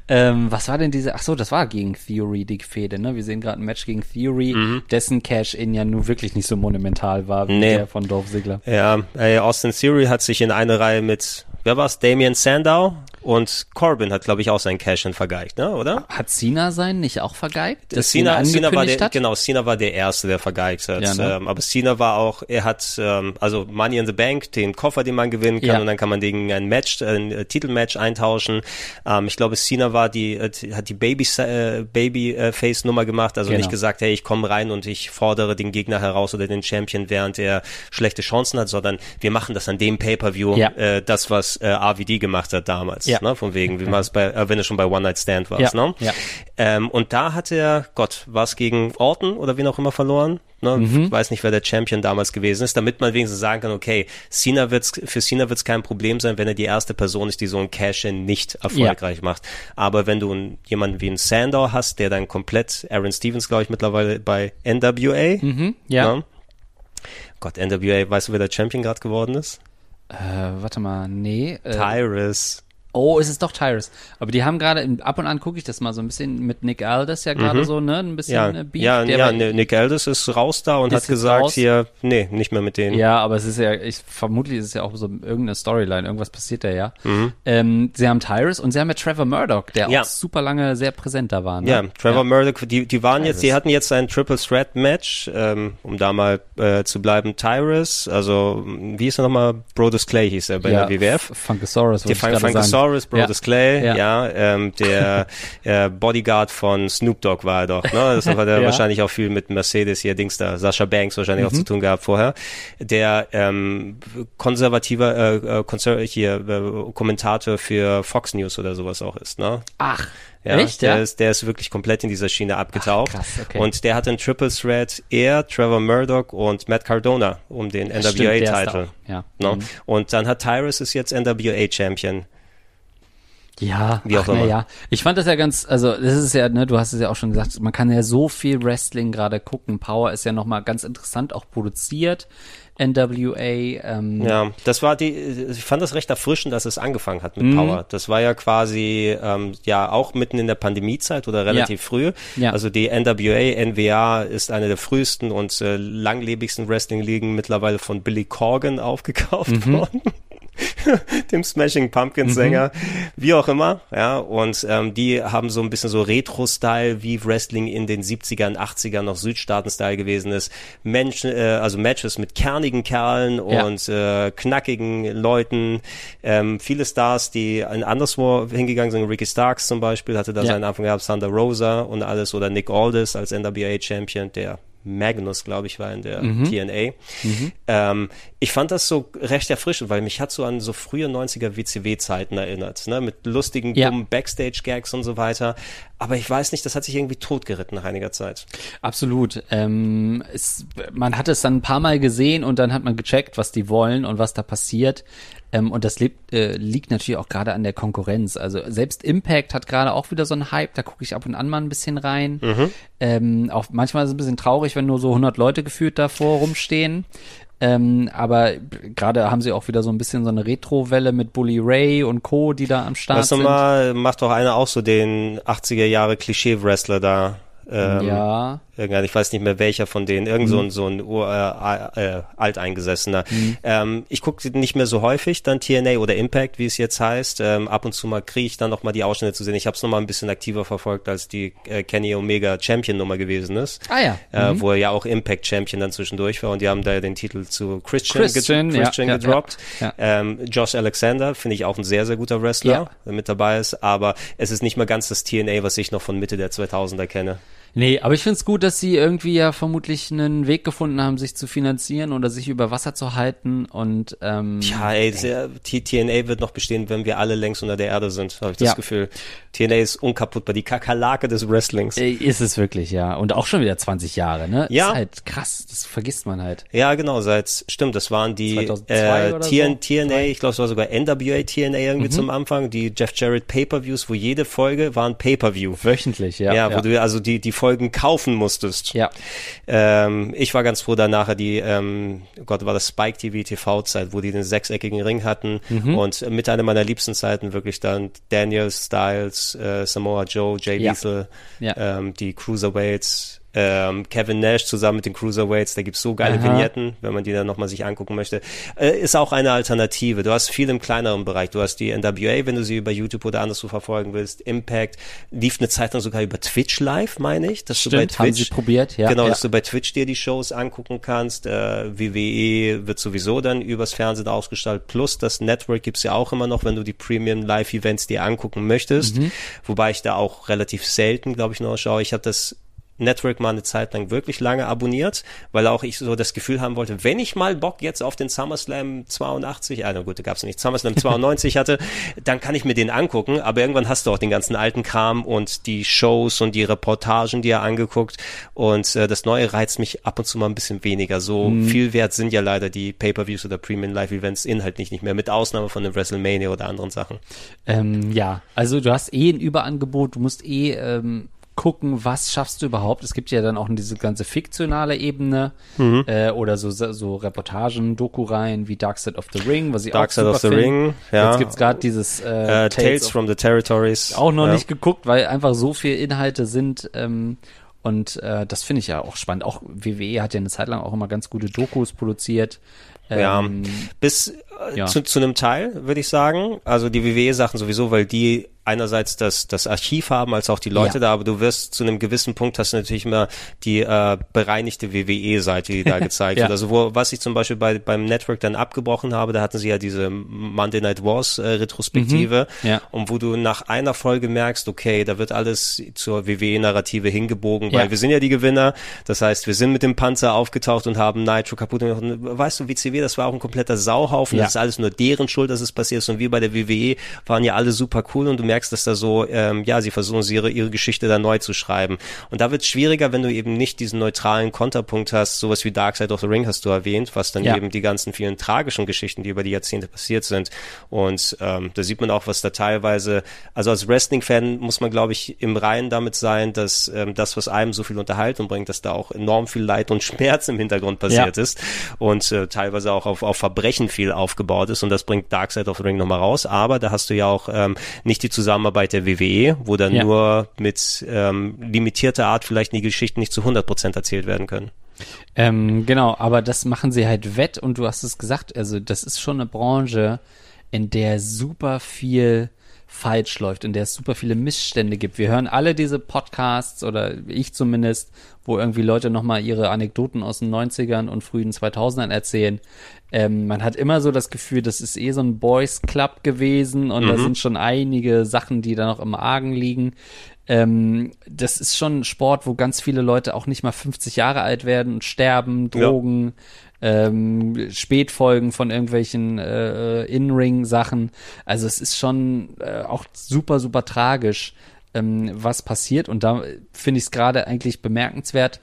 ähm, was war denn diese? Ach so, das war gegen Theory die Fehde, ne? Wir sehen gerade ein Match gegen Theory, mhm. dessen Cash-In ja nun wirklich nicht so monumental war wie nee. der von Dolph Ziggler. Ja, äh, Austin Theory hat sich in eine Reihe mit, wer war's? Damien Sandow und Corbin hat, glaube ich, auch seinen Cash-In vergeigt, ne? oder? Hat Cena sein nicht auch vergeigt? Das Cena, Cena war der, hat? genau, Cena war der Erste, der vergeigt hat. Ja, ne? ähm, aber Cena war auch, er hat, ähm, also Money in the Bank, den Koffer, den man gewinnen kann, ja. und dann kann man gegen ein Match, ein äh, Titelmatch eintauschen. Ähm, ich glaube, Cena war die, äh, hat die Baby, äh, Babyface Nummer gemacht, also genau. nicht gesagt, hey, ich komme rein und ich fordere den Gegner heraus oder den Champion, während er schlechte Chancen hat, sondern wir machen das an dem Pay-Per-View, ja. äh, das, was äh, RVD gemacht hat damals ja. ne, von wegen, wie man es bei, äh, wenn du schon bei One Night Stand warst, ja. ne? Ja. Ähm, und da hat er, Gott, war es gegen Orton oder wen auch immer verloren? Ne? Mhm. weiß nicht, wer der Champion damals gewesen ist, damit man wenigstens sagen kann, okay, Cena wird's, für Cena wird es kein Problem sein, wenn er die erste Person ist, die so ein Cash-In nicht erfolgreich ja. macht. Aber wenn du einen, jemanden wie einen Sandor hast, der dann komplett, Aaron Stevens, glaube ich, mittlerweile bei NWA, mhm, ja. Ne? Gott, NWA, weißt du, wer der Champion gerade geworden ist? Äh, warte mal, nee. Äh, Tyrus. Oh, ist es doch Tyrus. Aber die haben gerade, ab und an gucke ich das mal so ein bisschen mit Nick Aldis ja gerade mhm. so, ne? Ein bisschen ja, äh, Beef. Ja, ja Nick Aldis ist raus da und hat gesagt raus. hier, nee, nicht mehr mit denen. Ja, aber es ist ja, ich vermutlich ist es ja auch so irgendeine Storyline, irgendwas passiert da ja. Mhm. Ähm, sie haben Tyrus und sie haben ja Trevor Murdoch, der ja. auch super lange sehr präsent da war. Ne? Ja, Trevor ja. Murdoch, die, die waren Tyrus. jetzt, die hatten jetzt ein Triple Threat Match, ähm, um da mal äh, zu bleiben. Tyrus, also wie ist er nochmal? Brodus Clay hieß er bei ja, der WWF. Funkasaurus. Die Funkasaurus, Brodus Clay Clay, ja, ja ähm, der äh, Bodyguard von Snoop Dogg war er doch. Ne? Das hat er ja. wahrscheinlich auch viel mit Mercedes hier, Dings da, Sascha Banks wahrscheinlich mhm. auch zu tun gehabt vorher. Der ähm, konservativer äh, äh, hier äh, Kommentator für Fox News oder sowas auch ist. Ne? Ach. Ja, Echt, der, ja? Ist, der ist wirklich komplett in dieser Schiene abgetaucht. Ach, krass, okay. Und der hat einen Triple Threat, er, Trevor Murdoch und Matt Cardona um den NWA-Titel. Ja. No? Mhm. Und dann hat Tyrus ist jetzt NWA-Champion. Ja, wie auch ach, immer. Ja, ich fand das ja ganz, also das ist ja, ne, du hast es ja auch schon gesagt, man kann ja so viel Wrestling gerade gucken. Power ist ja nochmal ganz interessant auch produziert. NWA. Ähm. Ja, das war die, ich fand das recht erfrischend, dass es angefangen hat mit mhm. Power. Das war ja quasi ähm, ja auch mitten in der Pandemiezeit oder relativ ja. früh. Ja. Also die NWA, NWA ist eine der frühesten und äh, langlebigsten Wrestling-Ligen mittlerweile von Billy Corgan aufgekauft mhm. worden. dem Smashing Pumpkins Sänger, mhm. wie auch immer, ja, und ähm, die haben so ein bisschen so Retro-Style, wie Wrestling in den 70ern, 80ern noch Südstaaten-Style gewesen ist. Menschen, äh, also Matches mit kernigen Kerlen ja. und äh, knackigen Leuten, ähm, viele Stars, die anderswo hingegangen sind, Ricky Starks zum Beispiel, hatte da ja. seinen Anfang gehabt, Thunder Rosa und alles, oder Nick Aldis als NWA-Champion, der Magnus, glaube ich, war in der mhm. TNA. Mhm. Ähm, ich fand das so recht erfrischend, weil mich hat so an so frühe 90er WCW-Zeiten erinnert, ne? mit lustigen, ja. dummen Backstage-Gags und so weiter. Aber ich weiß nicht, das hat sich irgendwie totgeritten nach einiger Zeit. Absolut. Ähm, es, man hat es dann ein paar Mal gesehen und dann hat man gecheckt, was die wollen und was da passiert. Ähm, und das lebt, äh, liegt natürlich auch gerade an der Konkurrenz. Also selbst Impact hat gerade auch wieder so einen Hype, da gucke ich ab und an mal ein bisschen rein. Mhm. Ähm, auch manchmal ist es ein bisschen traurig, wenn nur so 100 Leute gefühlt davor rumstehen. Ähm, aber gerade haben sie auch wieder so ein bisschen so eine Retro-Welle mit Bully Ray und Co., die da am Start weißt sind. Du mal, macht doch einer auch so den 80er Jahre Klischee-Wrestler da Ähm, ja. Ich weiß nicht mehr welcher von denen, irgend so ein, so ein Ur, äh, äh, alteingesessener. Ähm, ich gucke nicht mehr so häufig dann TNA oder Impact, wie es jetzt heißt. Ähm, ab und zu mal kriege ich dann noch mal die Ausschnitte zu sehen. Ich habe es noch mal ein bisschen aktiver verfolgt, als die äh, Kenny Omega Champion Nummer gewesen ist. Ah ja. Äh, wo er ja auch Impact Champion dann zwischendurch war und die haben da den Titel zu Christian, Christian, ge ja, Christian ja, gedroppt. ja, Ähm, Josh Alexander finde ich auch ein sehr, sehr guter Wrestler, Ja. der mit dabei ist, aber es ist nicht mehr ganz das TNA, was ich noch von Mitte der 2000er kenne. Nee, aber ich find's gut, dass sie irgendwie ja vermutlich einen Weg gefunden haben, sich zu finanzieren oder sich über Wasser zu halten und ähm, Ja, ey, sehr, TNA wird noch bestehen, wenn wir alle längst unter der Erde sind, habe ich das Ja. Gefühl. TNA ist unkaputtbar, die Kakerlake des Wrestlings. äh, ist es wirklich, ja. Und auch schon wieder 20 Jahre, ne? Ja. Ist halt krass, das vergisst man halt. Ja, genau, seit, stimmt, das waren die 2002 äh, TN, so? TNA, ich glaube, es war sogar NWA TNA irgendwie Mhm. zum Anfang, die Jeff Jarrett Pay-Per-Views, wo jede Folge war ein Pay-Per-View. Wöchentlich, ja. Ja, wo du also die, die Folgen kaufen musstest. Ja. Ähm, ich war ganz froh, da nachher die, ähm, Gott, war das Spike TV TV-Zeit, wo die den sechseckigen Ring hatten Mhm. und mit einer meiner liebsten Zeiten wirklich dann Daniel Styles, äh, Samoa Joe, Jay Ja. Lethal, Ja. ähm, die Cruiserweights, ähm, Kevin Nash zusammen mit den Cruiserweights, da gibt's so geile Aha. Vignetten, wenn man die dann nochmal sich angucken möchte. Äh, ist auch eine Alternative. Du hast viel im kleineren Bereich. Du hast die NWA, wenn du sie über YouTube oder anderswo verfolgen willst. Impact lief eine Zeit lang sogar über Twitch live, meine ich. Dass du bei Stimmt, haben Twitch sie probiert, ja. Genau, ja. dass du bei Twitch dir die Shows angucken kannst. Äh, WWE wird sowieso dann übers Fernsehen ausgestrahlt. Plus das Network gibt's ja auch immer noch, wenn du die Premium Live Events dir angucken möchtest. Mhm. Wobei ich da auch relativ selten, glaube ich, noch schaue. Ich habe das Network mal eine Zeit lang wirklich lange abonniert, weil auch ich so das Gefühl haben wollte, wenn ich mal Bock jetzt auf den SummerSlam 82, ah, na gut, da gab's nicht, SummerSlam 92 hatte, dann kann ich mir den angucken, aber irgendwann hast du auch den ganzen alten Kram und die Shows und die Reportagen dir angeguckt und äh, das Neue reizt mich ab und zu mal ein bisschen weniger. So viel wert sind ja leider die Pay-Per-Views oder Premium Live Events inhaltlich nicht mehr, mit Ausnahme von den WrestleMania oder anderen Sachen. Ähm, ja, also du hast eh ein Überangebot, du musst eh ähm, gucken, was schaffst du überhaupt. Es gibt ja dann auch diese ganze fiktionale Ebene Mhm. äh, oder so, so Reportagen, Doku-Reihen wie Dark Side of the Ring, was ich Dark auch Side of the find. Ring, ja. Jetzt gibt's gerade dieses äh, Äh, Tales from the Territories. auch noch ja. nicht geguckt, weil einfach so viel Inhalte sind. Ähm, und äh, das finde ich ja auch spannend. Auch WWE hat ja eine Zeit lang auch immer ganz gute Dokus produziert. Ja, Ähm, bis äh, ja. zu, zu einem Teil, würde ich sagen. Also die WWE-Sachen sowieso, weil die einerseits das, das Archiv haben, als auch die Leute Ja. da, aber du wirst zu einem gewissen Punkt hast du natürlich immer die äh, bereinigte WWE-Seite, die da gezeigt Ja. wird. Also wo, was ich zum Beispiel bei, beim Network dann abgebrochen habe, da hatten sie ja diese Monday Night Wars äh, Retrospektive Mhm. Ja. und wo du nach einer Folge merkst, okay, da wird alles zur WWE-Narrative hingebogen, weil wir sind ja die Gewinner. Das heißt, wir sind mit dem Panzer aufgetaucht und haben Nitro kaputt gemacht. Und Weißt du, WCW, das war auch ein kompletter Sauhaufen. Ja. Das ist alles nur deren Schuld, dass es passiert ist. Und wir bei der WWE waren ja alle super cool und du merkst, dass da so, ähm, ja, sie versuchen ihre, ihre Geschichte da neu zu schreiben. Und da wird es schwieriger, wenn du eben nicht diesen neutralen Konterpunkt hast, sowas wie Dark Side of the Ring hast du erwähnt, was dann Ja. eben die ganzen vielen tragischen Geschichten, die über die Jahrzehnte passiert sind. Und ähm, da sieht man auch, was da teilweise, also als Wrestling-Fan muss man, glaube ich, im Reinen damit sein, dass ähm, das, was einem so viel Unterhaltung bringt, dass da auch enorm viel Leid und Schmerz im Hintergrund passiert Ja. ist und äh, teilweise auch auf, auf Verbrechen viel aufgebaut ist. Und das bringt Dark Side of the Ring nochmal raus. Aber da hast du ja auch ähm, nicht die Zusammenarbeit der WWE, wo dann Ja. nur mit ähm, limitierter Art vielleicht die Geschichten nicht zu 100% erzählt werden können. Ähm, genau, aber das machen sie halt wett und du hast es gesagt, also das ist schon eine Branche, in der super viel falsch läuft, in der es super viele Missstände gibt. Wir hören alle diese Podcasts oder ich zumindest, wo irgendwie Leute nochmal ihre Anekdoten aus den 90ern und frühen 2000ern erzählen. Ähm, man hat immer so das Gefühl, das ist eh so ein Boys Club gewesen und da sind schon einige Sachen, die da noch im Argen liegen. Ähm, das ist schon ein Sport, wo ganz viele Leute auch nicht mal 50 Jahre alt werden und sterben, Ja. Drogen, ähm, Spätfolgen von irgendwelchen äh, In-Ring-Sachen. Also es ist schon äh, auch super, super tragisch, ähm, was passiert. Und da finde ich es gerade eigentlich bemerkenswert,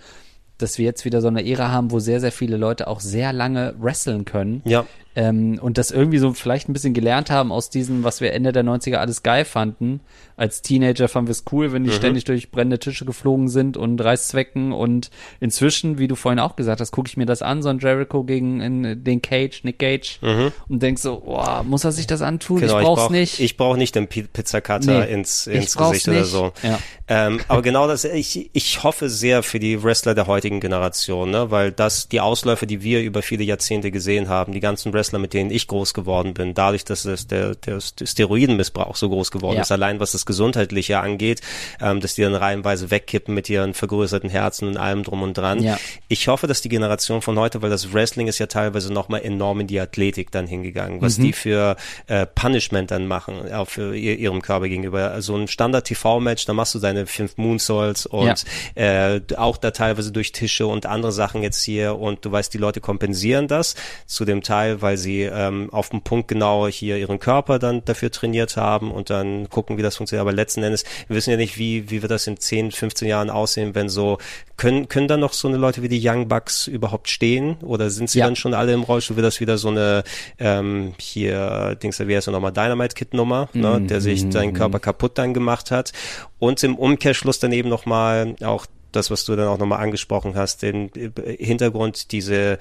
dass wir jetzt wieder so eine Ära haben, wo sehr, sehr viele Leute auch sehr lange wresteln können. Ja. Ähm, und das irgendwie so vielleicht ein bisschen gelernt haben aus diesem, was wir Ende der 90er alles geil fanden. Als Teenager fanden wir es cool, wenn die Mhm. ständig durch brennende Tische geflogen sind und Reißzwecken. Und inzwischen, wie du vorhin auch gesagt hast, gucke ich mir das an, so ein Jericho gegen in, den Cage, Nick Cage, und denk so, boah, muss er sich das antun? ich brauch's brauch, nicht. Mhm. Ich brauche nicht den Pi- Pizzacutter Nee, ins, ich ins Gesicht oder nicht. so. Ja. Ähm, aber genau das, ich, ich hoffe sehr für die Wrestler der heutigen Generation, ne? weil das die Ausläufe, die wir über viele Jahrzehnte gesehen haben, die ganzen Wrestler, mit denen ich groß geworden bin, dadurch, dass es der, der Steroidenmissbrauch so groß geworden Ja. ist, allein was das Gesundheitliche angeht, ähm, dass die dann reihenweise wegkippen mit ihren vergrößerten Herzen und allem drum und dran. Ja. Ich hoffe, dass die Generation von heute, weil das Wrestling ist ja teilweise nochmal enorm in die Athletik dann hingegangen, was Mhm. die für äh, Punishment dann machen, auch für ihr, ihrem Körper gegenüber. So ein Standard-TV-Match, da machst du deine fünf Moonsaults und äh, auch da teilweise durch Tische und andere Sachen jetzt hier und du weißt, die Leute kompensieren das zu dem Teil, weil sie ähm, auf dem Punkt genau hier ihren Körper dann dafür trainiert haben und dann gucken, wie das funktioniert. Aber letzten Endes, wir wissen ja nicht, wie, wie wird das in 10, 15 Jahren aussehen, wenn so, können, können dann noch so eine Leute wie die Young Bucks überhaupt stehen oder sind sie Ja. dann schon alle im Rollstuhl? Wird das wieder so eine, ähm, hier, Dings, wie heißt er nochmal, Dynamite Kid Nummer, ne, der sich seinen Körper kaputt dann gemacht hat und im Umkehrschluss dann eben nochmal auch das, was du dann auch nochmal angesprochen hast, den äh, Hintergrund, diese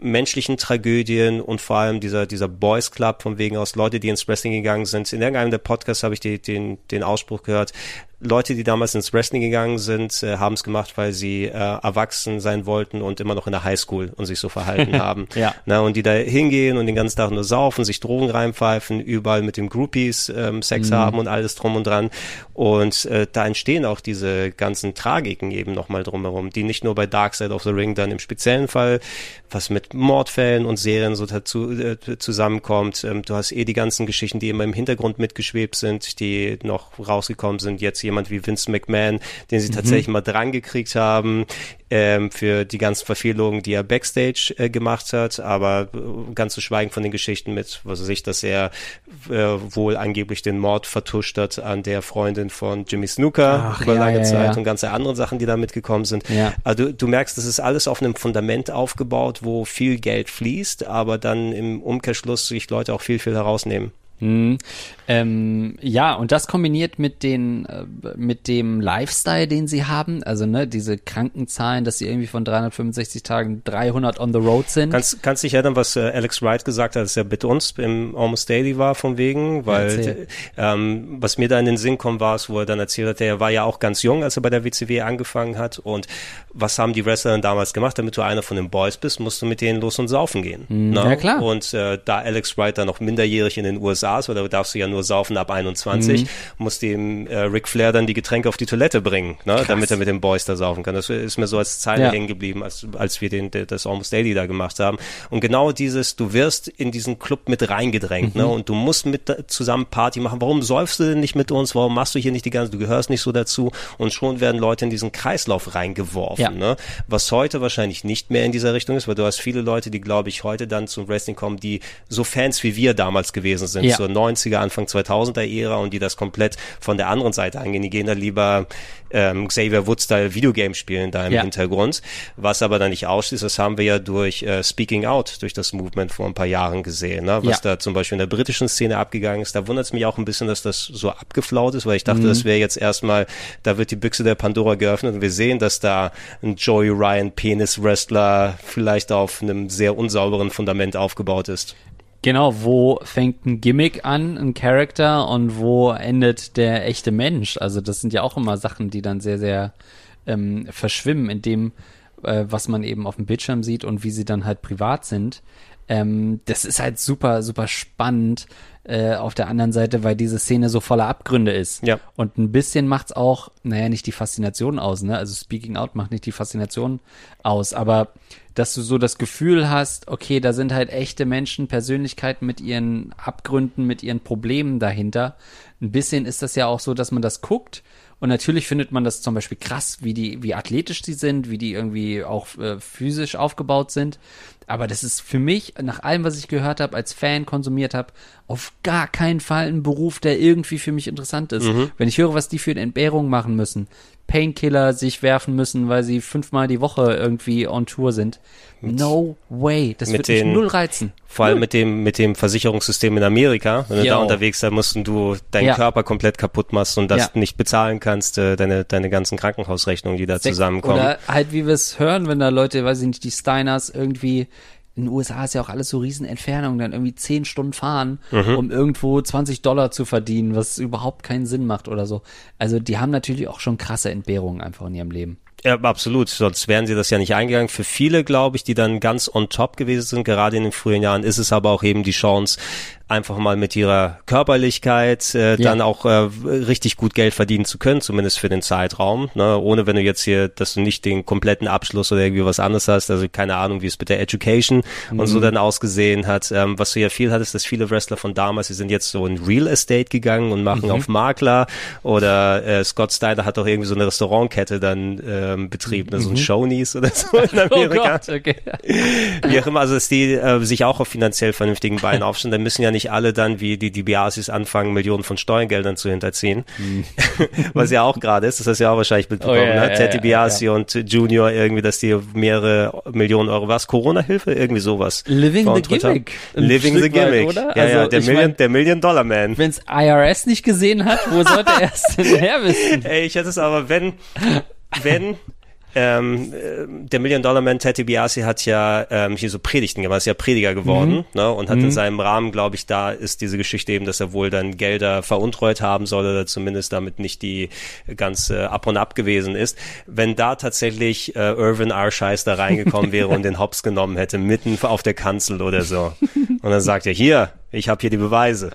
menschlichen Tragödien und vor allem dieser, dieser Boys Club von wegen aus Leute, die ins Wrestling gegangen sind. In irgendeinem der Podcasts habe ich die, den, den Ausspruch gehört, Leute, die damals ins Wrestling gegangen sind, äh, haben es gemacht, weil sie äh, erwachsen sein wollten und immer noch in der Highschool und sich so verhalten haben. Ja. Na, und die da hingehen und den ganzen Tag nur saufen, sich Drogen reinpfeifen, überall mit den Groupies ähm, Sex haben und alles drum und dran. Und äh, da entstehen auch diese ganzen Tragiken eben nochmal drumherum, die nicht nur bei Dark Side of the Ring dann im speziellen Fall, was mit Mordfällen und Serien so dazu äh, zusammenkommt. Ähm, du hast eh die ganzen Geschichten, die immer im Hintergrund mitgeschwebt sind, die noch rausgekommen sind. Jetzt jemand wie Vince McMahon, den sie tatsächlich mal dran gekriegt haben ähm, für die ganzen Verfehlungen, die er backstage äh, gemacht hat, aber äh, ganz zu schweigen von den Geschichten mit, was weiß ich, dass er äh, wohl angeblich den Mord vertuscht hat an der Freundin von Jimmy Snooker Ach, über ja, lange ja, Zeit ja. und ganze andere Sachen, die da mitgekommen sind. Also du, du merkst, das ist alles auf einem Fundament aufgebaut, wo viel Geld fließt, aber dann im Umkehrschluss sich Leute auch viel, viel herausnehmen. Mhm. Ähm, ja, und das kombiniert mit den, äh, mit dem Lifestyle, den sie haben, also ne, diese Krankenzahlen, dass sie irgendwie von 365 Tagen 300 on the road sind. Kannst, kannst dich erinnern, was äh, Alex Wright gesagt hat, als er mit uns im Almost Daily war, von wegen, weil ähm, was mir da in den Sinn kommt, war es, wo er dann erzählt hat, er war ja auch ganz jung, als er bei der WCW angefangen hat und was haben die Wrestler dann damals gemacht, damit du einer von den Boys bist, musst du mit denen los und saufen gehen. ne? ja, klar. Und äh, da Alex Wright dann noch minderjährig in den USA ist, weil da darfst du ja nur saufen ab 21, musste ihm äh, Ric Flair dann die Getränke auf die Toilette bringen, ne? damit er mit den Boys da saufen kann. Das ist mir so als Zeile Ja. hängen geblieben, als, als wir den, das Almost Daily da gemacht haben. Und genau dieses, du wirst in diesen Club mit reingedrängt, Mhm. ne? Und du musst mit zusammen Party machen. Warum säufst du denn nicht mit uns? Warum machst du hier nicht die ganze, du gehörst nicht so dazu? Und schon werden Leute in diesen Kreislauf reingeworfen, Ja. ne? Was heute wahrscheinlich nicht mehr in dieser Richtung ist, weil du hast viele Leute, die, glaube ich, heute dann zum Wrestling kommen, die so Fans wie wir damals gewesen sind, Ja. Zur 90er, Anfang 2000er Ära und die das komplett von der anderen Seite angehen. Die gehen da lieber ähm, Xavier Woods-Style Videogame spielen da im Ja. Hintergrund. Was aber dann nicht ausschließt, das haben wir ja durch äh, Speaking Out, durch das Movement vor ein paar Jahren gesehen, ne? was Ja. da zum Beispiel in der britischen Szene abgegangen ist. Da wundert es mich auch ein bisschen, dass das so abgeflaut ist, weil ich dachte, das wäre jetzt erstmal, da wird die Büchse der Pandora geöffnet und wir sehen, dass da ein Joey Ryan Penis-Wrestler vielleicht auf einem sehr unsauberen Fundament aufgebaut ist. Genau, wo fängt ein Gimmick an, ein Charakter und wo endet der echte Mensch? Also das sind ja auch immer Sachen, die dann sehr, sehr ähm, verschwimmen in dem, äh, was man eben auf dem Bildschirm sieht und wie sie dann halt privat sind. Ähm, das ist halt super, super spannend äh, auf der anderen Seite, weil diese Szene so voller Abgründe ist. Ja. Und ein bisschen macht's auch, naja, nicht die Faszination aus, ne? Also Speaking Out macht nicht die Faszination aus, aber dass du so das Gefühl hast, okay, da sind halt echte Menschen, Persönlichkeiten mit ihren Abgründen, mit ihren Problemen dahinter. Ein bisschen ist das ja auch so, dass man das guckt und natürlich findet man das zum Beispiel krass, wie die, wie athletisch die sind, wie die irgendwie auch äh, physisch aufgebaut sind. Aber das ist für mich nach allem, was ich gehört habe, als Fan konsumiert habe, auf gar keinen Fall ein Beruf, der irgendwie für mich interessant ist. Mhm. Wenn ich höre, was die für eine Entbehrung machen müssen, Painkiller sich werfen müssen, weil sie fünfmal die Woche irgendwie on Tour sind. No way. Das mit wird mich den- null reizen. Vor allem mit dem, mit dem Versicherungssystem in Amerika. Wenn du da Jo. unterwegs sein musst und du deinen Ja. Körper komplett kaputt machst und das Ja. nicht bezahlen kannst, äh, deine, deine ganzen Krankenhausrechnungen, die da Sechs- zusammenkommen. Oder halt, wie wir es hören, wenn da Leute, weiß ich nicht, die Steiners irgendwie in den USA ist ja auch alles so riesen Entfernungen, dann irgendwie zehn Stunden fahren, Mhm. um irgendwo 20 Dollar zu verdienen, was überhaupt keinen Sinn macht oder so. Also die haben natürlich auch schon krasse Entbehrungen einfach in ihrem Leben. Ja, absolut. Sonst wären sie das ja nicht eingegangen. Für viele, glaube ich, die dann ganz on top gewesen sind, gerade in den frühen Jahren, ist es aber auch eben die Chance, einfach mal mit ihrer Körperlichkeit äh, Ja. dann auch äh, richtig gut Geld verdienen zu können, zumindest für den Zeitraum. Ne? Ohne wenn du jetzt hier, dass du nicht den kompletten Abschluss oder irgendwie was anderes hast, also keine Ahnung, wie es mit der Education und so dann ausgesehen hat. Ähm, was du ja viel hattest, dass viele Wrestler von damals, die sind jetzt so in Real Estate gegangen und machen auf Makler oder äh, Scott Steiner hat auch irgendwie so eine Restaurantkette dann ähm, betrieben, ne? so ein Shoney's oder so in Amerika. Oh okay. Wie auch immer, also dass die äh, sich auch auf finanziell vernünftigen Beinen aufstellen, dann müssen ja nicht alle dann wie die DiBiasis anfangen, Millionen von Steuergeldern zu hinterziehen. Was ja auch gerade ist, das hast du ja auch wahrscheinlich mitbekommen, Oh, ja, ne? ja, Ted ja, DiBiase und Junior irgendwie, dass die mehrere Millionen Euro, was? Corona-Hilfe? Irgendwie sowas. Living the haben. Gimmick. Ein Living the Stück weit, Gimmick. oder? Ja, ja, Also, der ich Million, mein- der Million Dollar Man. Wenn's IRS nicht gesehen hat, wo sollte er es denn her wissen? Ey, ich hätte es aber, wenn, wenn, ähm, äh, der Million Dollar Man Ted DiBiase hat ja ähm, hier so Predigten gemacht, ist ja Prediger geworden ne, und hat in seinem Rahmen, glaube ich, da ist diese Geschichte eben, dass er wohl dann Gelder veruntreut haben soll oder zumindest damit nicht die ganz äh, ab und ab gewesen ist. Wenn da tatsächlich äh, Irvin R. Scheiß da reingekommen wäre und den Hops genommen hätte, mitten auf der Kanzel oder so. Und dann sagt er, hier, ich habe hier die Beweise.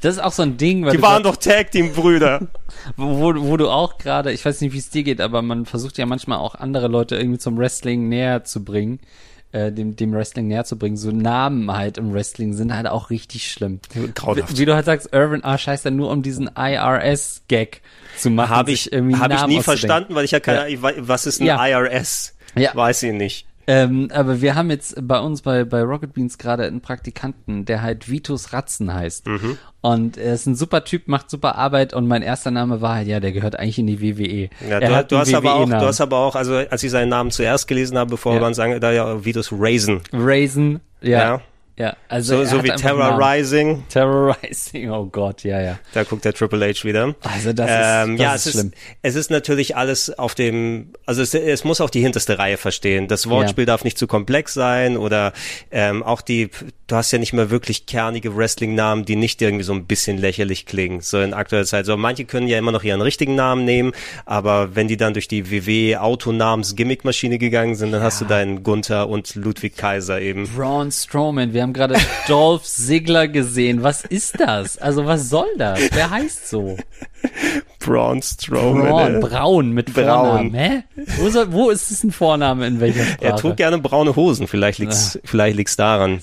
Das ist auch so ein Ding, weil Die waren grad- doch Tag-Team-Brüder. wo, wo, wo du auch gerade, ich weiß nicht, wie es dir geht, aber man versucht ja manchmal auch andere Leute irgendwie zum Wrestling näher zu bringen, äh, dem, dem Wrestling näher zu bringen. So Namen halt im Wrestling sind halt auch richtig schlimm. Grauenhaft. Wie, wie du halt sagst, Irvin R. Scheiße, nur um diesen IRS-Gag zu machen. Habe ich, irgendwie hab ich nie verstanden, weil ich ja keine Ja. was ist ein Ja. IRS? Ja. Weiß ich nicht. Ähm, aber wir haben jetzt bei uns bei, bei Rocket Beans gerade einen Praktikanten, der halt Vitus Ratzen heißt. Mhm. Und er ist ein super Typ, macht super Arbeit und mein erster Name war halt, ja, der gehört eigentlich in die WWE. Ja, er du, hat du hast aber auch, du hast aber auch, also als ich seinen Namen zuerst gelesen habe, bevor Ja. man sagen, da ja Vitus Raisin. Raisin, ja. Ja. Ja, also So, so wie. Terrorizing. Terrorizing, oh Gott, ja, ja. Da guckt der Triple H wieder. Also das ist, ähm, das ja, ist es schlimm. ist, es ist natürlich alles auf dem, also es, es muss auch die hinterste Reihe verstehen. Das Wortspiel darf nicht zu komplex sein oder ähm, auch die, du hast ja nicht mehr wirklich kernige Wrestling-Namen, die nicht irgendwie so ein bisschen lächerlich klingen, so in aktueller Zeit. So manche können ja immer noch ihren richtigen Namen nehmen, aber wenn die dann durch die WW Autonamens Gimmickmaschine gegangen sind, dann hast du deinen Gunther und Ludwig Kaiser eben. Braun Strowman, wir haben gerade Dolph Ziggler gesehen. Was ist das? Also was soll das? Wer heißt so? Braun Strowman. Braun, äh. Braun mit Braun. Vornamen. Hä? Wo, soll, wo ist es ein Vorname in welcher Sprache? Er trug gerne braune Hosen, vielleicht liegt's, vielleicht liegt's daran.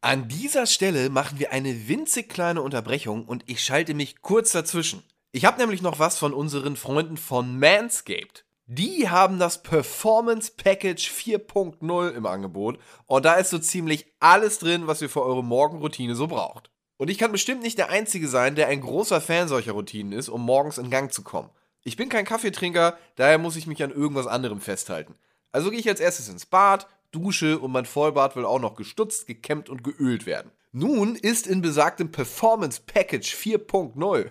An dieser Stelle machen wir eine winzig kleine Unterbrechung und ich schalte mich kurz dazwischen. Ich habe nämlich noch was von unseren Freunden von Manscaped. Die haben das Performance Package 4.0 im Angebot und da ist so ziemlich alles drin, was ihr für eure Morgenroutine so braucht. Und ich kann bestimmt nicht der Einzige sein, der ein großer Fan solcher Routinen ist, um morgens in Gang zu kommen. Ich bin kein Kaffeetrinker, daher muss ich mich an irgendwas anderem festhalten. Also gehe ich als erstes ins Bad, dusche und mein Vollbart will auch noch gestutzt, gekämmt und geölt werden. Nun ist in besagtem Performance Package 4.0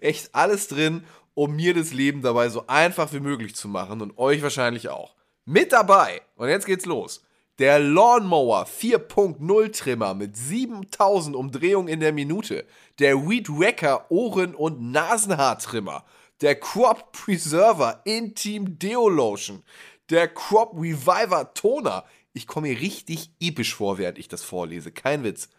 echt alles drin, um mir das Leben dabei so einfach wie möglich zu machen und euch wahrscheinlich auch. Mit dabei, und jetzt geht's los, der Lawnmower 4.0 Trimmer mit 7000 Umdrehungen in der Minute, der Weed Wacker Ohren- und Nasenhaartrimmer, der Crop Preserver Intim Deo Lotion, der Crop Reviver Toner. Ich komme mir richtig episch vor, während ich das vorlese, kein Witz.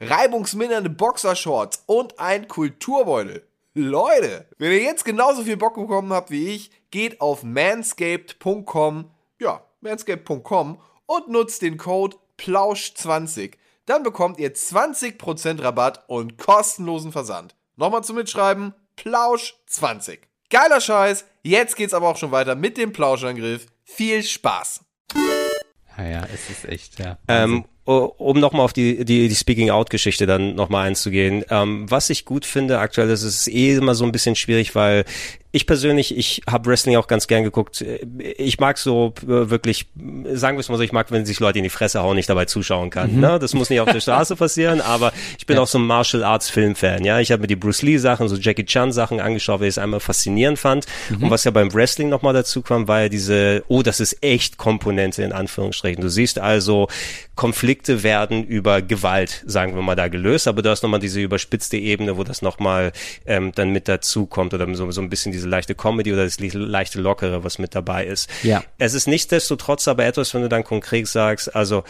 Reibungsmindernde Boxershorts und ein Kulturbeutel. Leute, wenn ihr jetzt genauso viel Bock bekommen habt wie ich, geht auf manscaped.com, ja, manscaped.com und nutzt den Code PLAUSCH20. Dann bekommt ihr 20% Rabatt und kostenlosen Versand. Nochmal zum Mitschreiben, PLAUSCH20. Geiler Scheiß, jetzt geht's aber auch schon weiter mit dem Plauschangriff. Viel Spaß! Ja, ja, es ist echt, ja. Ähm, um nochmal auf die, die, die Speaking-Out-Geschichte dann nochmal einzugehen. Ähm, was ich gut finde aktuell, ist es eh immer so ein bisschen schwierig, weil ich persönlich, ich habe Wrestling auch ganz gern geguckt. Ich mag so äh, wirklich, sagen wir es mal so, ich mag, wenn sich Leute in die Fresse hauen, nicht dabei zuschauen kann. Mhm. Ne? Das muss nicht auf der Straße passieren, aber ich bin ja. auch so ein Martial Arts Film-Fan. Ja, ich habe mir die Bruce Lee Sachen, so Jackie Chan Sachen angeschaut, weil ich es einmal faszinierend fand. Mhm. Und was ja beim Wrestling nochmal dazu kam, war ja diese, oh, das ist echt Komponente in Anführungsstrichen. Du siehst also, Konflikte werden über Gewalt, sagen wir mal, da gelöst, aber du hast nochmal diese überspitzte Ebene, wo das nochmal ähm, dann mit dazu kommt oder so, so ein bisschen diese leichte Comedy oder das leichte Lockere, was mit dabei ist. Ja. Es ist nichtsdestotrotz aber etwas, wenn du dann konkret sagst, also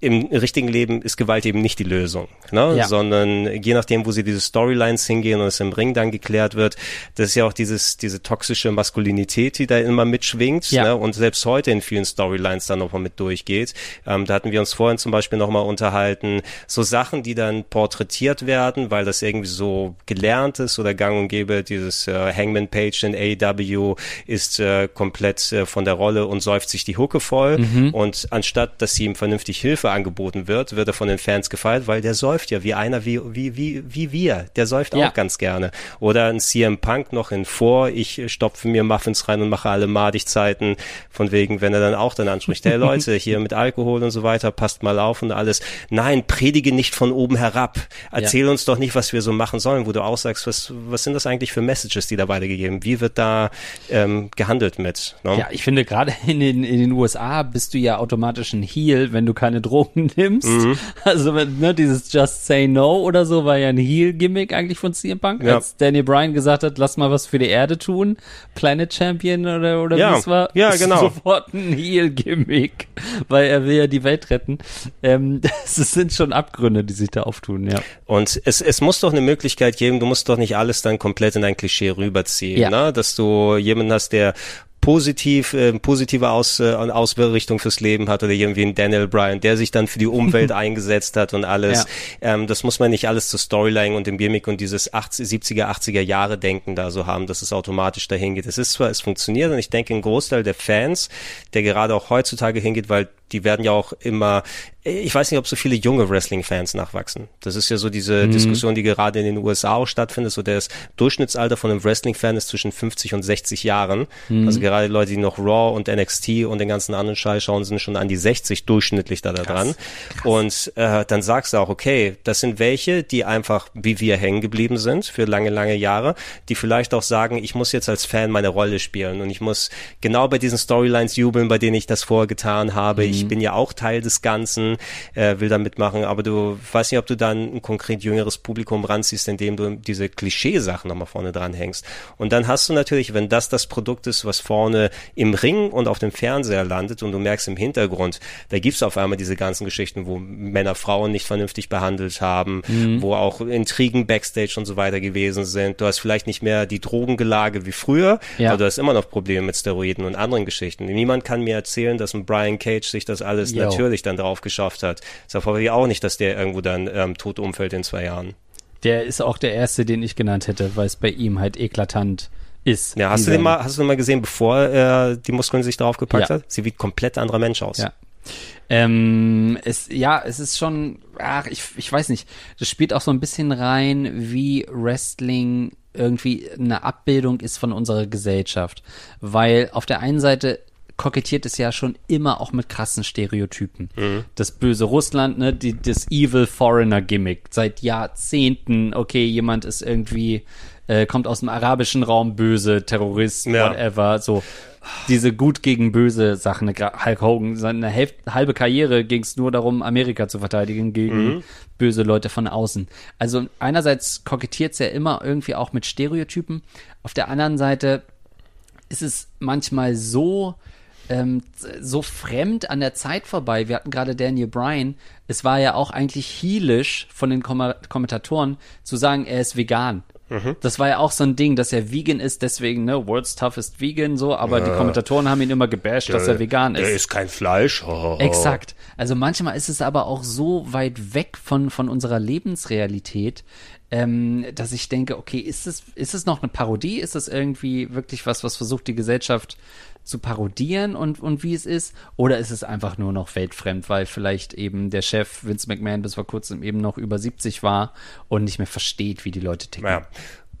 im richtigen Leben ist Gewalt eben nicht die Lösung, ne? Ja. sondern je nachdem, wo sie diese Storylines hingehen und es im Ring dann geklärt wird, das ist ja auch dieses, diese toxische Maskulinität, die da immer mitschwingt ja. ne? und selbst heute in vielen Storylines dann nochmal mit durchgeht. Ähm, da hatten wir uns vorhin zum Beispiel nochmal unterhalten, so Sachen, die dann porträtiert werden, weil das irgendwie so gelernt ist oder gang und gäbe, dieses äh, Hangman Page in AEW ist äh, komplett äh, von der Rolle und säuft sich die Hucke voll mhm. und anstatt, dass sie ihm vernünftig Hilfe Hilfe angeboten wird, wird er von den Fans gefeiert, weil der säuft ja wie einer wie, wie, wie, wie wir. Der säuft ja. auch ganz gerne. Oder ein CM Punk noch in vor, ich stopfe mir Muffins rein und mache alle Madigzeiten, von wegen, wenn er dann auch dann anspricht, hey Leute, hier mit Alkohol und so weiter, passt mal auf und alles. Nein, predige nicht von oben herab. Erzähl ja. uns doch nicht, was wir so machen sollen, wo du auch sagst, was, was sind das eigentlich für Messages, die da weitergegeben? Wie wird da ähm, gehandelt mit? Ne? Ja, ich finde gerade in den, in den USA bist du ja automatisch ein Heal, wenn du keine Drogen Drogen nimmst. Mhm. Also ne, dieses Just Say No oder so war ja ein Heal-Gimmick eigentlich von CM Punk, ja. als Daniel Bryan gesagt hat, lass mal was für die Erde tun, Planet Champion oder, oder ja. wie es war. Ja, genau. Sofort ein Heal-Gimmick, weil er will ja die Welt retten. Ähm, das sind schon Abgründe, die sich da auftun, ja. Und es, es muss doch eine Möglichkeit geben, du musst doch nicht alles dann komplett in ein Klischee rüberziehen, ja. ne? dass du jemanden hast, der positiv, äh, positive Aus, äh, Ausrichtung fürs Leben hat oder irgendwie ein Daniel Bryan, der sich dann für die Umwelt eingesetzt hat und alles. Ja. Ähm, das muss man nicht alles zur Storyline und dem Gimmick und dieses 80, 70er, 80er Jahre Denken da so haben, dass es automatisch dahin geht. Es ist zwar, es funktioniert und ich denke, ein Großteil der Fans, der gerade auch heutzutage hingeht, weil die werden ja auch immer, ich weiß nicht, ob so viele junge Wrestling-Fans nachwachsen. Das ist ja so diese mhm. Diskussion, die gerade in den USA auch stattfindet. So das Durchschnittsalter von einem Wrestling-Fan ist zwischen 50 und 60 Jahren. Mhm. Also gerade Leute, die noch Raw und NXT und den ganzen anderen Scheiß schauen, sind schon an die 60 durchschnittlich da, da dran. Und äh, dann sagst du auch, okay, das sind welche, die einfach wie wir hängen geblieben sind für lange, lange Jahre, die vielleicht auch sagen, ich muss jetzt als Fan meine Rolle spielen und ich muss genau bei diesen Storylines jubeln, bei denen ich das vorher getan habe. Mhm. Ich ich bin ja auch Teil des Ganzen, äh, will da mitmachen, aber du weißt nicht, ob du dann ein konkret jüngeres Publikum ranziehst, indem du diese Klischeesachen nochmal vorne dran hängst. Und dann hast du natürlich, wenn das das Produkt ist, was vorne im Ring und auf dem Fernseher landet und du merkst im Hintergrund, da gibt's auf einmal diese ganzen Geschichten, wo Männer Frauen nicht vernünftig behandelt haben, mhm. wo auch Intrigen Backstage und so weiter gewesen sind. Du hast vielleicht nicht mehr die Drogengelage wie früher, ja. aber du hast immer noch Probleme mit Steroiden und anderen Geschichten. Niemand kann mir erzählen, dass ein Brian Cage sich das alles Yo. natürlich dann drauf geschafft hat. Das erfordert ja auch nicht, dass der irgendwo dann ähm, tot umfällt in zwei Jahren. Der ist auch der erste, den ich genannt hätte, weil es bei ihm halt eklatant ist. Ja, hast du den mal, hast du den mal gesehen, bevor er die Muskeln sich drauf gepackt ja. hat? Sie wie komplett anderer Mensch aus. Ja. Ähm, es, ja, es ist schon, ach, ich, ich weiß nicht. Das spielt auch so ein bisschen rein, wie Wrestling irgendwie eine Abbildung ist von unserer Gesellschaft. Weil auf der einen Seite kokettiert es ja schon immer auch mit krassen Stereotypen. Mhm. Das böse Russland, ne, die, das Evil Foreigner Gimmick. Seit Jahrzehnten, okay, jemand ist irgendwie, äh, kommt aus dem arabischen Raum, böse, Terrorist, ja. whatever, so. Diese gut gegen böse Sachen. Hulk Hogan, seine halbe Karriere ging es nur darum, Amerika zu verteidigen gegen mhm. böse Leute von außen. Also einerseits kokettiert es ja immer irgendwie auch mit Stereotypen. Auf der anderen Seite ist es manchmal so ähm, so fremd an der Zeit vorbei. Wir hatten gerade Daniel Bryan. Es war ja auch eigentlich heelisch von den Kom Kommentatoren zu sagen, er ist vegan. Mhm. Das war ja auch so ein Ding, dass er vegan ist, deswegen, ne, World's Toughest Vegan, so, aber ja. die Kommentatoren haben ihn immer gebasht, der, dass er vegan ist. Er ist kein Fleisch. Exakt. Also manchmal ist es aber auch so weit weg von, von unserer Lebensrealität, ähm, dass ich denke, okay, ist es, ist es noch eine Parodie? Ist es irgendwie wirklich was, was versucht, die Gesellschaft zu parodieren und, und wie es ist? Oder ist es einfach nur noch weltfremd, weil vielleicht eben der Chef Vince McMahon bis vor kurzem eben noch über 70 war und nicht mehr versteht, wie die Leute ticken? Ja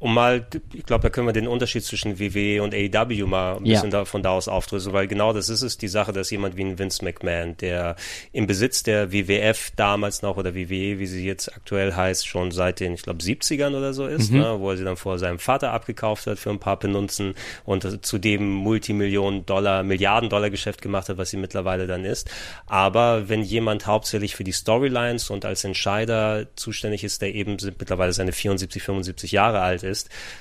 um mal, ich glaube, da können wir den Unterschied zwischen WWE und AEW mal ein bisschen ja. da, von da aus aufdrüssen, weil genau das ist es, die Sache, dass jemand wie ein Vince McMahon, der im Besitz der WWF damals noch oder WWE, wie sie jetzt aktuell heißt, schon seit den, ich glaube, 70ern oder so ist, mhm. ne, wo er sie dann vor seinem Vater abgekauft hat für ein paar Penunzen und zu dem Multimillionen Dollar, Milliarden Dollar Geschäft gemacht hat, was sie mittlerweile dann ist. Aber wenn jemand hauptsächlich für die Storylines und als Entscheider zuständig ist, der eben mittlerweile seine 74, 75 Jahre alt ist,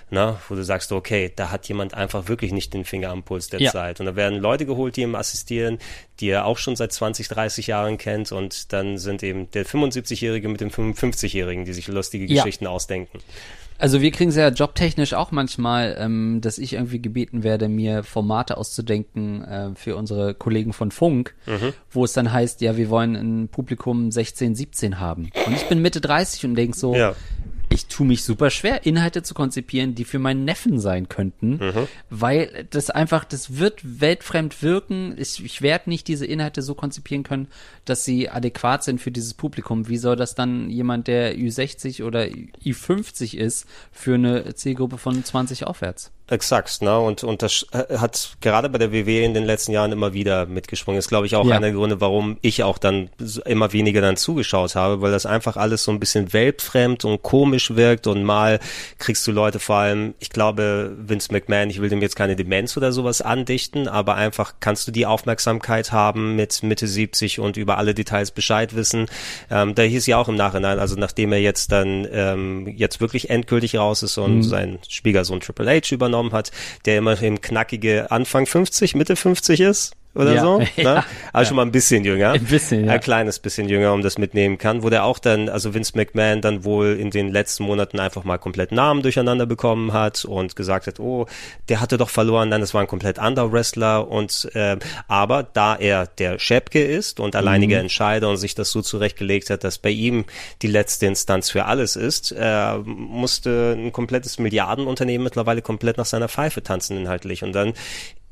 ne, wo du sagst, okay, da hat jemand einfach wirklich nicht den Finger am Puls der ja. Zeit. Und da werden Leute geholt, die ihm assistieren, die er auch schon seit 20, 30 Jahren kennt und dann sind eben der 75-Jährige mit dem 55-Jährigen, die sich lustige ja. Geschichten ausdenken. Also wir kriegen es ja jobtechnisch auch manchmal, ähm, dass ich irgendwie gebeten werde, mir Formate auszudenken äh, für unsere Kollegen von Funk, mhm. wo es dann heißt, ja, wir wollen ein Publikum 16, 17 haben. Und ich bin Mitte 30 und denk so, ja ich tue mich super schwer, Inhalte zu konzipieren, die für meinen Neffen sein könnten, mhm. weil das einfach, das wird weltfremd wirken. Ich, ich werde nicht diese Inhalte so konzipieren können, dass sie adäquat sind für dieses Publikum. Wie soll das dann jemand, der Ü60 oder Ü50 ist, für eine Zielgruppe von 20 aufwärts? Exakt, ne? Und, und das äh, hat gerade bei der WW in den letzten Jahren immer wieder mitgesprungen. Ist, glaube ich, auch ja. einer der Gründe, warum ich auch dann immer weniger dann zugeschaut habe, weil das einfach alles so ein bisschen weltfremd und komisch wirkt und mal kriegst du Leute vor allem, ich glaube, Vince McMahon, ich will dem jetzt keine Demenz oder sowas andichten, aber einfach kannst du die Aufmerksamkeit haben mit Mitte 70 und über alle Details Bescheid wissen. Ähm, da hieß ja auch im Nachhinein, also nachdem er jetzt dann ähm, jetzt wirklich endgültig raus ist und mhm. sein Schwiegersohn Triple H übernommen hat, der immerhin knackige Anfang 50, Mitte 50 ist oder ja, so. Ne? Ja, also ja. schon mal ein bisschen jünger. Ein bisschen, ja. Ein kleines bisschen jünger, um das mitnehmen kann. Wo der auch dann, also Vince McMahon dann wohl in den letzten Monaten einfach mal komplett Namen durcheinander bekommen hat und gesagt hat, oh, der hatte doch verloren, dann das war ein komplett anderer Wrestler und äh, aber da er der Schäpke ist und alleiniger mhm. Entscheider und sich das so zurechtgelegt hat, dass bei ihm die letzte Instanz für alles ist, äh, musste ein komplettes Milliardenunternehmen mittlerweile komplett nach seiner Pfeife tanzen inhaltlich und dann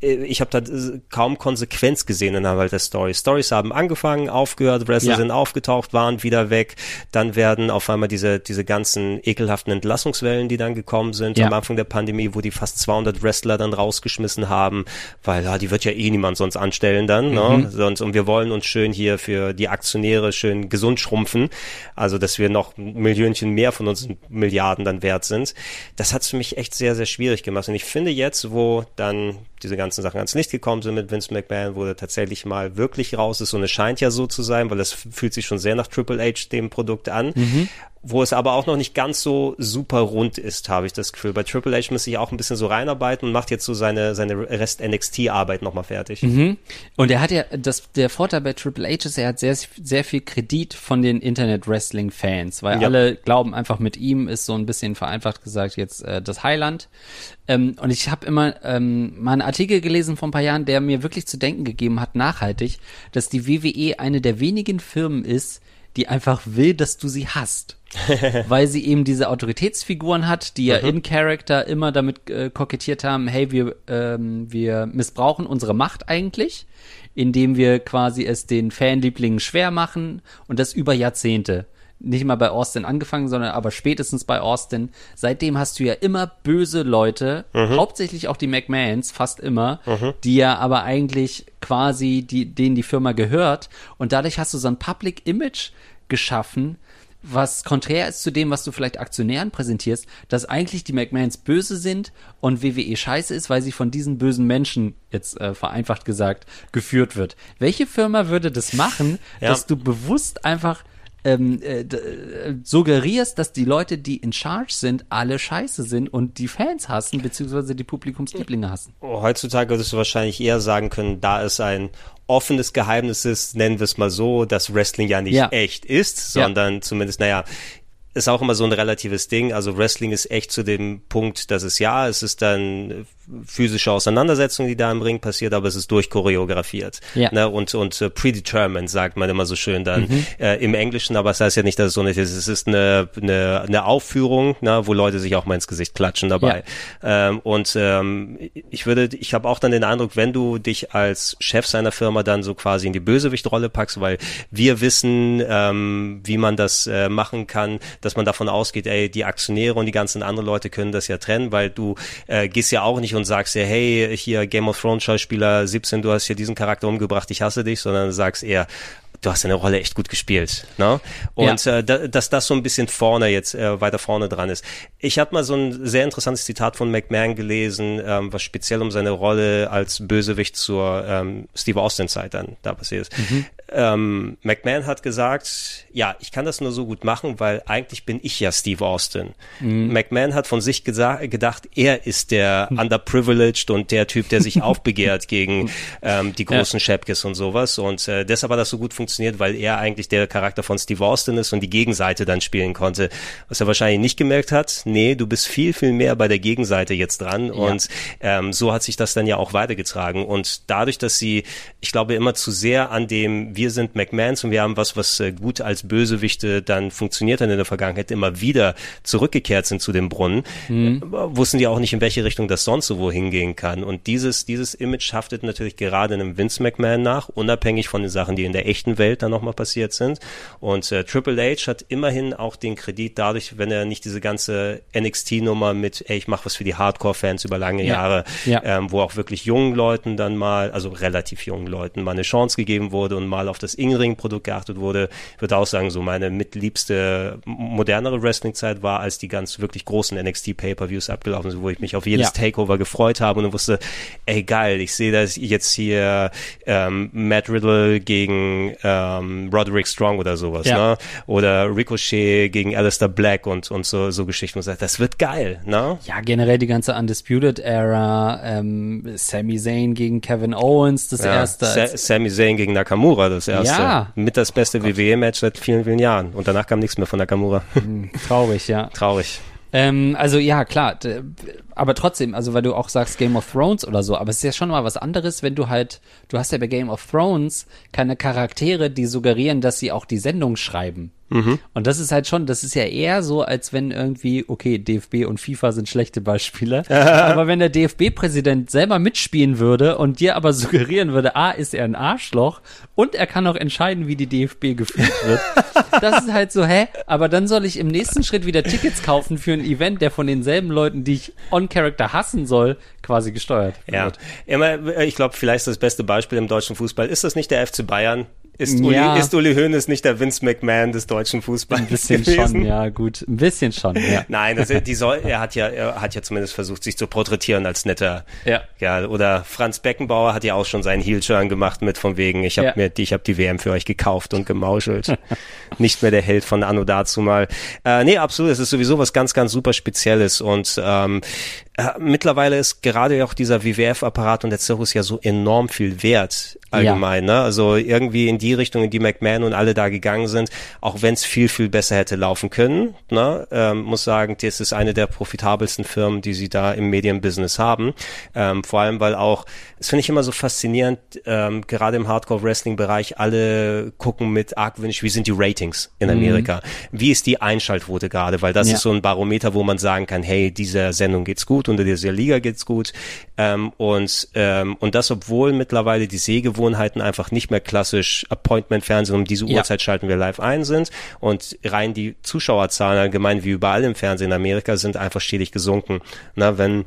ich habe da kaum Konsequenz gesehen innerhalb der Story. Stories haben angefangen, aufgehört, Wrestler ja. sind aufgetaucht, waren wieder weg. Dann werden auf einmal diese, diese ganzen ekelhaften Entlassungswellen, die dann gekommen sind ja. am Anfang der Pandemie, wo die fast 200 Wrestler dann rausgeschmissen haben, weil ja, die wird ja eh niemand sonst anstellen dann. Ne? Mhm. Ne? Sonst, und wir wollen uns schön hier für die Aktionäre schön gesund schrumpfen. Also, dass wir noch Millionchen mehr von unseren Milliarden dann wert sind. Das hat es für mich echt sehr, sehr schwierig gemacht. Und ich finde jetzt, wo dann diese ganzen Sachen ans Licht gekommen sind mit Vince McMahon, wo er tatsächlich mal wirklich raus ist und es scheint ja so zu sein, weil es fühlt sich schon sehr nach Triple H dem Produkt an. Mhm wo es aber auch noch nicht ganz so super rund ist, habe ich das Gefühl. Bei Triple H muss sich auch ein bisschen so reinarbeiten und macht jetzt so seine, seine Rest NXT-Arbeit nochmal fertig. Mhm. Und er hat ja, das, der Vorteil bei Triple H ist, er hat sehr, sehr viel Kredit von den Internet-Wrestling-Fans, weil ja. alle glauben einfach mit ihm ist so ein bisschen vereinfacht gesagt jetzt äh, das Heiland. Ähm, und ich habe immer ähm, mal einen Artikel gelesen vor ein paar Jahren, der mir wirklich zu denken gegeben hat, nachhaltig, dass die WWE eine der wenigen Firmen ist, die einfach will, dass du sie hast. weil sie eben diese Autoritätsfiguren hat, die ja mhm. in Character immer damit äh, kokettiert haben, hey, wir, ähm, wir missbrauchen unsere Macht eigentlich, indem wir quasi es den Fanlieblingen schwer machen und das über Jahrzehnte. Nicht mal bei Austin angefangen, sondern aber spätestens bei Austin. Seitdem hast du ja immer böse Leute, mhm. hauptsächlich auch die McMahons, fast immer, mhm. die ja aber eigentlich quasi, die, denen die Firma gehört. Und dadurch hast du so ein Public Image geschaffen, was konträr ist zu dem, was du vielleicht Aktionären präsentierst, dass eigentlich die McMahons böse sind und WWE scheiße ist, weil sie von diesen bösen Menschen, jetzt äh, vereinfacht gesagt, geführt wird. Welche Firma würde das machen, ja. dass du bewusst einfach ähm, äh, äh, suggerierst, dass die Leute, die in Charge sind, alle scheiße sind und die Fans hassen, beziehungsweise die Publikumslieblinge hassen. Heutzutage würdest du wahrscheinlich eher sagen können, da ist ein offenes Geheimnis ist, nennen wir es mal so, dass Wrestling ja nicht ja. echt ist, sondern ja. zumindest, naja, ist auch immer so ein relatives Ding. Also Wrestling ist echt zu dem Punkt, dass es ja, es ist dann physische Auseinandersetzung, die da im Ring passiert, aber es ist durchchoreografiert. Ja. Ne? Und, und uh, predetermined, sagt man immer so schön dann mhm. äh, im Englischen, aber es das heißt ja nicht, dass es so nicht ist. Es ist eine, eine, eine Aufführung, ne? wo Leute sich auch mal ins Gesicht klatschen dabei. Ja. Ähm, und ähm, ich würde, ich habe auch dann den Eindruck, wenn du dich als Chef seiner Firma dann so quasi in die Bösewichtrolle packst, weil wir wissen, ähm, wie man das äh, machen kann, dass man davon ausgeht, ey, die Aktionäre und die ganzen anderen Leute können das ja trennen, weil du äh, gehst ja auch nicht und sagst ja, hey, hier Game of Thrones Schauspieler 17, du hast hier diesen Charakter umgebracht, ich hasse dich, sondern sagst eher, du hast deine Rolle echt gut gespielt. Ne? Und ja. äh, da, dass das so ein bisschen vorne jetzt äh, weiter vorne dran ist. Ich habe mal so ein sehr interessantes Zitat von McMahon gelesen, ähm, was speziell um seine Rolle als Bösewicht zur ähm, Steve Austin Zeit dann da passiert ist. Mhm. Ähm, McMahon hat gesagt, ja, ich kann das nur so gut machen, weil eigentlich bin ich ja Steve Austin. Mhm. McMahon hat von sich gedacht, er ist der mhm. underprivileged und der Typ, der sich aufbegehrt gegen ähm, die großen ja. Shepkes und sowas. Und äh, deshalb hat das so gut funktioniert, weil er eigentlich der Charakter von Steve Austin ist und die Gegenseite dann spielen konnte. Was er wahrscheinlich nicht gemerkt hat, nee, du bist viel, viel mehr bei der Gegenseite jetzt dran. Ja. Und ähm, so hat sich das dann ja auch weitergetragen. Und dadurch, dass sie, ich glaube, immer zu sehr an dem wir sind McMahons und wir haben was, was äh, gut als Bösewichte dann funktioniert hat in der Vergangenheit, immer wieder zurückgekehrt sind zu dem Brunnen, mhm. Äh, wussten die auch nicht, in welche Richtung das sonst so wohin gehen kann. Und dieses, dieses Image haftet natürlich gerade einem Vince McMahon nach, unabhängig von den Sachen, die in der echten Welt dann nochmal passiert sind. Und äh, Triple H hat immerhin auch den Kredit dadurch, wenn er nicht diese ganze NXT-Nummer mit, ey, ich mache was für die Hardcore-Fans über lange ja. Jahre, ja. Ähm, wo auch wirklich jungen Leuten dann mal, also relativ jungen Leuten mal eine Chance gegeben wurde und mal auf das In-Ring-Produkt geachtet wurde. Ich würde auch sagen, so meine mitliebste, modernere Wrestling-Zeit war, als die ganz wirklich großen NXT-Pay-Per-Views abgelaufen sind, wo ich mich auf jedes ja. Takeover gefreut habe und wusste, ey geil, ich sehe das jetzt hier ähm, Matt Riddle gegen ähm, Roderick Strong oder sowas, ja. ne? Oder Ricochet gegen Alistair Black und, und so, so Geschichten. Und das wird geil, ne? Ja, generell die ganze Undisputed-Era, ähm, Sami Zayn gegen Kevin Owens, das ja, erste. Sa Sami Zayn gegen Nakamura, das erste. Ja. Mit das beste oh WWE-Match seit vielen, vielen Jahren. Und danach kam nichts mehr von Nakamura. Hm, traurig, ja. Traurig. Ähm, also ja, klar, aber trotzdem, also weil du auch sagst Game of Thrones oder so, aber es ist ja schon mal was anderes, wenn du halt, du hast ja bei Game of Thrones keine Charaktere, die suggerieren, dass sie auch die Sendung schreiben. Mhm. Und das ist halt schon, das ist ja eher so, als wenn irgendwie, okay, DFB und FIFA sind schlechte Beispiele, aber wenn der DFB-Präsident selber mitspielen würde und dir aber suggerieren würde, A, ist er ein Arschloch und er kann auch entscheiden, wie die DFB geführt wird. das ist halt so, hä? Aber dann soll ich im nächsten Schritt wieder Tickets kaufen für ein Event, der von denselben Leuten, die ich on-Character hassen soll, quasi gesteuert wird. Ja, ich glaube, vielleicht das beste Beispiel im deutschen Fußball. Ist das nicht der FC Bayern? Ist Uli, ja. ist Uli Hoeneß nicht der Vince McMahon des deutschen Fußballs? Ein bisschen gewesen? schon, ja, gut. Ein bisschen schon, ja. Nein, also die soll, er hat ja, er hat ja zumindest versucht, sich zu porträtieren als netter. Ja. ja oder Franz Beckenbauer hat ja auch schon seinen Heel-Turn gemacht mit von wegen, ich habe ja. mir, ich habe die WM für euch gekauft und gemauschelt. nicht mehr der Held von Anno dazu mal. Äh, nee, absolut. Es ist sowieso was ganz, ganz super Spezielles und ähm, äh, mittlerweile ist gerade auch dieser WWF-Apparat und der Zirkus ja so enorm viel wert allgemein. Ja. Ne? Also irgendwie in die Richtung, in die McMahon und alle da gegangen sind, auch wenn es viel, viel besser hätte laufen können. Ne? Ähm, muss sagen, das ist eine der profitabelsten Firmen, die sie da im Medienbusiness haben. Ähm, vor allem, weil auch, das finde ich immer so faszinierend, ähm, gerade im Hardcore-Wrestling-Bereich, alle gucken mit argwöhnisch, wie sind die Ratings in mhm. Amerika? Mhm. Wie ist die Einschaltquote gerade? Weil das ja. ist so ein Barometer, wo man sagen kann, hey, dieser Sendung geht's gut, unter dieser Liga geht's gut. Ähm, und, ähm, und das, obwohl mittlerweile die Sehgewohnheiten einfach nicht mehr klassisch Appointment-Fernsehen um diese ja. Uhrzeit schalten wir live ein sind und rein die Zuschauerzahlen allgemein wie überall im Fernsehen in Amerika sind einfach stetig gesunken. Na, wenn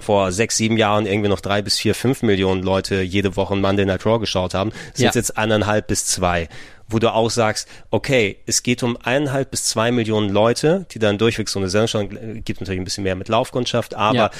vor sechs, sieben Jahren irgendwie noch drei bis vier, fünf Millionen Leute jede Woche Monday Night Raw geschaut haben, sind ja. jetzt eineinhalb bis zwei wo du auch sagst, okay, es geht um eineinhalb bis zwei Millionen Leute, die dann durchweg so eine Sendung schauen, gibt natürlich ein bisschen mehr mit Laufkundschaft, aber ja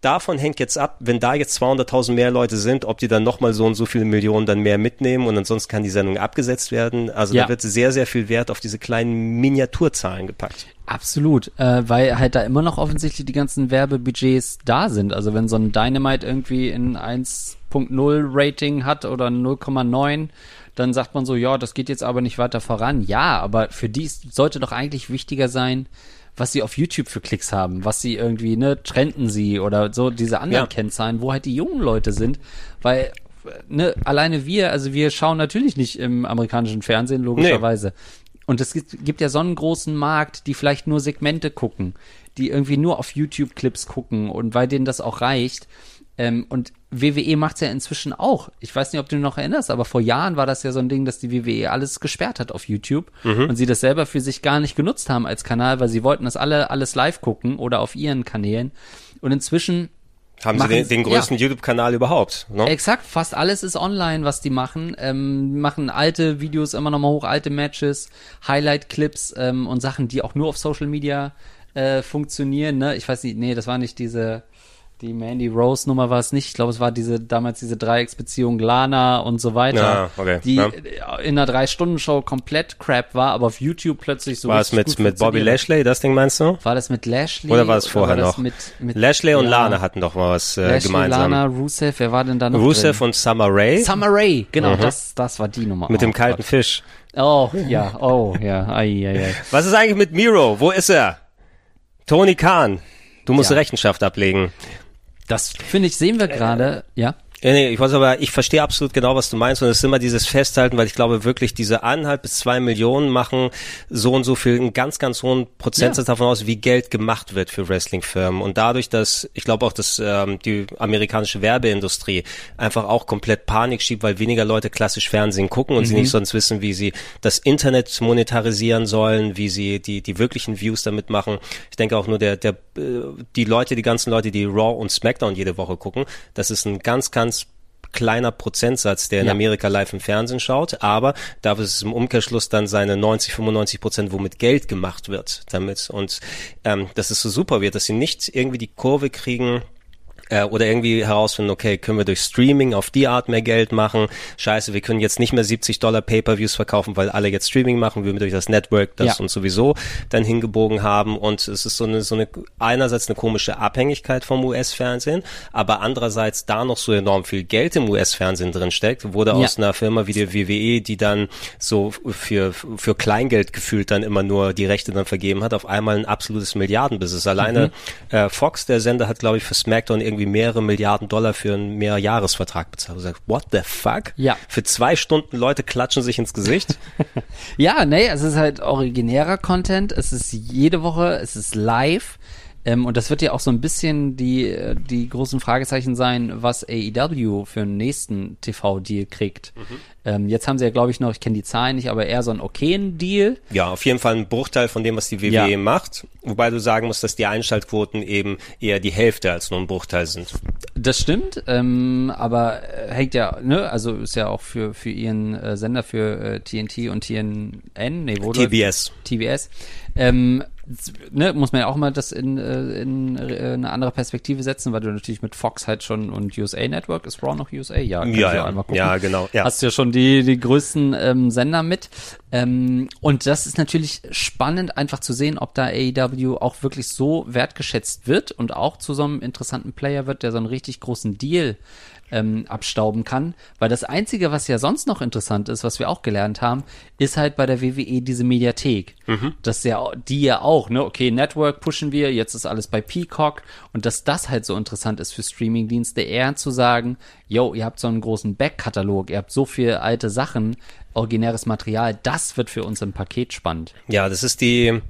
davon hängt jetzt ab, wenn da jetzt 200.000 mehr Leute sind, ob die dann nochmal so und so viele Millionen dann mehr mitnehmen und ansonsten kann die Sendung abgesetzt werden. Also Ja. da wird sehr, sehr viel Wert auf diese kleinen Miniaturzahlen gepackt. Absolut, äh, weil halt da immer noch offensichtlich die ganzen Werbebudgets da sind. Also wenn so ein Dynamite irgendwie in 1.0 Rating hat oder 0,9, dann sagt man so, ja, das geht jetzt aber nicht weiter voran. Ja, aber für die sollte doch eigentlich wichtiger sein, was sie auf YouTube für Klicks haben, was sie irgendwie, ne, trenden sie oder so diese anderen Ja. Kennzahlen, wo halt die jungen Leute sind, weil ne, alleine wir, also wir schauen natürlich nicht im amerikanischen Fernsehen, logischerweise. Und es gibt, gibt ja so einen großen Markt, die vielleicht nur Segmente gucken, die irgendwie nur auf YouTube-Clips gucken und weil denen das auch reicht. Ähm, und WWE macht's ja inzwischen auch. Ich weiß nicht, ob du dich noch erinnerst, aber vor Jahren war das ja so ein Ding, dass die WWE alles gesperrt hat auf YouTube und sie das selber für sich gar nicht genutzt haben als Kanal, weil sie wollten das alle alles live gucken oder auf ihren Kanälen. Und inzwischen Haben sie Machen den, sie- den größten YouTube-Kanal überhaupt. Ne? Exakt, fast alles ist online, was die machen. Ähm, machen alte Videos immer noch mal hoch, alte Matches, Highlight-Clips ähm, und Sachen, die auch nur auf Social Media äh, funktionieren. Ne? Ich weiß nicht, nee, das war nicht diese, die Mandy Rose Nummer war es nicht. Ich glaube, es war diese damals diese Dreiecksbeziehung Lana und so weiter, Ja, okay, die ja. in einer drei Stunden Show komplett Crap war, aber auf YouTube plötzlich so War es mit, mit Bobby. Lashley, das Ding meinst du? War das mit Lashley? Oder war es vorher war noch? Mit, mit Lashley und ja, Lana hatten doch mal was äh, Lashley, gemeinsam. Lana, Rusev, wer war denn da noch Rusev drin? und Summer Rae Summer Rae, genau, das, das war die Nummer. mit oh, dem kalten Gott. Fisch. Oh, ja, oh, ja, ai, ai, ai. Was ist eigentlich mit Miro? Wo ist er? Tony Khan. Du musst. Rechenschaft ablegen. Das, finde ich, sehen wir gerade, ja. Ja, nee, ich weiß aber, ich verstehe absolut genau, was du meinst. Und es ist immer dieses Festhalten, weil ich glaube wirklich, diese eineinhalb bis zwei Millionen machen so und so viel, einen ganz, ganz hohen Prozentsatz Ja. davon aus, wie Geld gemacht wird für Wrestling-Firmen. Und dadurch, dass, ich glaube auch, dass ähm, die amerikanische Werbeindustrie einfach auch komplett Panik schiebt, weil weniger Leute klassisch Fernsehen gucken und sie nicht sonst wissen, wie sie das Internet monetarisieren sollen, wie sie die, die wirklichen Views damit machen. Ich denke auch nur der, der, äh, die Leute, die ganzen Leute, die Raw und SmackDown jede Woche gucken, das ist ein ganz, ganz kleiner Prozentsatz, der in Ja. Amerika live im Fernsehen schaut, aber da ist es im Umkehrschluss dann seine 90, 95 Prozent, womit Geld gemacht wird damit. Und ähm, dass es so super wird, dass sie nicht irgendwie die Kurve kriegen, äh, oder irgendwie herausfinden, okay, können wir durch Streaming auf die Art mehr Geld machen? Scheiße, wir können jetzt nicht mehr 70 Dollar Pay-per-Views verkaufen, weil alle jetzt Streaming machen, wir durch das Network das Ja. uns sowieso dann hingebogen haben und es ist so eine, so eine, einerseits eine komische Abhängigkeit vom US-Fernsehen, aber andererseits da noch so enorm viel Geld im US-Fernsehen drin steckt, wurde aus einer Firma wie der WWE, die dann so für, für Kleingeld gefühlt dann immer nur die Rechte dann vergeben hat, auf einmal ein absolutes Milliardenbusiness. Alleine äh, Fox, der Sender, hat glaube ich für SmackDown irgendwie mehrere Milliarden Dollar für einen Mehrjahresvertrag bezahlt. Ich sag, what the fuck? Ja. Für zwei Stunden Leute klatschen sich ins Gesicht. Ja, nee, es ist halt originärer Content, es ist jede Woche, es ist live. Ähm, und das wird ja auch so ein bisschen die, die großen Fragezeichen sein, was AEW für einen nächsten TV-Deal kriegt. Ähm, jetzt haben sie ja, glaube ich, noch, ich kenne die Zahlen nicht, aber eher so einen okayen Deal. Ja, auf jeden Fall ein Bruchteil von dem, was die WWE Ja. macht. Wobei du sagen musst, dass die Einschaltquoten eben eher die Hälfte als nur ein Bruchteil sind. Das stimmt, ähm, aber äh, hängt ja, ne, also ist ja auch für, für ihren äh, Sender für äh, TNT und TNN, nee, wo TBS. TBS. Ähm, ne, muss man ja auch mal das in, äh, in äh, eine andere Perspektive setzen, weil du natürlich mit Fox halt schon und USA Network, ist Raw noch USA? Ja, kannst Ja, ja. einmal gucken. Ja, genau, ja. Hast ja schon die, die größten ähm, Sender mit. Ähm, und das ist natürlich spannend, einfach zu sehen, ob da AEW auch wirklich so wertgeschätzt wird und auch zu so einem interessanten Player wird, der so einen richtig großen Deal ähm, abstauben kann. Weil das Einzige, was ja sonst noch interessant ist, was wir auch gelernt haben, ist halt bei der WWE diese Mediathek. Das ja, die ja auch, ne, okay, Network pushen wir, jetzt ist alles bei Peacock und dass das halt so interessant ist für Streamingdienste, eher zu sagen, yo, ihr habt so einen großen Backkatalog, ihr habt so viel alte Sachen, originäres Material, das wird für uns im Paket spannend. Ja, das ist die,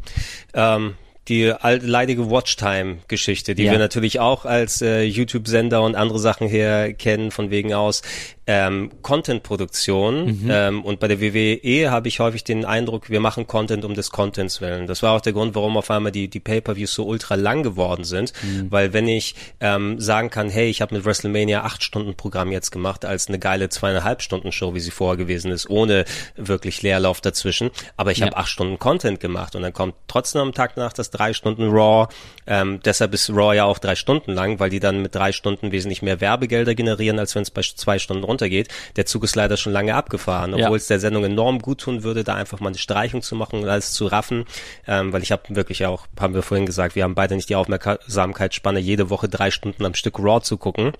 ähm, die alte, leidige Watchtime-Geschichte, die Ja. wir natürlich auch als äh, YouTube-Sender und andere Sachen her kennen, von wegen aus ähm, Content-Produktion. Ähm, und bei der WWE habe ich häufig den Eindruck, wir machen Content um des Contents willen. Das war auch der Grund, warum auf einmal die, die Pay-Per-Views so ultra lang geworden sind. Weil wenn ich ähm, sagen kann, hey, ich habe mit WrestleMania acht Stunden Programm jetzt gemacht, als eine geile zweieinhalb Stunden Show, wie sie vorher gewesen ist, ohne wirklich Leerlauf dazwischen. Aber ich Ja. habe acht Stunden Content gemacht und dann kommt trotzdem am Tag nach das drei Stunden Raw. Ähm, deshalb ist Raw ja auch drei Stunden lang, weil die dann mit drei Stunden wesentlich mehr Werbegelder generieren, als wenn es bei zwei Stunden runtergeht. Der Zug ist leider schon lange abgefahren, obwohl ja. es der Sendung enorm gut tun würde, da einfach mal eine Streichung zu machen und alles zu raffen. Ähm, weil ich habe wirklich auch, haben wir vorhin gesagt, wir haben beide nicht die Aufmerksamkeitsspanne, jede Woche drei Stunden am Stück Raw zu gucken.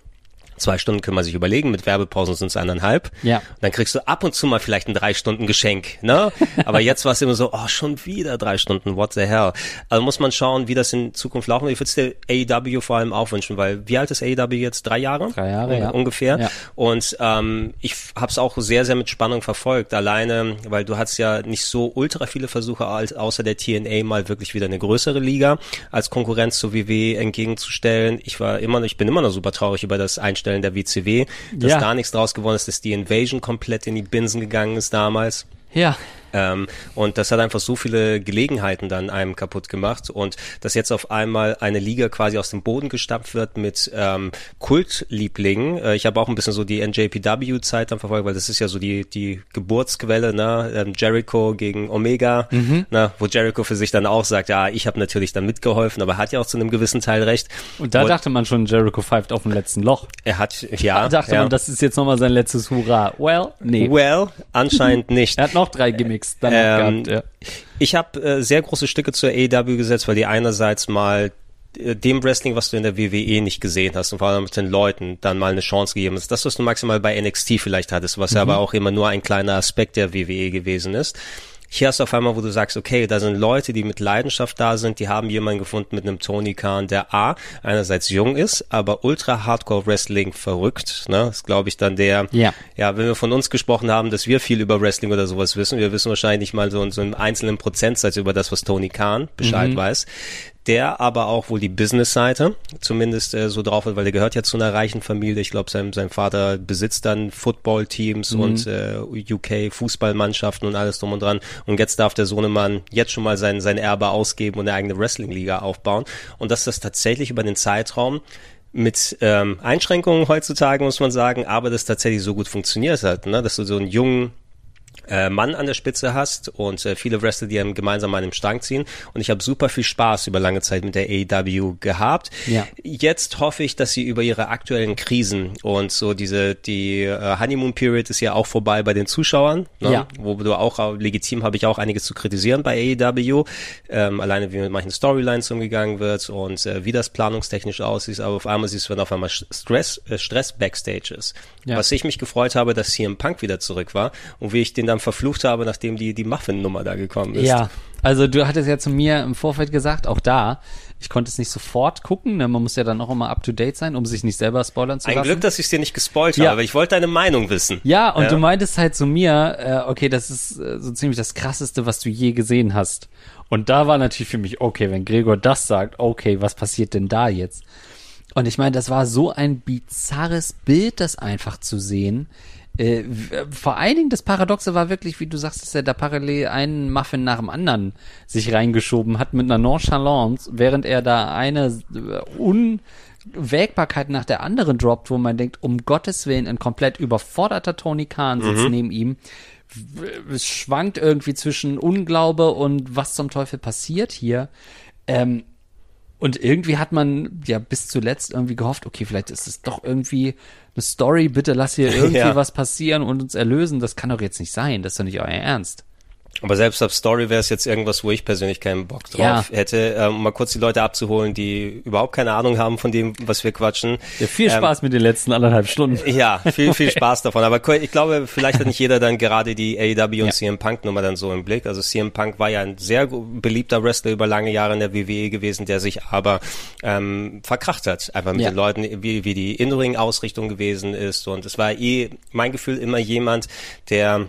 Zwei Stunden können wir sich überlegen, mit Werbepausen sind es eineinhalb. Ja. Und dann kriegst du ab und zu mal vielleicht ein drei Stunden Geschenk, ne? Aber jetzt war es immer so, oh, schon wieder drei Stunden, what the hell. Also muss man schauen, wie das in Zukunft laufen wird. Ich würde es der AEW vor allem auch wünschen, weil wie alt ist AEW jetzt? Drei Jahre? Drei Jahre, ja. Ungefähr. Ja. Und ähm, ich habe es auch sehr, sehr mit Spannung verfolgt. Alleine, weil du hast ja nicht so ultra viele Versuche, als, außer der TNA mal wirklich wieder eine größere Liga als Konkurrenz zur WWE entgegenzustellen. Ich war immer, ich bin immer noch super traurig über das Einstellen der WCW, dass Ja. da nichts draus geworden ist, dass die Invasion komplett in die Binsen gegangen ist damals. Ja. Ähm, und das hat einfach so viele Gelegenheiten dann einem kaputt gemacht und dass jetzt auf einmal eine Liga quasi aus dem Boden gestampft wird mit ähm, Kultlieblingen. Äh, ich habe auch ein bisschen so die NJPW-Zeit dann verfolgt, weil das ist ja so die die Geburtsquelle, ne? Ähm, Jericho gegen Omega, ne? wo Jericho für sich dann auch sagt, ja, ich habe natürlich dann mitgeholfen, aber er hat ja auch zu einem gewissen Teil recht. Und da dachte man schon, Jericho pfeift auf dem letzten Loch. er hat ja, Da dachte ja. man, das ist jetzt nochmal sein letztes Hurra. Well, nee. well, anscheinend nicht. Er hat noch drei Gimmicks danach Ähm, gehabt, ja. Ich habe äh, sehr große Stücke zur AEW gesetzt, weil die einerseits mal äh, dem Wrestling, was du in der WWE nicht gesehen hast und vor allem mit den Leuten dann mal eine Chance gegeben hast. Das, was du maximal bei NXT vielleicht hattest, was ja aber auch immer nur ein kleiner Aspekt der WWE gewesen ist. Hier hast du auf einmal, wo du sagst, okay, da sind Leute, die mit Leidenschaft da sind, die haben jemanden gefunden mit einem Tony Khan, der A, einerseits jung ist, aber ultra Hardcore Wrestling verrückt, ne? Das ist, glaube ich, dann der, Ja. ja, wenn wir von uns gesprochen haben, dass wir viel über Wrestling oder sowas wissen, wir wissen wahrscheinlich nicht mal so, so einen einzelnen Prozentsatz über das, was Tony Khan Bescheid weiß. Der aber auch wohl die Business-Seite zumindest äh, so drauf hat, weil der gehört ja zu einer reichen Familie. Ich glaube, sein, sein Vater besitzt dann Football-Teams und äh, UK-Fußballmannschaften und alles drum und dran. Und jetzt darf der Sohnemann jetzt schon mal sein, sein Erbe ausgeben und eine eigene Wrestling-Liga aufbauen. Und dass das tatsächlich über den Zeitraum mit ähm, Einschränkungen heutzutage, muss man sagen, aber das tatsächlich so gut funktioniert hat, ne? dass du so einen jungen äh, Mann an der Spitze hast und äh, viele Wrestler, die einem gemeinsam an dem Strang ziehen. Und ich habe super viel Spaß über lange Zeit mit der AEW gehabt. Ja. Jetzt hoffe ich, dass sie über ihre aktuellen Krisen und so diese, die äh, Honeymoon Period ist ja auch vorbei bei den Zuschauern, ne? Ja. wo du auch, äh, legitim habe ich auch einiges zu kritisieren bei AEW, ähm, alleine wie mit manchen Storylines umgegangen wird und äh, wie das planungstechnisch aussieht, aber auf einmal siehst du, wenn auf einmal Stress, äh, Stress Backstage ist. Ja. Was ich mich gefreut habe, dass CM Punk wieder zurück war und wie ich den dann verflucht habe, nachdem die, die Muffin-Nummer da gekommen ist. Ja, also du hattest ja zu mir im Vorfeld gesagt, auch da, ich konnte es nicht sofort gucken, ne? man muss ja dann auch immer up to date sein, um sich nicht selber spoilern zu Ein lassen. Glück, dass ich es dir nicht gespoilt Ja. habe, aber ich wollte deine Meinung wissen. ja, und Ja. du meintest halt zu mir, äh, okay, das ist äh, so ziemlich das krasseste, was du je gesehen hast. Und da war natürlich für mich, okay, wenn Gregor das sagt, okay, was passiert denn da jetzt? Und ich meine, das war so ein bizarres Bild, das einfach zu sehen. Äh, w- vor allen Dingen das Paradoxe war wirklich, wie du sagst, dass er da parallel einen Muffin nach dem anderen sich reingeschoben hat mit einer Nonchalance, während er da eine äh, Unwägbarkeit nach der anderen droppt, wo man denkt, um Gottes Willen, ein komplett überforderter Tony Khan sitzt neben ihm. Es schwankt irgendwie zwischen Unglaube und was zum Teufel passiert hier. Ähm, und irgendwie hat man ja bis zuletzt irgendwie gehofft, okay, vielleicht ist es doch irgendwie eine Story, bitte lass hier irgendwie Ja. was passieren und uns erlösen. Das kann doch jetzt nicht sein, das ist doch nicht euer Ernst. Aber selbst auf Story wäre es jetzt irgendwas, wo ich persönlich keinen Bock drauf Ja. hätte, ähm, um mal kurz die Leute abzuholen, die überhaupt keine Ahnung haben von dem, was wir quatschen. Ja, viel Ähm, Spaß mit den letzten anderthalb Stunden. Ja, viel, viel Spaß davon. Aber ich glaube, vielleicht hat nicht jeder dann gerade die AEW und Ja. CM Punk Nummer dann so im Blick. Also CM Punk war ja ein sehr beliebter Wrestler über lange Jahre in der WWE gewesen, der sich aber ähm, verkracht hat. Einfach mit Ja. den Leuten, wie, wie die In-Ring-Ausrichtung gewesen ist. Und es war eh, mein Gefühl, immer jemand, der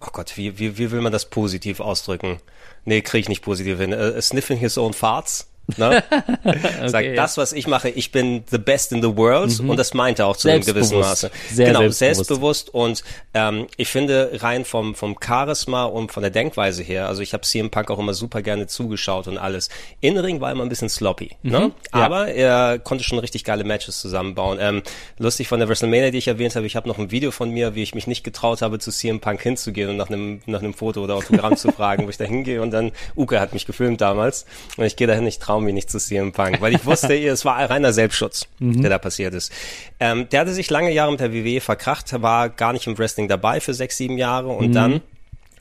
Oh Gott, wie, wie, wie will man das positiv ausdrücken? Nee, kriege ich nicht positiv hin. Äh, sniffing his own farts. Ne? Sagt, ja. das, was ich mache, ich bin the best in the world und das meint er auch zu einem gewissen. Maße. Sehr genau, selbstbewusst. selbstbewusst und ähm, ich finde rein vom, vom Charisma und von der Denkweise her, also ich habe CM Punk auch immer super gerne zugeschaut und alles. Innenring war immer ein bisschen sloppy, ne? Mhm. ja. aber er konnte schon richtig geile Matches zusammenbauen. Ähm, lustig von der WrestleMania, die ich erwähnt habe, ich habe noch ein Video von mir, wie ich mich nicht getraut habe, zu CM Punk hinzugehen und nach einem, nach einem Foto oder Autogramm zu fragen, wo ich da hingehe und dann, Uke hat mich gefilmt damals und ich gehe dahin, ich traue mich nicht zu CM Punk, weil ich wusste, es war reiner Selbstschutz, der da passiert ist. Ähm, der hatte sich lange Jahre mit der WWE verkracht, war gar nicht im Wrestling dabei für sechs, sieben Jahre und dann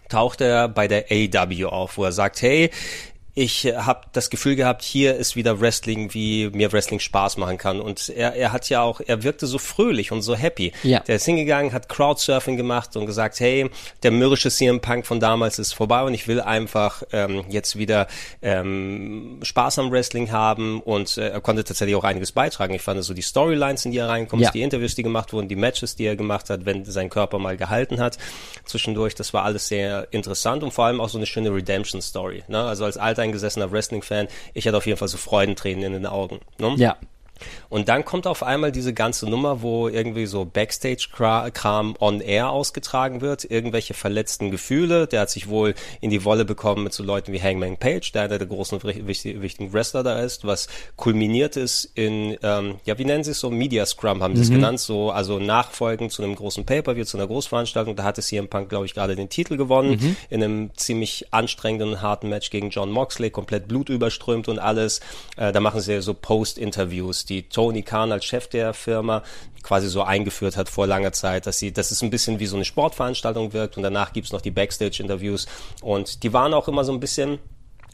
taucht er bei der AW auf, wo er sagt, hey, ich habe das Gefühl gehabt, hier ist wieder Wrestling, wie mir Wrestling Spaß machen kann. Und er, er hat ja auch, er wirkte so fröhlich und so happy. Ja. Der ist hingegangen, hat Crowdsurfing gemacht und gesagt, hey, der mürrische CM Punk von damals ist vorbei und ich will einfach ähm, jetzt wieder ähm, Spaß am Wrestling haben. Und äh, er konnte tatsächlich auch einiges beitragen. Ich fand so die Storylines, in die er reinkommt, Ja. die Interviews, die gemacht wurden, die Matches, die er gemacht hat, wenn sein Körper mal gehalten hat zwischendurch. Das war alles sehr interessant und vor allem auch so eine schöne Redemption-Story. Ne? Also als alteingesessener Wrestling-Fan, ich hatte auf jeden Fall so Freudentränen in den Augen. Ne? Ja. Und dann kommt auf einmal diese ganze Nummer, wo irgendwie so Backstage-Kram on Air ausgetragen wird, irgendwelche verletzten Gefühle. Der hat sich wohl in die Wolle bekommen mit so Leuten wie Hangman Page, der einer der großen wichtigen, wichtigen Wrestler da ist, was kulminiert ist in, ähm, ja, wie nennen sie es so, Media Scrum haben sie es genannt, so, also nachfolgend zu einem großen Pay-Per-View, zu einer Großveranstaltung. Da hatte CM Punk, glaube ich, gerade den Titel gewonnen, in einem ziemlich anstrengenden, harten Match gegen John Moxley, komplett blutüberströmt und alles. Äh, da machen sie so Post-Interviews, die Tony Khan als Chef der Firma quasi so eingeführt hat vor langer Zeit, dass sie, dass es ein bisschen wie so eine Sportveranstaltung wirkt und danach gibt's noch die Backstage-Interviews. Und die waren auch immer so ein bisschen,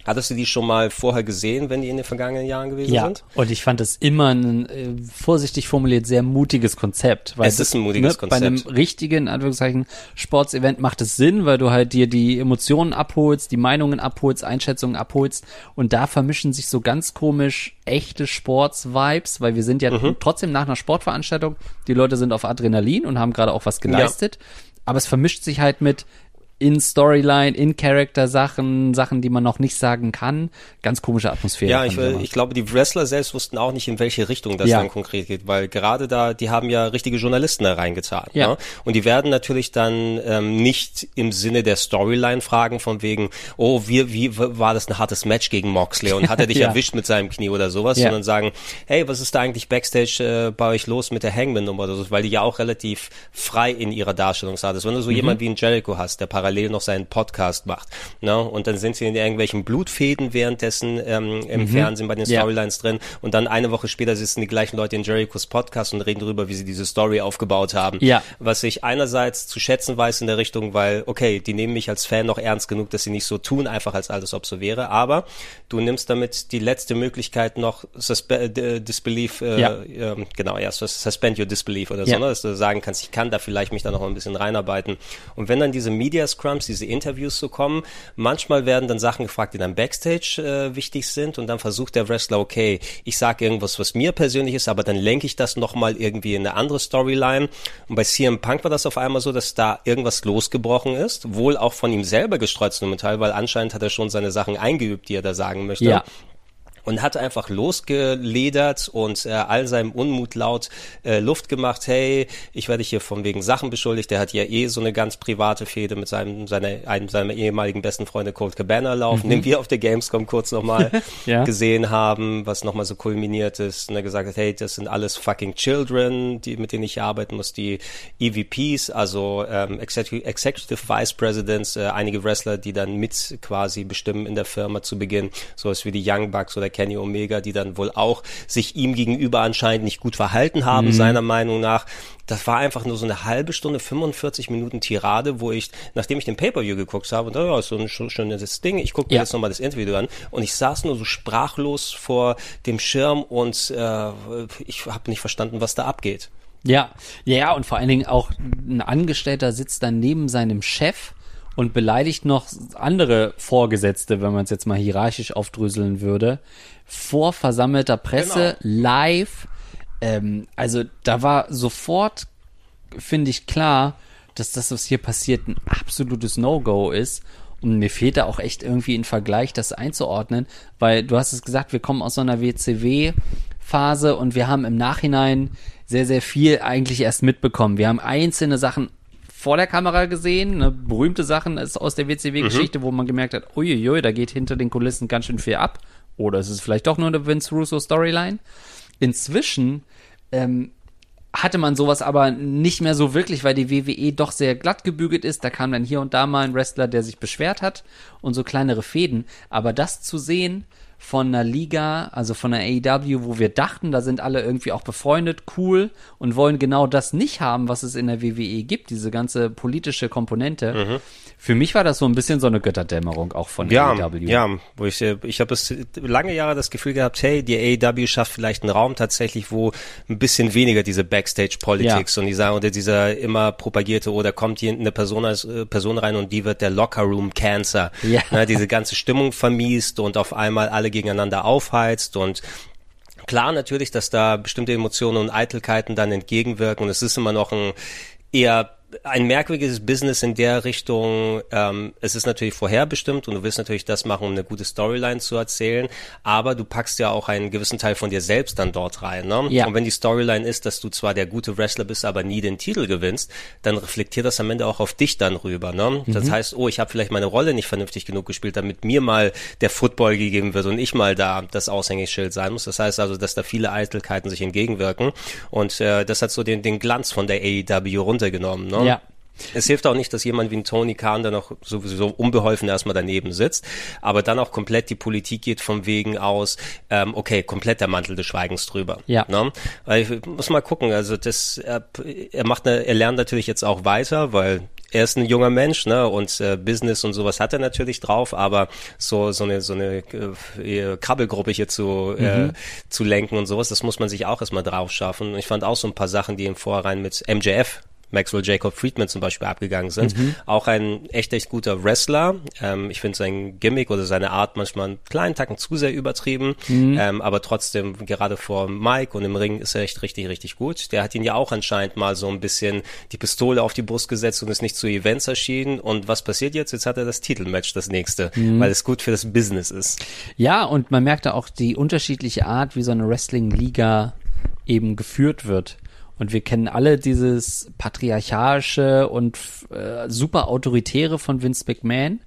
hattest du die schon mal vorher gesehen, wenn die in den vergangenen Jahren gewesen Ja, sind? und ich fand es immer ein, äh, vorsichtig formuliert, sehr mutiges Konzept. Weil Es ist ein mutiges Bei einem Konzept. richtigen, in Anführungszeichen, Sportsevent macht es Sinn, weil du halt dir die Emotionen abholst, die Meinungen abholst, Einschätzungen abholst und da vermischen sich so ganz komisch echte Sports-Vibes, weil wir sind ja Mhm. trotzdem nach einer Sportveranstaltung, die Leute sind auf Adrenalin und haben gerade auch was geleistet, aber es vermischt sich halt mit in Storyline, in Character Sachen, Sachen, die man noch nicht sagen kann. Ganz komische Atmosphäre. Ja, ich, immer. ich glaube, die Wrestler selbst wussten auch nicht, in welche Richtung das Ja. dann konkret geht, weil gerade da, die haben ja richtige Journalisten da reingetan. Ja. Ne? Und die werden natürlich dann ähm, nicht im Sinne der Storyline fragen von wegen, oh, wie, wie war das ein hartes Match gegen Moxley und hat er dich Ja. erwischt mit seinem Knie oder sowas, Ja. sondern sagen, hey, was ist da eigentlich Backstage äh, bei euch los mit der Hangman-Nummer oder so, weil die ja auch relativ frei in ihrer Darstellungsart ist. Wenn du so jemand wie ein Jericho hast, der parallel noch seinen Podcast macht, ne? und dann sind sie in irgendwelchen Blutfäden währenddessen ähm, im Fernsehen bei den Ja. Storylines drin und dann eine Woche später sitzen die gleichen Leute in Jerichos Podcast und reden darüber, wie sie diese Story aufgebaut haben. Ja. Was ich einerseits zu schätzen weiß in der Richtung, weil, okay, die nehmen mich als Fan noch ernst genug, dass sie nicht so tun, einfach als alles, ob so wäre, aber du nimmst damit die letzte Möglichkeit noch suspe äh, Disbelief, äh, Ja. ähm, genau, ja, sus- suspend your disbelief oder Ja. so, ne? dass du sagen kannst, ich kann da vielleicht mich da noch ein bisschen reinarbeiten. Und wenn dann diese Media Scrums, diese Interviews so kommen, manchmal werden dann Sachen gefragt, die dann Backstage äh, wichtig sind und dann versucht der Wrestler, okay, ich sage irgendwas, was mir persönlich ist, aber dann lenke ich das nochmal irgendwie in eine andere Storyline. Und bei CM Punk war das auf einmal so, dass da irgendwas losgebrochen ist, wohl auch von ihm selber gestreut zum Teil, weil anscheinend hat er schon seine Sachen eingeübt, die er da sagen möchte Ja. Und hat einfach losgeledert und äh, all seinem Unmut laut äh, Luft gemacht. Hey, ich werde hier von wegen Sachen beschuldigt. Der hat ja eh so eine ganz private Fehde mit seinem seiner einem seiner ehemaligen besten Freunde Colt Cabana laufen, den wir auf der Gamescom kurz nochmal Ja. gesehen haben, was nochmal so kulminiert ist. Und er gesagt hat, hey, das sind alles fucking Children, die mit denen ich hier arbeiten muss, die EVPs, also ähm, Executive, Executive Vice Presidents, äh, einige Wrestler, die dann mit quasi bestimmen in der Firma zu Beginn, sowas wie die Young Bucks oder Kenny Omega, die dann wohl auch sich ihm gegenüber anscheinend nicht gut verhalten haben, seiner Meinung nach. Das war einfach nur so eine halbe Stunde, 45 Minuten Tirade, wo ich, nachdem ich den Pay-Per-View geguckt habe, und da ja, ist so ein sch- schönes Ding, ich gucke mir Ja. jetzt nochmal das Interview an und ich saß nur so sprachlos vor dem Schirm und äh, ich habe nicht verstanden, was da abgeht. Ja, ja, und vor allen Dingen auch ein Angestellter sitzt dann neben seinem Chef und beleidigt noch andere Vorgesetzte, wenn man es jetzt mal hierarchisch aufdröseln würde, vor versammelter Presse, live. Ähm, also da war sofort, finde ich, klar, dass das, was hier passiert, ein absolutes No-Go ist. Und mir fehlt da auch echt irgendwie ein Vergleich, das einzuordnen, weil du hast es gesagt, wir kommen aus so einer WCW-Phase und wir haben im Nachhinein sehr, sehr viel eigentlich erst mitbekommen. Wir haben einzelne Sachen vor der Kamera gesehen, ne, berühmte Sachen aus der WCW-Geschichte, mhm. wo man gemerkt hat, uiuiui, da geht hinter den Kulissen ganz schön viel ab. Oder ist es vielleicht doch nur eine Vince Russo Storyline? Inzwischen ähm, hatte man sowas aber nicht mehr so wirklich, weil die WWE doch sehr glatt gebügelt ist. Da kam dann hier und da mal ein Wrestler, der sich beschwert hat und so kleinere Fäden. Aber das zu sehen, von einer Liga, also von einer AEW, wo wir dachten, da sind alle irgendwie auch befreundet, cool und wollen genau das nicht haben, was es in der WWE gibt, diese ganze politische Komponente. Mhm. Für mich war das so ein bisschen so eine Götterdämmerung auch von ja, AEW. Ja, wo ich, ich habe es lange Jahre das Gefühl gehabt, hey, die AEW schafft vielleicht einen Raum tatsächlich, wo ein bisschen weniger diese Backstage-Politics ja. und dieser, oder dieser immer propagierte, oder kommt hier eine Person als äh, Person rein und die wird der Locker-Room-Cancer. Ja. Ne, diese ganze Stimmung vermiest und auf einmal alle gegeneinander aufheizt und Klar natürlich, dass da bestimmte Emotionen und Eitelkeiten dann entgegenwirken. Und es ist immer noch ein eher ein merkwürdiges Business in der Richtung, ähm, es ist natürlich vorherbestimmt und du willst natürlich das machen, um eine gute Storyline zu erzählen, aber du packst ja auch einen gewissen Teil von dir selbst dann dort rein. Ne? Ja. Und wenn die Storyline ist, dass du zwar der gute Wrestler bist, aber nie den Titel gewinnst, dann reflektiert das am Ende auch auf dich dann rüber. Ne? Mhm. Das heißt, oh, ich habe vielleicht meine Rolle nicht vernünftig genug gespielt, damit mir mal der Football gegeben wird und ich mal da das Aushängeschild sein muss. Das heißt also, dass da viele Eitelkeiten sich entgegenwirken und äh, das hat so den, den Glanz von der AEW runtergenommen. Ne? Ne? Ja. Es hilft auch nicht, dass jemand wie ein Tony Khan dann noch sowieso unbeholfen erstmal daneben sitzt, aber dann auch komplett die Politik geht vom Wegen aus, ähm, okay, komplett der Mantel des Schweigens drüber. Ja. Ne? Weil ich muss mal gucken, also das, er, er macht, eine, er lernt natürlich jetzt auch weiter, weil er ist ein junger Mensch, ne, und äh, Business und sowas hat er natürlich drauf, aber so so eine so eine äh, Krabbelgruppe hier zu äh, mhm. äh, zu lenken und sowas, das muss man sich auch erstmal drauf schaffen. Und ich fand auch so ein paar Sachen, die im Vorrein mit MJF Maxwell Jacob Friedman zum Beispiel abgegangen sind. Mhm. Auch ein echt, echt guter Wrestler. Ähm, ich finde sein Gimmick oder seine Art manchmal einen kleinen Tacken zu sehr übertrieben, mhm. ähm, aber trotzdem gerade vor Mike und im Ring ist er echt richtig, richtig gut. Der hat ihn ja auch anscheinend mal so ein bisschen die Pistole auf die Brust gesetzt und ist nicht zu Events erschienen. Und was passiert jetzt? Jetzt hat er das Titelmatch, das nächste, mhm. weil es gut für das Business ist. Ja, und man merkt da auch die unterschiedliche Art, wie so eine Wrestling-Liga eben geführt wird. Und wir kennen alle dieses patriarchalische und äh, super autoritäre von Vince McMahon,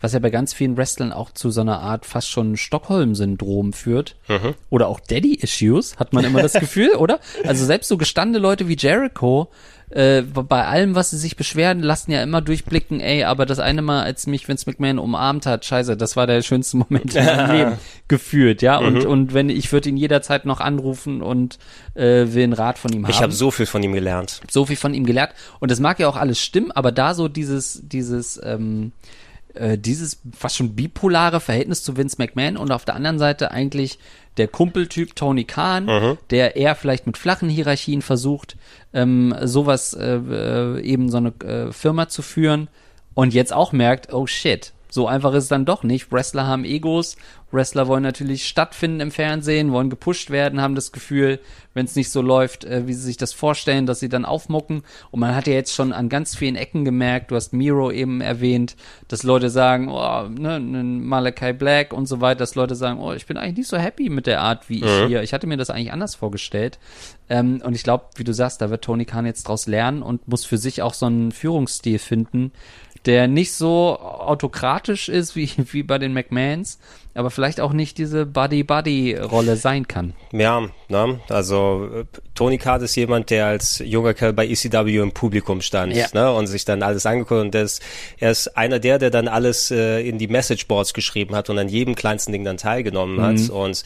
was ja bei ganz vielen Wrestlern auch zu so einer Art fast schon Stockholm-Syndrom führt. Mhm. Oder auch Daddy-Issues, hat man immer das Gefühl, oder? Also selbst so gestandene Leute wie Jericho äh, bei allem, was sie sich beschweren, lassen ja immer durchblicken, ey, aber das eine Mal, als mich Vince McMahon umarmt hat, scheiße, das war der schönste Moment in meinem Leben gefühlt, ja. Und, mhm. und wenn ich würde ihn jederzeit noch anrufen und äh, will einen Rat von ihm haben. Ich habe so viel von ihm gelernt. So viel von ihm gelernt. Und das mag ja auch alles stimmen, aber da so dieses, dieses, ähm, äh, dieses fast schon bipolare Verhältnis zu Vince McMahon und auf der anderen Seite eigentlich der Kumpeltyp Tony Khan, mhm. der eher vielleicht mit flachen Hierarchien versucht, ähm, sowas äh, äh, eben so eine äh, Firma zu führen und jetzt auch merkt, oh shit, so einfach ist es dann doch nicht. Wrestler haben Egos Wrestler wollen natürlich stattfinden im Fernsehen, wollen gepusht werden, haben das Gefühl, wenn es nicht so läuft, äh, wie sie sich das vorstellen, dass sie dann aufmucken. Und man hat ja jetzt schon an ganz vielen Ecken gemerkt, du hast Miro eben erwähnt, dass Leute sagen, oh, ne, ne Malachi Black und so weiter, dass Leute sagen, oh, ich bin eigentlich nicht so happy mit der Art, wie ich mhm. hier. Ich hatte mir das eigentlich anders vorgestellt. Ähm, und ich glaube, wie du sagst, da wird Tony Khan jetzt draus lernen und muss für sich auch so einen Führungsstil finden, der nicht so autokratisch ist wie, wie bei den McMahons, aber vielleicht auch nicht diese Buddy-Buddy-Rolle sein kann. Ja, ne? also äh, Tony Khan ist jemand, der als junger Kerl bei ECW im Publikum stand ja. ne? und sich dann alles angeguckt und er ist einer der, der dann alles äh, in die Messageboards geschrieben hat und an jedem kleinsten Ding dann teilgenommen hat mhm. und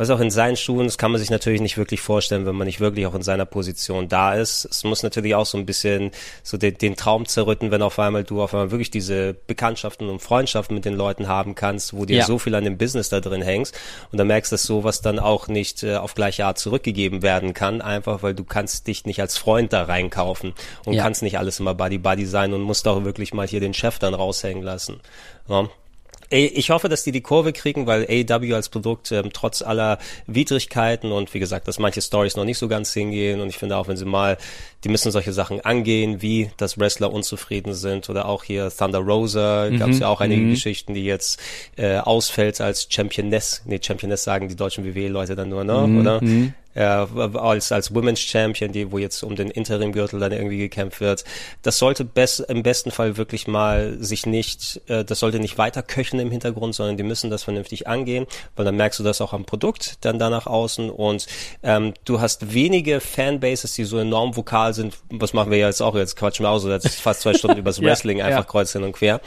was auch in seinen Schuhen, das kann man sich natürlich nicht wirklich vorstellen, wenn man nicht wirklich auch in seiner Position da ist. Es muss natürlich auch so ein bisschen so den, den Traum zerrütten, wenn auf einmal du auf einmal wirklich diese Bekanntschaften und Freundschaften mit den Leuten haben kannst, wo dir ja. so viel an dem Business da drin hängst und dann merkst, dass sowas dann auch nicht äh, auf gleiche Art zurückgegeben werden kann, einfach weil du kannst dich nicht als Freund da reinkaufen und ja. kannst nicht alles immer Buddy Buddy sein und musst auch wirklich mal hier den Chef dann raushängen lassen. Ja. Ich hoffe, dass die die Kurve kriegen, weil AEW als Produkt ähm, trotz aller Widrigkeiten und wie gesagt, dass manche Stories noch nicht so ganz hingehen und ich finde auch, wenn sie mal, die müssen solche Sachen angehen, wie dass Wrestler unzufrieden sind oder auch hier Thunder Rosa, gab es ja auch einige Geschichten, die jetzt äh, ausfällt als Championess, nee, Championess sagen die deutschen WWE-Leute dann nur, ne, oder? Äh, als als Women's Champion, die wo jetzt um den Interim-Gürtel dann irgendwie gekämpft wird. Das sollte best, im besten Fall wirklich mal sich nicht, äh, das sollte nicht weiter köchen im Hintergrund, sondern die müssen das vernünftig angehen, weil dann merkst du das auch am Produkt dann da nach außen und ähm, du hast wenige Fanbases, die so enorm vokal sind. Was machen wir ja jetzt auch? Jetzt quatschen wir auch so jetzt fast zwei Stunden übers Wrestling Ja, einfach ja. kreuz hin und quer.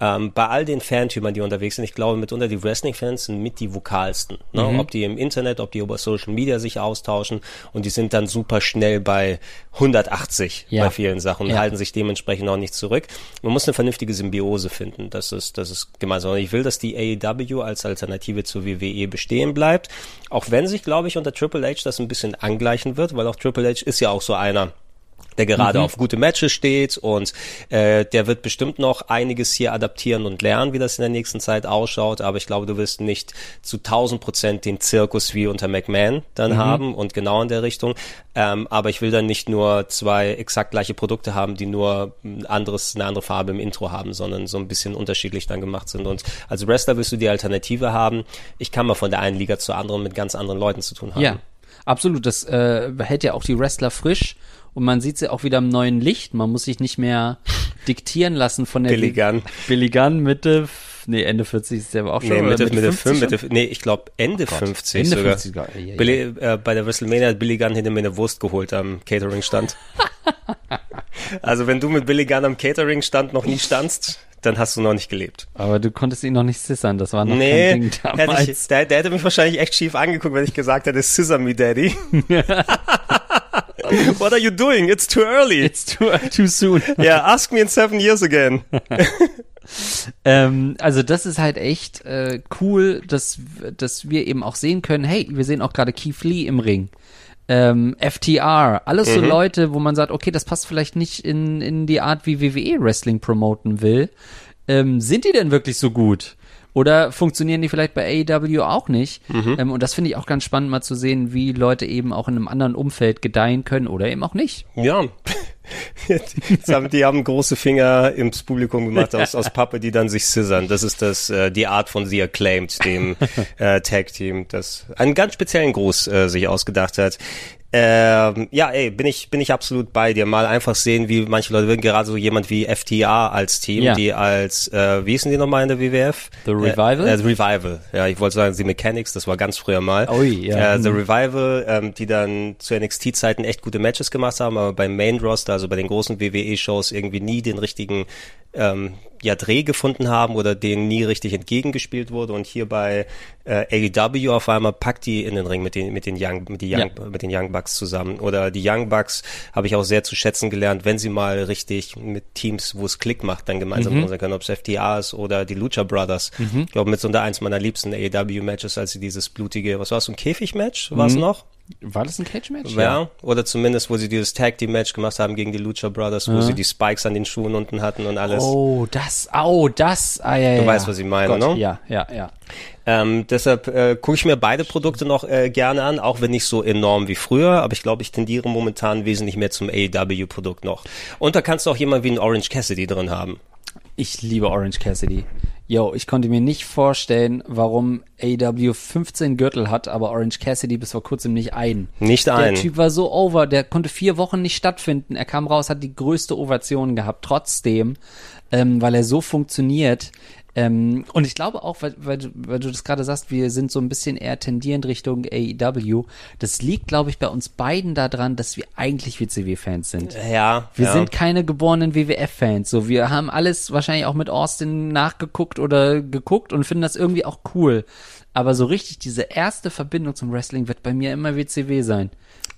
Ähm, bei all den Fantümern, die unterwegs sind, ich glaube mitunter die Wrestling-Fans sind mit die vokalsten. Ne? Mhm. Ob die im Internet, ob die über Social Media sich austauschen und die sind dann super schnell bei 180 Ja. bei vielen Sachen und Ja. halten sich dementsprechend auch nicht zurück. Man muss eine vernünftige Symbiose finden. Das ist, das ist gemeinsam. Und ich will, dass die AEW als Alternative zur WWE bestehen bleibt. Auch wenn sich, glaube ich, unter Triple H das ein bisschen angleichen wird, weil auch Triple H ist ja auch so einer, der gerade auf gute Matches steht und äh, der wird bestimmt noch einiges hier adaptieren und lernen, wie das in der nächsten Zeit ausschaut. Aber ich glaube, du wirst nicht zu 1000 Prozent den Zirkus wie unter McMahon dann haben und genau in der Richtung. Ähm, aber ich will dann nicht nur zwei exakt gleiche Produkte haben, die nur ein anderes, eine andere Farbe im Intro haben, sondern so ein bisschen unterschiedlich dann gemacht sind. Und als Wrestler willst du die Alternative haben. Ich kann mal von der einen Liga zur anderen mit ganz anderen Leuten zu tun haben. Ja, absolut. Das äh, hält ja auch die Wrestler frisch und man sieht sie auch wieder im neuen Licht. Man muss sich nicht mehr diktieren lassen von der Billy Gunn. Billy Gunn Mitte, nee, Ende 40 ist der aber auch schon. Nee, Mitte, mit Mitte, 50 Mitte, schon? nee, ich glaube Ende 50 Ende sogar. 50 sogar. Ja, ja. Billy, äh, bei der WrestleMania hat Billy Gunn hinter mir eine Wurst geholt am Catering-Stand. also wenn du mit Billy Gunn am Catering-Stand noch nie standst, dann hast du noch nicht gelebt. Aber du konntest ihn noch nicht sissern, das war noch kein Nee, Ding hätte damals. ich, der, der hätte mich wahrscheinlich echt schief angeguckt, wenn ich gesagt hätte, Scissor me, Daddy. What are you doing? It's too early. It's too, too soon. yeah, ask me in seven years again. Ähm, also das ist halt echt äh, cool, dass, dass wir eben auch sehen können, hey, wir sehen auch gerade Keith Lee im Ring. Ähm, FTR, alles so Leute, wo man sagt, okay, das passt vielleicht nicht in, in die Art, wie WWE Wrestling promoten will. Ähm, sind die denn wirklich so gut? Oder funktionieren die vielleicht bei AEW auch nicht? Ähm, und das finde ich auch ganz spannend, mal zu sehen, wie Leute eben auch in einem anderen Umfeld gedeihen können oder eben auch nicht. Ja. Jetzt haben, die haben große Finger ins Publikum gemacht aus, aus Pappe, die dann sich scissern. Das ist das, äh, die Art von The Acclaimed, dem äh, Tag-Team, das einen ganz speziellen Gruß äh, sich ausgedacht hat. Ähm, ja, ey, bin ich, bin ich absolut bei dir. Mal einfach sehen, wie manche Leute würden, gerade so jemand wie FTA als Team, Ja. die als, äh, wie hießen die nochmal in der WWF? The Revival? Äh, äh, The Revival. Ja, ich wollte sagen, The Mechanics, das war ganz früher mal. Ui, ja. Äh, The Mhm. Revival, ähm, die dann zu NXT-Zeiten echt gute Matches gemacht haben, aber beim Main Roster, also bei den großen WWE-Shows, irgendwie nie den richtigen ähm, ja, Dreh gefunden haben oder denen nie richtig entgegengespielt wurde. Und hier bei äh, AEW auf einmal packt die in den Ring mit den, mit den Young, mit, die Young, mit den Young Bucks zusammen. Oder die Young Bucks habe ich auch sehr zu schätzen gelernt, wenn sie mal richtig mit Teams, wo es Klick macht, dann gemeinsam Mhm. machen können, ob es FTA ist oder die Lucha Brothers. Ich glaube, mit so einer eins meiner liebsten AEW-Matches, als sie dieses blutige, was war es, ein Käfig-Match? War es Mhm. noch? War das ein Cage-Match? Ja. Oder zumindest, wo sie dieses Tag Team Match gemacht haben gegen die Lucha Brothers, wo sie die Spikes an den Schuhen unten hatten und alles. Oh, das, oh, das, ah, ja, ja. Du weißt, was ich meine, Gott, ne? Ja, ja, ja. Ähm, deshalb äh, gucke ich mir beide Produkte noch äh, gerne an, auch wenn nicht so enorm wie früher, aber ich glaube, ich tendiere momentan wesentlich mehr zum AEW-Produkt noch. Und da kannst du auch jemanden wie einen Orange Cassidy drin haben. Ich liebe Orange Cassidy. Yo, ich konnte mir nicht vorstellen, warum AEW 15 Gürtel hat, aber Orange Cassidy bis vor kurzem nicht einen. Nicht Der einen. Typ war so over, der konnte vier Wochen nicht stattfinden. Er kam raus, hat die größte Ovation gehabt, trotzdem, ähm, weil er so funktioniert. Ähm, und ich glaube auch, weil, weil, du- weil du das gerade sagst, wir sind so ein bisschen eher tendierend Richtung AEW. Das liegt, glaube ich, bei uns beiden daran, dass wir eigentlich WCW-Fans sind. Ja, Wir ja. sind keine geborenen WWF-Fans. So, wir haben alles wahrscheinlich auch mit Austin nachgeguckt oder geguckt und finden das irgendwie auch cool. Aber so richtig diese erste Verbindung zum Wrestling wird bei mir immer WCW sein.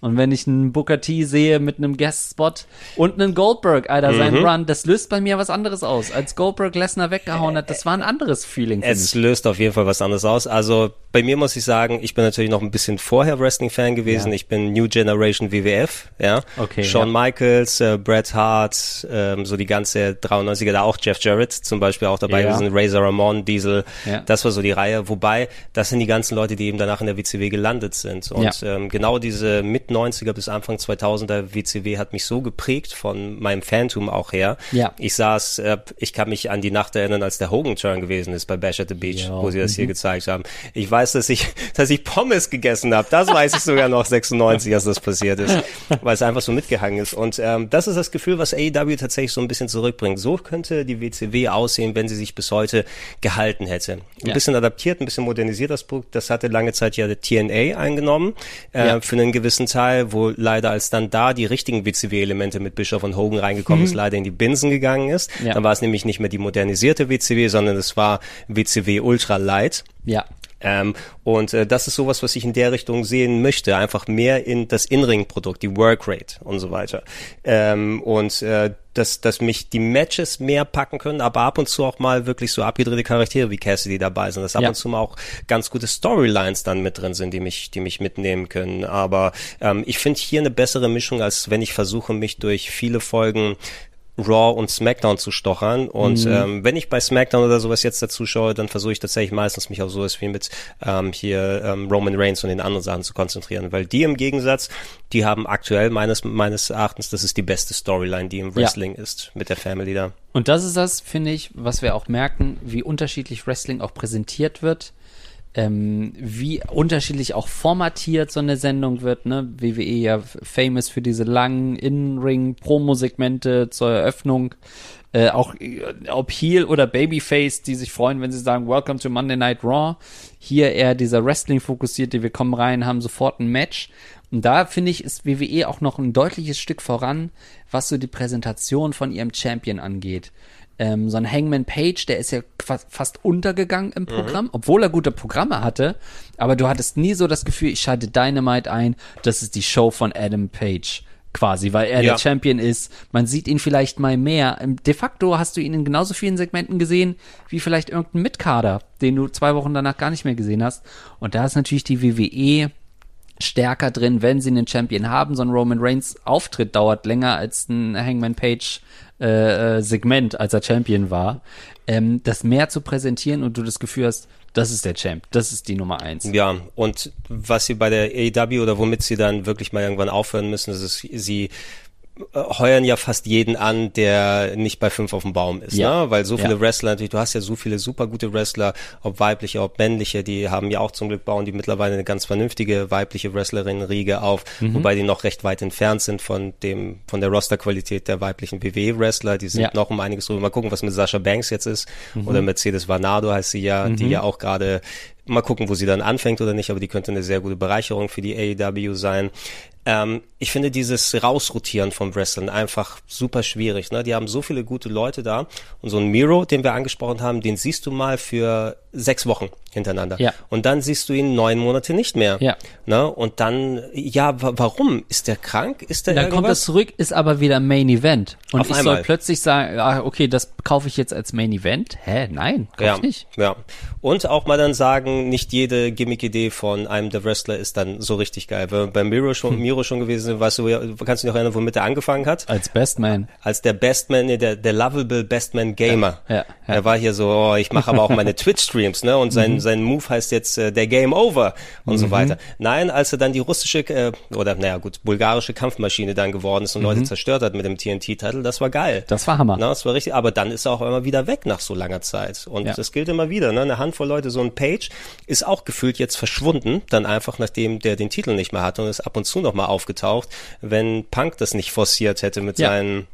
Und wenn ich einen Booker T sehe mit einem Guest-Spot und einen Goldberg, Alter, sein Mhm. Run, das löst bei mir was anderes aus. Als Goldberg Lesnar weggehauen hat, das war ein anderes Feeling. Es ich. löst auf jeden Fall was anderes aus. Also bei mir muss ich sagen, ich bin natürlich noch ein bisschen vorher Wrestling-Fan gewesen. Ja. Ich bin New Generation WWF, ja. Okay, Shawn ja. Michaels, äh, Bret Hart, ähm, so die ganze 93er, da auch Jeff Jarrett zum Beispiel auch dabei Ja. gewesen, Razor Ramon, Diesel, Ja. das war so die Reihe. Wobei, das sind die ganzen Leute, die eben danach in der WCW gelandet sind. Und Ja. ähm, genau diese mit 90er bis Anfang 2000er WCW hat mich so geprägt von meinem Phantom auch her. Ja. Ich saß, äh, ich kann mich an die Nacht erinnern, als der Hogan-Turn gewesen ist bei Bash at the Beach, Ja. wo sie das hier gezeigt haben. Ich weiß, dass ich, dass ich Pommes gegessen habe. Das weiß ich sogar noch 96, als das passiert ist, weil es einfach so mitgehangen ist. Und ähm, das ist das Gefühl, was AEW tatsächlich so ein bisschen zurückbringt. So könnte die WCW aussehen, wenn sie sich bis heute gehalten hätte. Ein Ja. bisschen adaptiert, ein bisschen modernisiert das Produkt. Das hatte lange Zeit ja der TNA eingenommen äh, Ja. für einen gewissen Teil, wo leider als dann da die richtigen WCW-Elemente mit Bischof und Hogan reingekommen ist, leider in die Binsen gegangen ist. Mhm. Ja. Dann war es nämlich nicht mehr die modernisierte WCW, sondern es war WCW Ultra Light. Ja. Ähm, und äh, das ist sowas, was ich in der Richtung sehen möchte. Einfach mehr in das In-Ring-Produkt, die Workrate und so weiter. Ähm, und äh, dass, dass mich die Matches mehr packen können, aber ab und zu auch mal wirklich so abgedrehte Charaktere wie Cassidy dabei sind. Dass ab Ja. und zu mal auch ganz gute Storylines dann mit drin sind, die mich, die mich mitnehmen können. Aber ähm, ich finde hier eine bessere Mischung, als wenn ich versuche, mich durch viele Folgen Raw und SmackDown zu stochern. Und Mhm. ähm, wenn ich bei SmackDown oder sowas jetzt dazu schaue, dann versuche ich tatsächlich meistens mich auf sowas wie mit ähm, hier ähm, Roman Reigns und den anderen Sachen zu konzentrieren. Weil die im Gegensatz, die haben aktuell meines, meines Erachtens, das ist die beste Storyline, die im Wrestling ist, mit der Family da. Und das ist das, finde ich, was wir auch merken, wie unterschiedlich Wrestling auch präsentiert wird, ähm, wie unterschiedlich auch formatiert so eine Sendung wird, ne? WWE ja famous für diese langen In-Ring-Promo-Segmente zur Eröffnung. Äh, auch äh, ob Heel oder Babyface, die sich freuen, wenn sie sagen, Welcome to Monday Night Raw. Hier eher dieser Wrestling-fokussierte, wir kommen rein, haben sofort ein Match. Und da finde ich, ist WWE auch noch ein deutliches Stück voran, was so die Präsentation von ihrem Champion angeht. Ähm, so ein Hangman Page, der ist ja fa- fast untergegangen im Programm, obwohl er gute Programme hatte. Aber du hattest nie so das Gefühl, ich schalte Dynamite ein, das ist die Show von Adam Page. Quasi, weil er Ja. der Champion ist. Man sieht ihn vielleicht mal mehr. Ähm, De facto hast du ihn in genauso vielen Segmenten gesehen, wie vielleicht irgendein Mitkader, den du zwei Wochen danach gar nicht mehr gesehen hast. Und da ist natürlich die WWE stärker drin, wenn sie einen Champion haben. So ein Roman Reigns Auftritt dauert länger als ein Hangman Page äh, äh, Segment, als er Champion war. Ähm, das mehr zu präsentieren und du das Gefühl hast, das ist der Champ, das ist die Nummer eins. Ja, und was sie bei der AEW oder womit sie dann wirklich mal irgendwann aufhören müssen, ist, es, sie heuern ja fast jeden an, der nicht bei fünf auf dem Baum ist, Ja. ne? Weil so viele Ja. Wrestler, natürlich, du hast ja so viele super gute Wrestler, ob weibliche, ob männliche, die haben ja auch zum Glück bauen die mittlerweile eine ganz vernünftige weibliche Wrestlerin-Riege auf, Mhm. wobei die noch recht weit entfernt sind von dem, von der Rosterqualität der weiblichen WWE-Wrestler. Die sind Ja. noch um einiges drüber. Mal gucken, was mit Sasha Banks jetzt ist. Mhm. Oder Mercedes Varnado heißt sie ja, die ja auch gerade Mal gucken, wo sie dann anfängt oder nicht, aber die könnte eine sehr gute Bereicherung für die AEW sein. Ähm, ich finde dieses Rausrotieren vom Wrestlern einfach super schwierig. Ne? Die haben so viele gute Leute da. Und so ein Miro, den wir angesprochen haben, den siehst du mal für sechs Wochen hintereinander. Ja. Und dann siehst du ihn neun Monate nicht mehr. Ja. Ne? Und dann, ja, wa warum? Ist der krank? Ist der Dann kommt irgendwas? das zurück, ist aber wieder Main Event. Und Auf ich einmal. soll plötzlich sagen, ah, okay, das kaufe ich jetzt als Main Event? Hä? Nein, kauf ja, ich nicht. ja. Und auch mal dann sagen, nicht jede Gimmick-Idee von einem der Wrestler ist dann so richtig geil. Wenn wir bei Miro schon, Hm. Miro schon gewesen sind, weißt du, kannst du dich noch erinnern, womit er angefangen hat? Als Best Man. Als der Bestman, der, der lovable Bestman Gamer. Ja, ja, ja. Er war hier so, oh, ich mache aber auch meine Twitch-Streams, ne? Und Mhm. sein, sein Move heißt jetzt äh, der Game Over und so weiter. Nein, als er dann die russische äh, oder naja gut, bulgarische Kampfmaschine dann geworden ist und Leute zerstört hat mit dem TNT-Titel, das war geil. Mhm. Das war Hammer. Na, das war richtig, aber dann ist er auch immer wieder weg nach so langer Zeit. Und Ja. das gilt immer wieder, ne? Eine Handvoll Leute, so ein Page ist auch gefühlt jetzt verschwunden, dann einfach nachdem der den Titel nicht mehr hatte und ist ab und zu nochmal aufgetaucht, wenn Punk das nicht forciert hätte mit Ja. seinen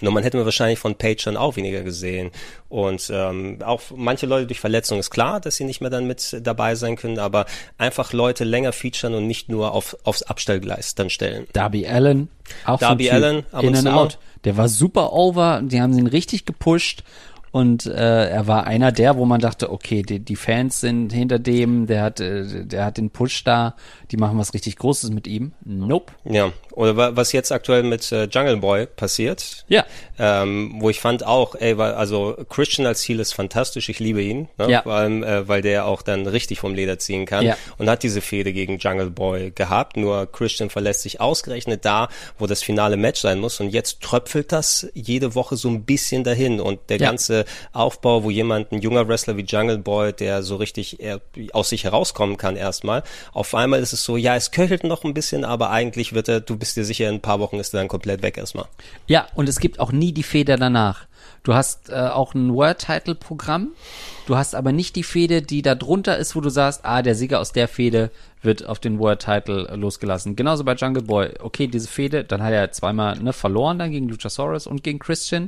nur man hätte man wahrscheinlich von Page dann auch weniger gesehen. Und ähm, auch manche Leute durch Verletzung ist klar, dass sie nicht mehr dann mit dabei sein können, aber einfach Leute länger featuren und nicht nur auf, aufs Abstellgleis dann stellen. Darby Allen, auch Darby so ein Typ. Allin, ab in and out. Der war super over, die haben ihn richtig gepusht und äh, er war einer der, wo man dachte, okay, die, die Fans sind hinter dem, der hat, äh, der hat den Push da, die machen was richtig Großes mit ihm. Nope. Ja, Oder wa- was jetzt aktuell mit äh, Jungle Boy passiert. Ja. Ähm, wo ich fand auch, ey, weil, also Christian als Ziel ist fantastisch, ich liebe ihn, ne? Ja. vor allem, äh, weil der auch dann richtig vom Leder ziehen kann Ja. und hat diese Fehde gegen Jungle Boy gehabt, nur Christian verlässt sich ausgerechnet da, wo das finale Match sein muss und jetzt tröpfelt das jede Woche so ein bisschen dahin und der Ja. ganze Aufbau, wo jemand, ein junger Wrestler wie Jungle Boy, der so richtig eher aus sich herauskommen kann erstmal, auf einmal ist es so, ja, es köchelt noch ein bisschen, aber eigentlich wird er, du bist dir sicher, in ein paar Wochen ist er dann komplett weg erstmal. Ja, und es gibt auch nie die Feder danach. Du hast äh, auch ein Word-Title-Programm. Du hast aber nicht die Fehde, die da drunter ist, wo du sagst, ah, der Sieger aus der Fehde wird auf den Word-Title losgelassen. Genauso bei Jungle Boy. Okay, diese Fehde, dann hat er zweimal ne, verloren dann gegen Luchasaurus und gegen Christian.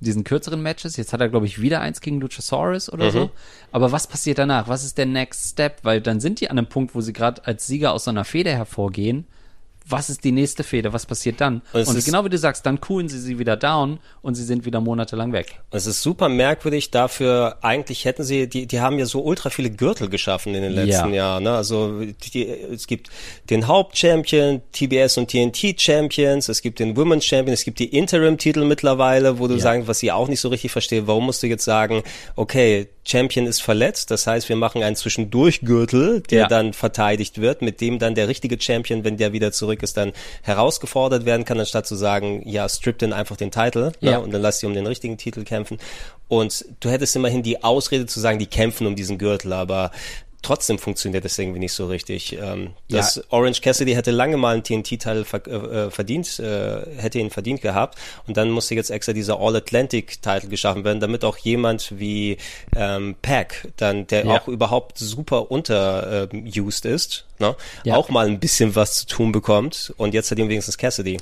in Diesen kürzeren Matches. Jetzt hat er, glaube ich, wieder eins gegen Luchasaurus oder so. Aber was passiert danach? Was ist der Next Step? Weil dann sind die an einem Punkt, wo sie gerade als Sieger aus so einer Fehde hervorgehen. Was ist die nächste Fehde? Was passiert dann? Und Und genau wie du sagst, dann coolen sie sie wieder down und sie sind wieder monatelang weg. Es ist super merkwürdig dafür, eigentlich hätten sie, die, die haben ja so ultra viele Gürtel geschaffen in den letzten Ja. Jahren. Ne? Also die, es gibt den Hauptchampion, TBS und TNT Champions, es gibt den Women's Champion, es gibt die Interim-Titel mittlerweile, wo du Ja. sagen, was ich auch nicht so richtig verstehe, warum musst du jetzt sagen, okay, Champion ist verletzt, das heißt, wir machen einen Zwischendurchgürtel, der Ja. dann verteidigt wird, mit dem dann der richtige Champion, wenn der wieder zurück ist, dann herausgefordert werden kann, anstatt zu sagen, ja, strip den einfach den Titel Ja. ne, und dann lass sie um den richtigen Titel kämpfen. Und du hättest immerhin die Ausrede zu sagen, die kämpfen um diesen Gürtel, aber trotzdem funktioniert das irgendwie nicht so richtig. Ähm, das Ja. Orange Cassidy hätte lange mal einen TNT-Titel ver äh, verdient, äh, hätte ihn verdient gehabt und dann musste jetzt extra dieser All-Atlantic-Titel geschaffen werden, damit auch jemand wie ähm, Pack, dann der Ja. auch überhaupt super unterused ist, ne? Ja. auch mal ein bisschen was zu tun bekommt und jetzt hat ihn wenigstens Cassidy.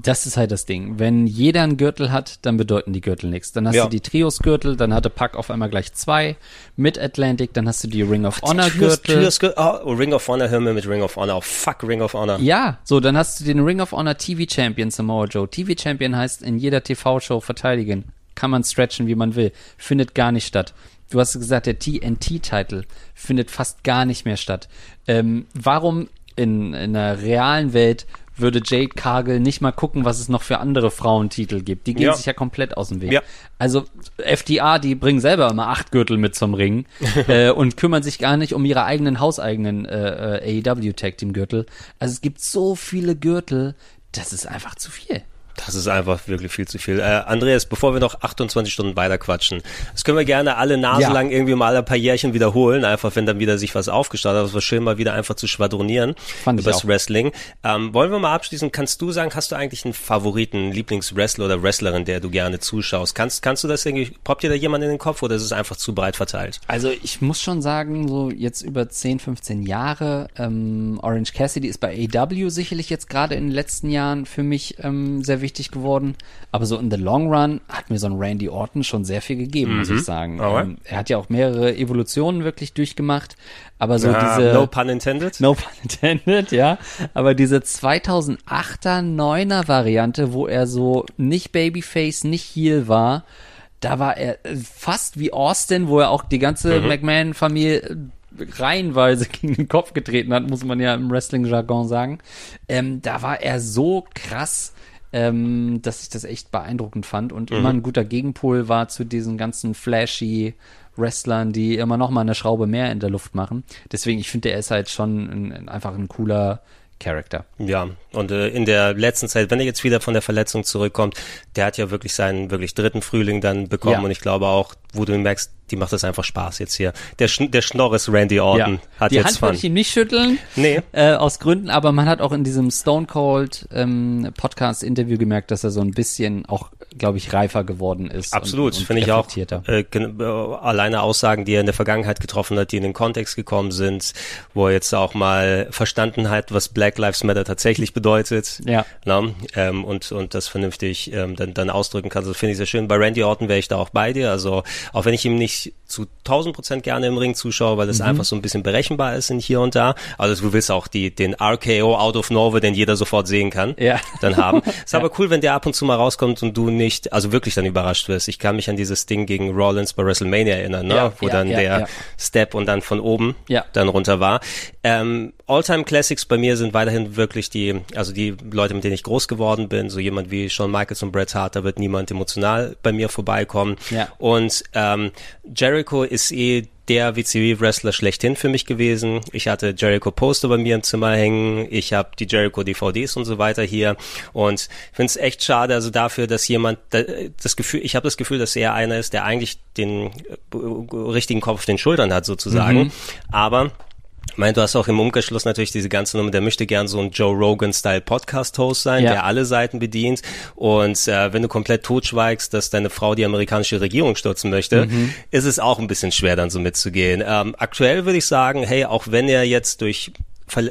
Das ist halt das Ding. Wenn jeder einen Gürtel hat, dann bedeuten die Gürtel nichts. Dann hast Ja. du die Trios-Gürtel, dann hatte Pack auf einmal gleich zwei. Mit Atlantic, dann hast du die Ring of Honor Trios- Gürtel. Trios- Gür- oh, Ring of Honor, hör mir mit Ring of Honor auf. Fuck Ring of Honor. Ja, so, dann hast du den Ring of Honor TV Champion Samoa Joe. TV Champion heißt in jeder TV-Show verteidigen. Kann man stretchen, wie man will. Findet gar nicht statt. Du hast gesagt, der TNT-Titel findet fast gar nicht mehr statt. Ähm, warum in, in einer realen Welt würde Jade Cargill nicht mal gucken, was es noch für andere Frauentitel gibt? Die gehen Ja. sich ja komplett aus dem Weg. Ja. Also FDA, die bringen selber immer acht Gürtel mit zum Ring äh, und kümmern sich gar nicht um ihre eigenen hauseigenen äh, äh, AEW Tag Team Gürtel. Also es gibt so viele Gürtel, das ist einfach zu viel. Das ist einfach wirklich viel zu viel. Äh, Andreas, bevor wir noch 28 Stunden weiter quatschen, das können wir gerne alle Nase Ja. irgendwie mal ein paar Jährchen wiederholen, einfach wenn dann wieder sich was aufgestaut hat. Es war schön, mal wieder einfach zu schwadronieren Fand übers auch. Wrestling. Ähm, wollen wir mal abschließen? Kannst du sagen, hast du eigentlich einen Favoriten, Lieblingswrestler oder Wrestlerin, der du gerne zuschaust? Kannst, kannst du das irgendwie, poppt dir da jemand in den Kopf oder ist es einfach zu breit verteilt? Also ich muss schon sagen, so jetzt über 10, 15 Jahre, ähm, Orange Cassidy ist bei AEW sicherlich jetzt gerade in den letzten Jahren für mich ähm, sehr wichtig geworden. Aber so in the long run hat mir so ein Randy Orton schon sehr viel gegeben, muss ich sagen. Alright. Ähm, er hat ja auch mehrere Evolutionen wirklich durchgemacht. Aber so Ah, diese... no pun intended. No pun intended, ja. Aber diese 2008er, 9er Variante, wo er so nicht Babyface, nicht Heel war, da war er fast wie Austin, wo er auch die ganze McMahon-Familie äh, reihenweise gegen den Kopf getreten hat, muss man ja im Wrestling-Jargon sagen. Ähm, da war er so krass, ähm, dass ich das echt beeindruckend fand und immer ein guter Gegenpol war zu diesen ganzen flashy Wrestlern, die immer noch mal eine Schraube mehr in der Luft machen. Deswegen, ich finde, er ist halt schon ein, einfach ein cooler Charakter. Ja, und äh, in der letzten Zeit, wenn er jetzt wieder von der Verletzung zurückkommt, der hat ja wirklich seinen wirklich dritten Frühling dann bekommen Ja. und ich glaube auch, wo du merkst, die macht das einfach Spaß jetzt hier. Der, Schn der Schnorris Randy Orton hat Die jetzt Hand Fun. ich ihm nicht schütteln, Nee. äh, aus Gründen, aber man hat auch in diesem Stone Cold ähm, Podcast-Interview gemerkt, dass er so ein bisschen auch, glaube ich, reifer geworden ist. Absolut, finde ich auch. Äh, äh, alleine Aussagen, die er in der Vergangenheit getroffen hat, die in den Kontext gekommen sind, wo er jetzt auch mal verstanden hat, was Black Lives Matter tatsächlich bedeutet. Ja. Na, ähm, und, und das vernünftig ähm, dann, dann ausdrücken kann. Das finde ich sehr schön. Bei Randy Orton wäre ich da auch bei dir. Also auch wenn ich ihm nicht zu 1000 Prozent gerne im Ring zuschaue, weil Mhm. das einfach so ein bisschen berechenbar ist in hier und da. Also du willst auch die, den RKO out of nowhere, den jeder sofort sehen kann, Ja. dann haben. Ist aber cool, wenn der ab und zu mal rauskommt und du nicht also wirklich dann überrascht wirst. Ich kann mich an dieses Ding gegen Rollins bei WrestleMania erinnern, ne? Ja, wo ja, dann ja, der ja. Step und dann von oben Ja. dann runter war. Ähm, Alltime Classics bei mir sind weiterhin wirklich die, also die Leute, mit denen ich groß geworden bin, so jemand wie Shawn Michaels und Bret Hart, da wird niemand emotional bei mir vorbeikommen. Ja. Und ähm, Jericho ist eh der WCW-Wrestler schlechthin für mich gewesen. Ich hatte Jericho-Poster bei mir im Zimmer hängen. Ich habe die Jericho-DVDs und so weiter hier. Und ich finde es echt schade, also dafür, dass jemand da- das Gefühl, ich habe das Gefühl, dass er einer ist, der eigentlich den äh, richtigen Kopf auf den Schultern hat sozusagen. Aber ich meine, du hast auch im Umkehrschluss natürlich diese ganze Nummer, der möchte gern so ein Joe Rogan-Style Podcast-Host sein, Ja. der alle Seiten bedient. Und äh, wenn du komplett totschweigst, dass deine Frau die amerikanische Regierung stürzen möchte, ist es auch ein bisschen schwer, dann so mitzugehen. Ähm, aktuell würde ich sagen, hey, auch wenn er jetzt durch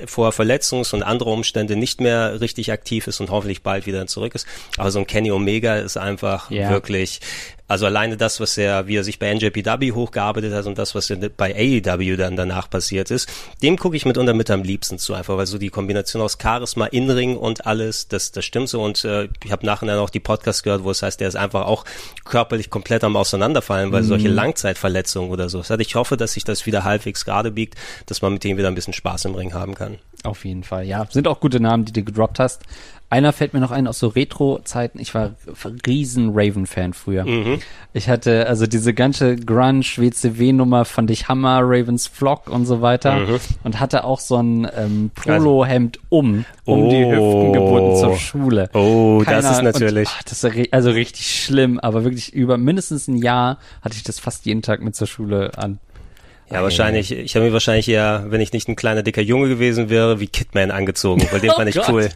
vor Verletzungs- und andere Umstände nicht mehr richtig aktiv ist und hoffentlich bald wieder zurück ist. Aber so ein Kenny Omega ist einfach Ja. wirklich, also alleine das, was er, wie er sich bei NJPW hochgearbeitet hat und das, was bei AEW dann danach passiert ist, dem gucke ich mitunter mit am liebsten zu, einfach weil so die Kombination aus Charisma, Inring und alles, das, das stimmt so und äh, ich habe nachher dann auch die Podcasts gehört, wo es heißt, der ist einfach auch körperlich komplett am Auseinanderfallen, weil solche Langzeitverletzungen oder so. Ich hoffe, dass sich das wieder halbwegs gerade biegt, dass man mit dem wieder ein bisschen Spaß im Ring haben kann. Auf jeden Fall, ja. Sind auch gute Namen, die du gedroppt hast. Einer fällt mir noch ein aus so Retro-Zeiten. Ich war riesen Raven-Fan früher. Ich hatte also diese ganze Grunge-WCW-Nummer fand ich Hammer, Ravens Flock und so weiter. Und hatte auch so ein ähm, Polo-Hemd um, um die Oh. Hüften gebunden zur Schule. Oh, das ist natürlich- Und, ach, das ist also richtig schlimm, aber wirklich über mindestens ein Jahr hatte ich das fast jeden Tag mit zur Schule an. Ja, wahrscheinlich, ich habe mir wahrscheinlich eher, wenn ich nicht ein kleiner dicker Junge gewesen wäre, wie Kidman angezogen, weil den Oh fand ich Gott. cool.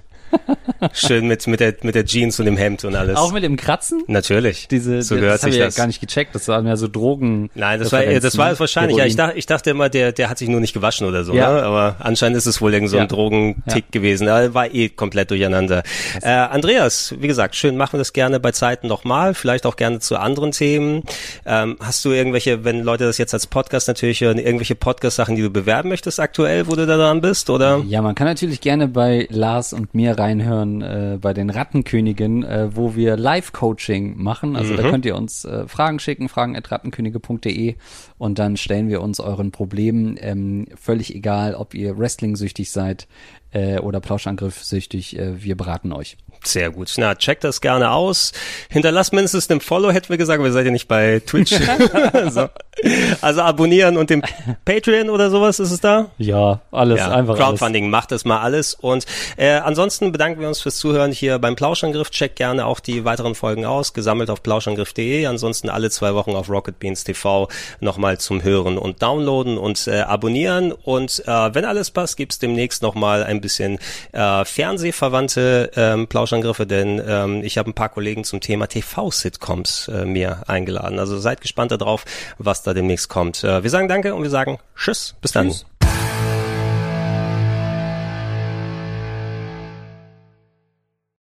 Schön mit, mit der, mit der Jeans und dem Hemd und alles. Auch mit dem Kratzen? Natürlich. Diese, so das gehört habe sich ich ja das. gar nicht gecheckt. Das waren ja so Drogen. Nein, das war, das war es wahrscheinlich. Ja, ich dachte, ich dachte immer, der, der hat sich nur nicht gewaschen oder so, Ja. ne? aber anscheinend ist es wohl irgend so ein Ja. Drogentick Ja. gewesen. Da war eh komplett durcheinander. Äh, Andreas, wie gesagt, schön, machen wir das gerne bei Zeiten nochmal, vielleicht auch gerne zu anderen Themen. Ähm, hast du irgendwelche, wenn Leute das jetzt als Podcast natürlich hören, irgendwelche Podcast-Sachen, die du bewerben möchtest aktuell, wo du da dran bist, oder? Ja, man kann natürlich gerne bei Lars und mir reinhören, äh, bei den Rattenkönigen, äh, wo wir Live-Coaching machen. Also da könnt ihr uns äh, Fragen schicken, fragen at rattenkönige.de und dann stellen wir uns euren Problemen, ähm, völlig egal, ob ihr Wrestling-süchtig seid äh, oder Plauschangriff-süchtig, äh, wir beraten euch. Sehr gut. Na, checkt das gerne aus. Hinterlasst mindestens einen Follow, hätten wir gesagt, wir seid ja nicht bei Twitch. so. Also abonnieren und dem Patreon oder sowas ist es da? Ja, alles Ja, einfach alles. Crowdfunding, macht das mal alles. Und äh, ansonsten bedanken wir uns fürs Zuhören hier beim Plauschangriff. Checkt gerne auch die weiteren Folgen aus, gesammelt auf plauschangriff.de. Ansonsten alle zwei Wochen auf Rocket Beans TV nochmal zum Hören und Downloaden und äh, abonnieren. Und äh, wenn alles passt, gibt's demnächst nochmal ein bisschen äh, fernsehverwandte ähm, Plauschangriffe, denn ähm, ich habe ein paar Kollegen zum Thema TV-Sitcoms äh, mir eingeladen. Also seid gespannt darauf, was da demnächst kommt. Äh, wir sagen Danke und wir sagen Tschüss. Bis dann.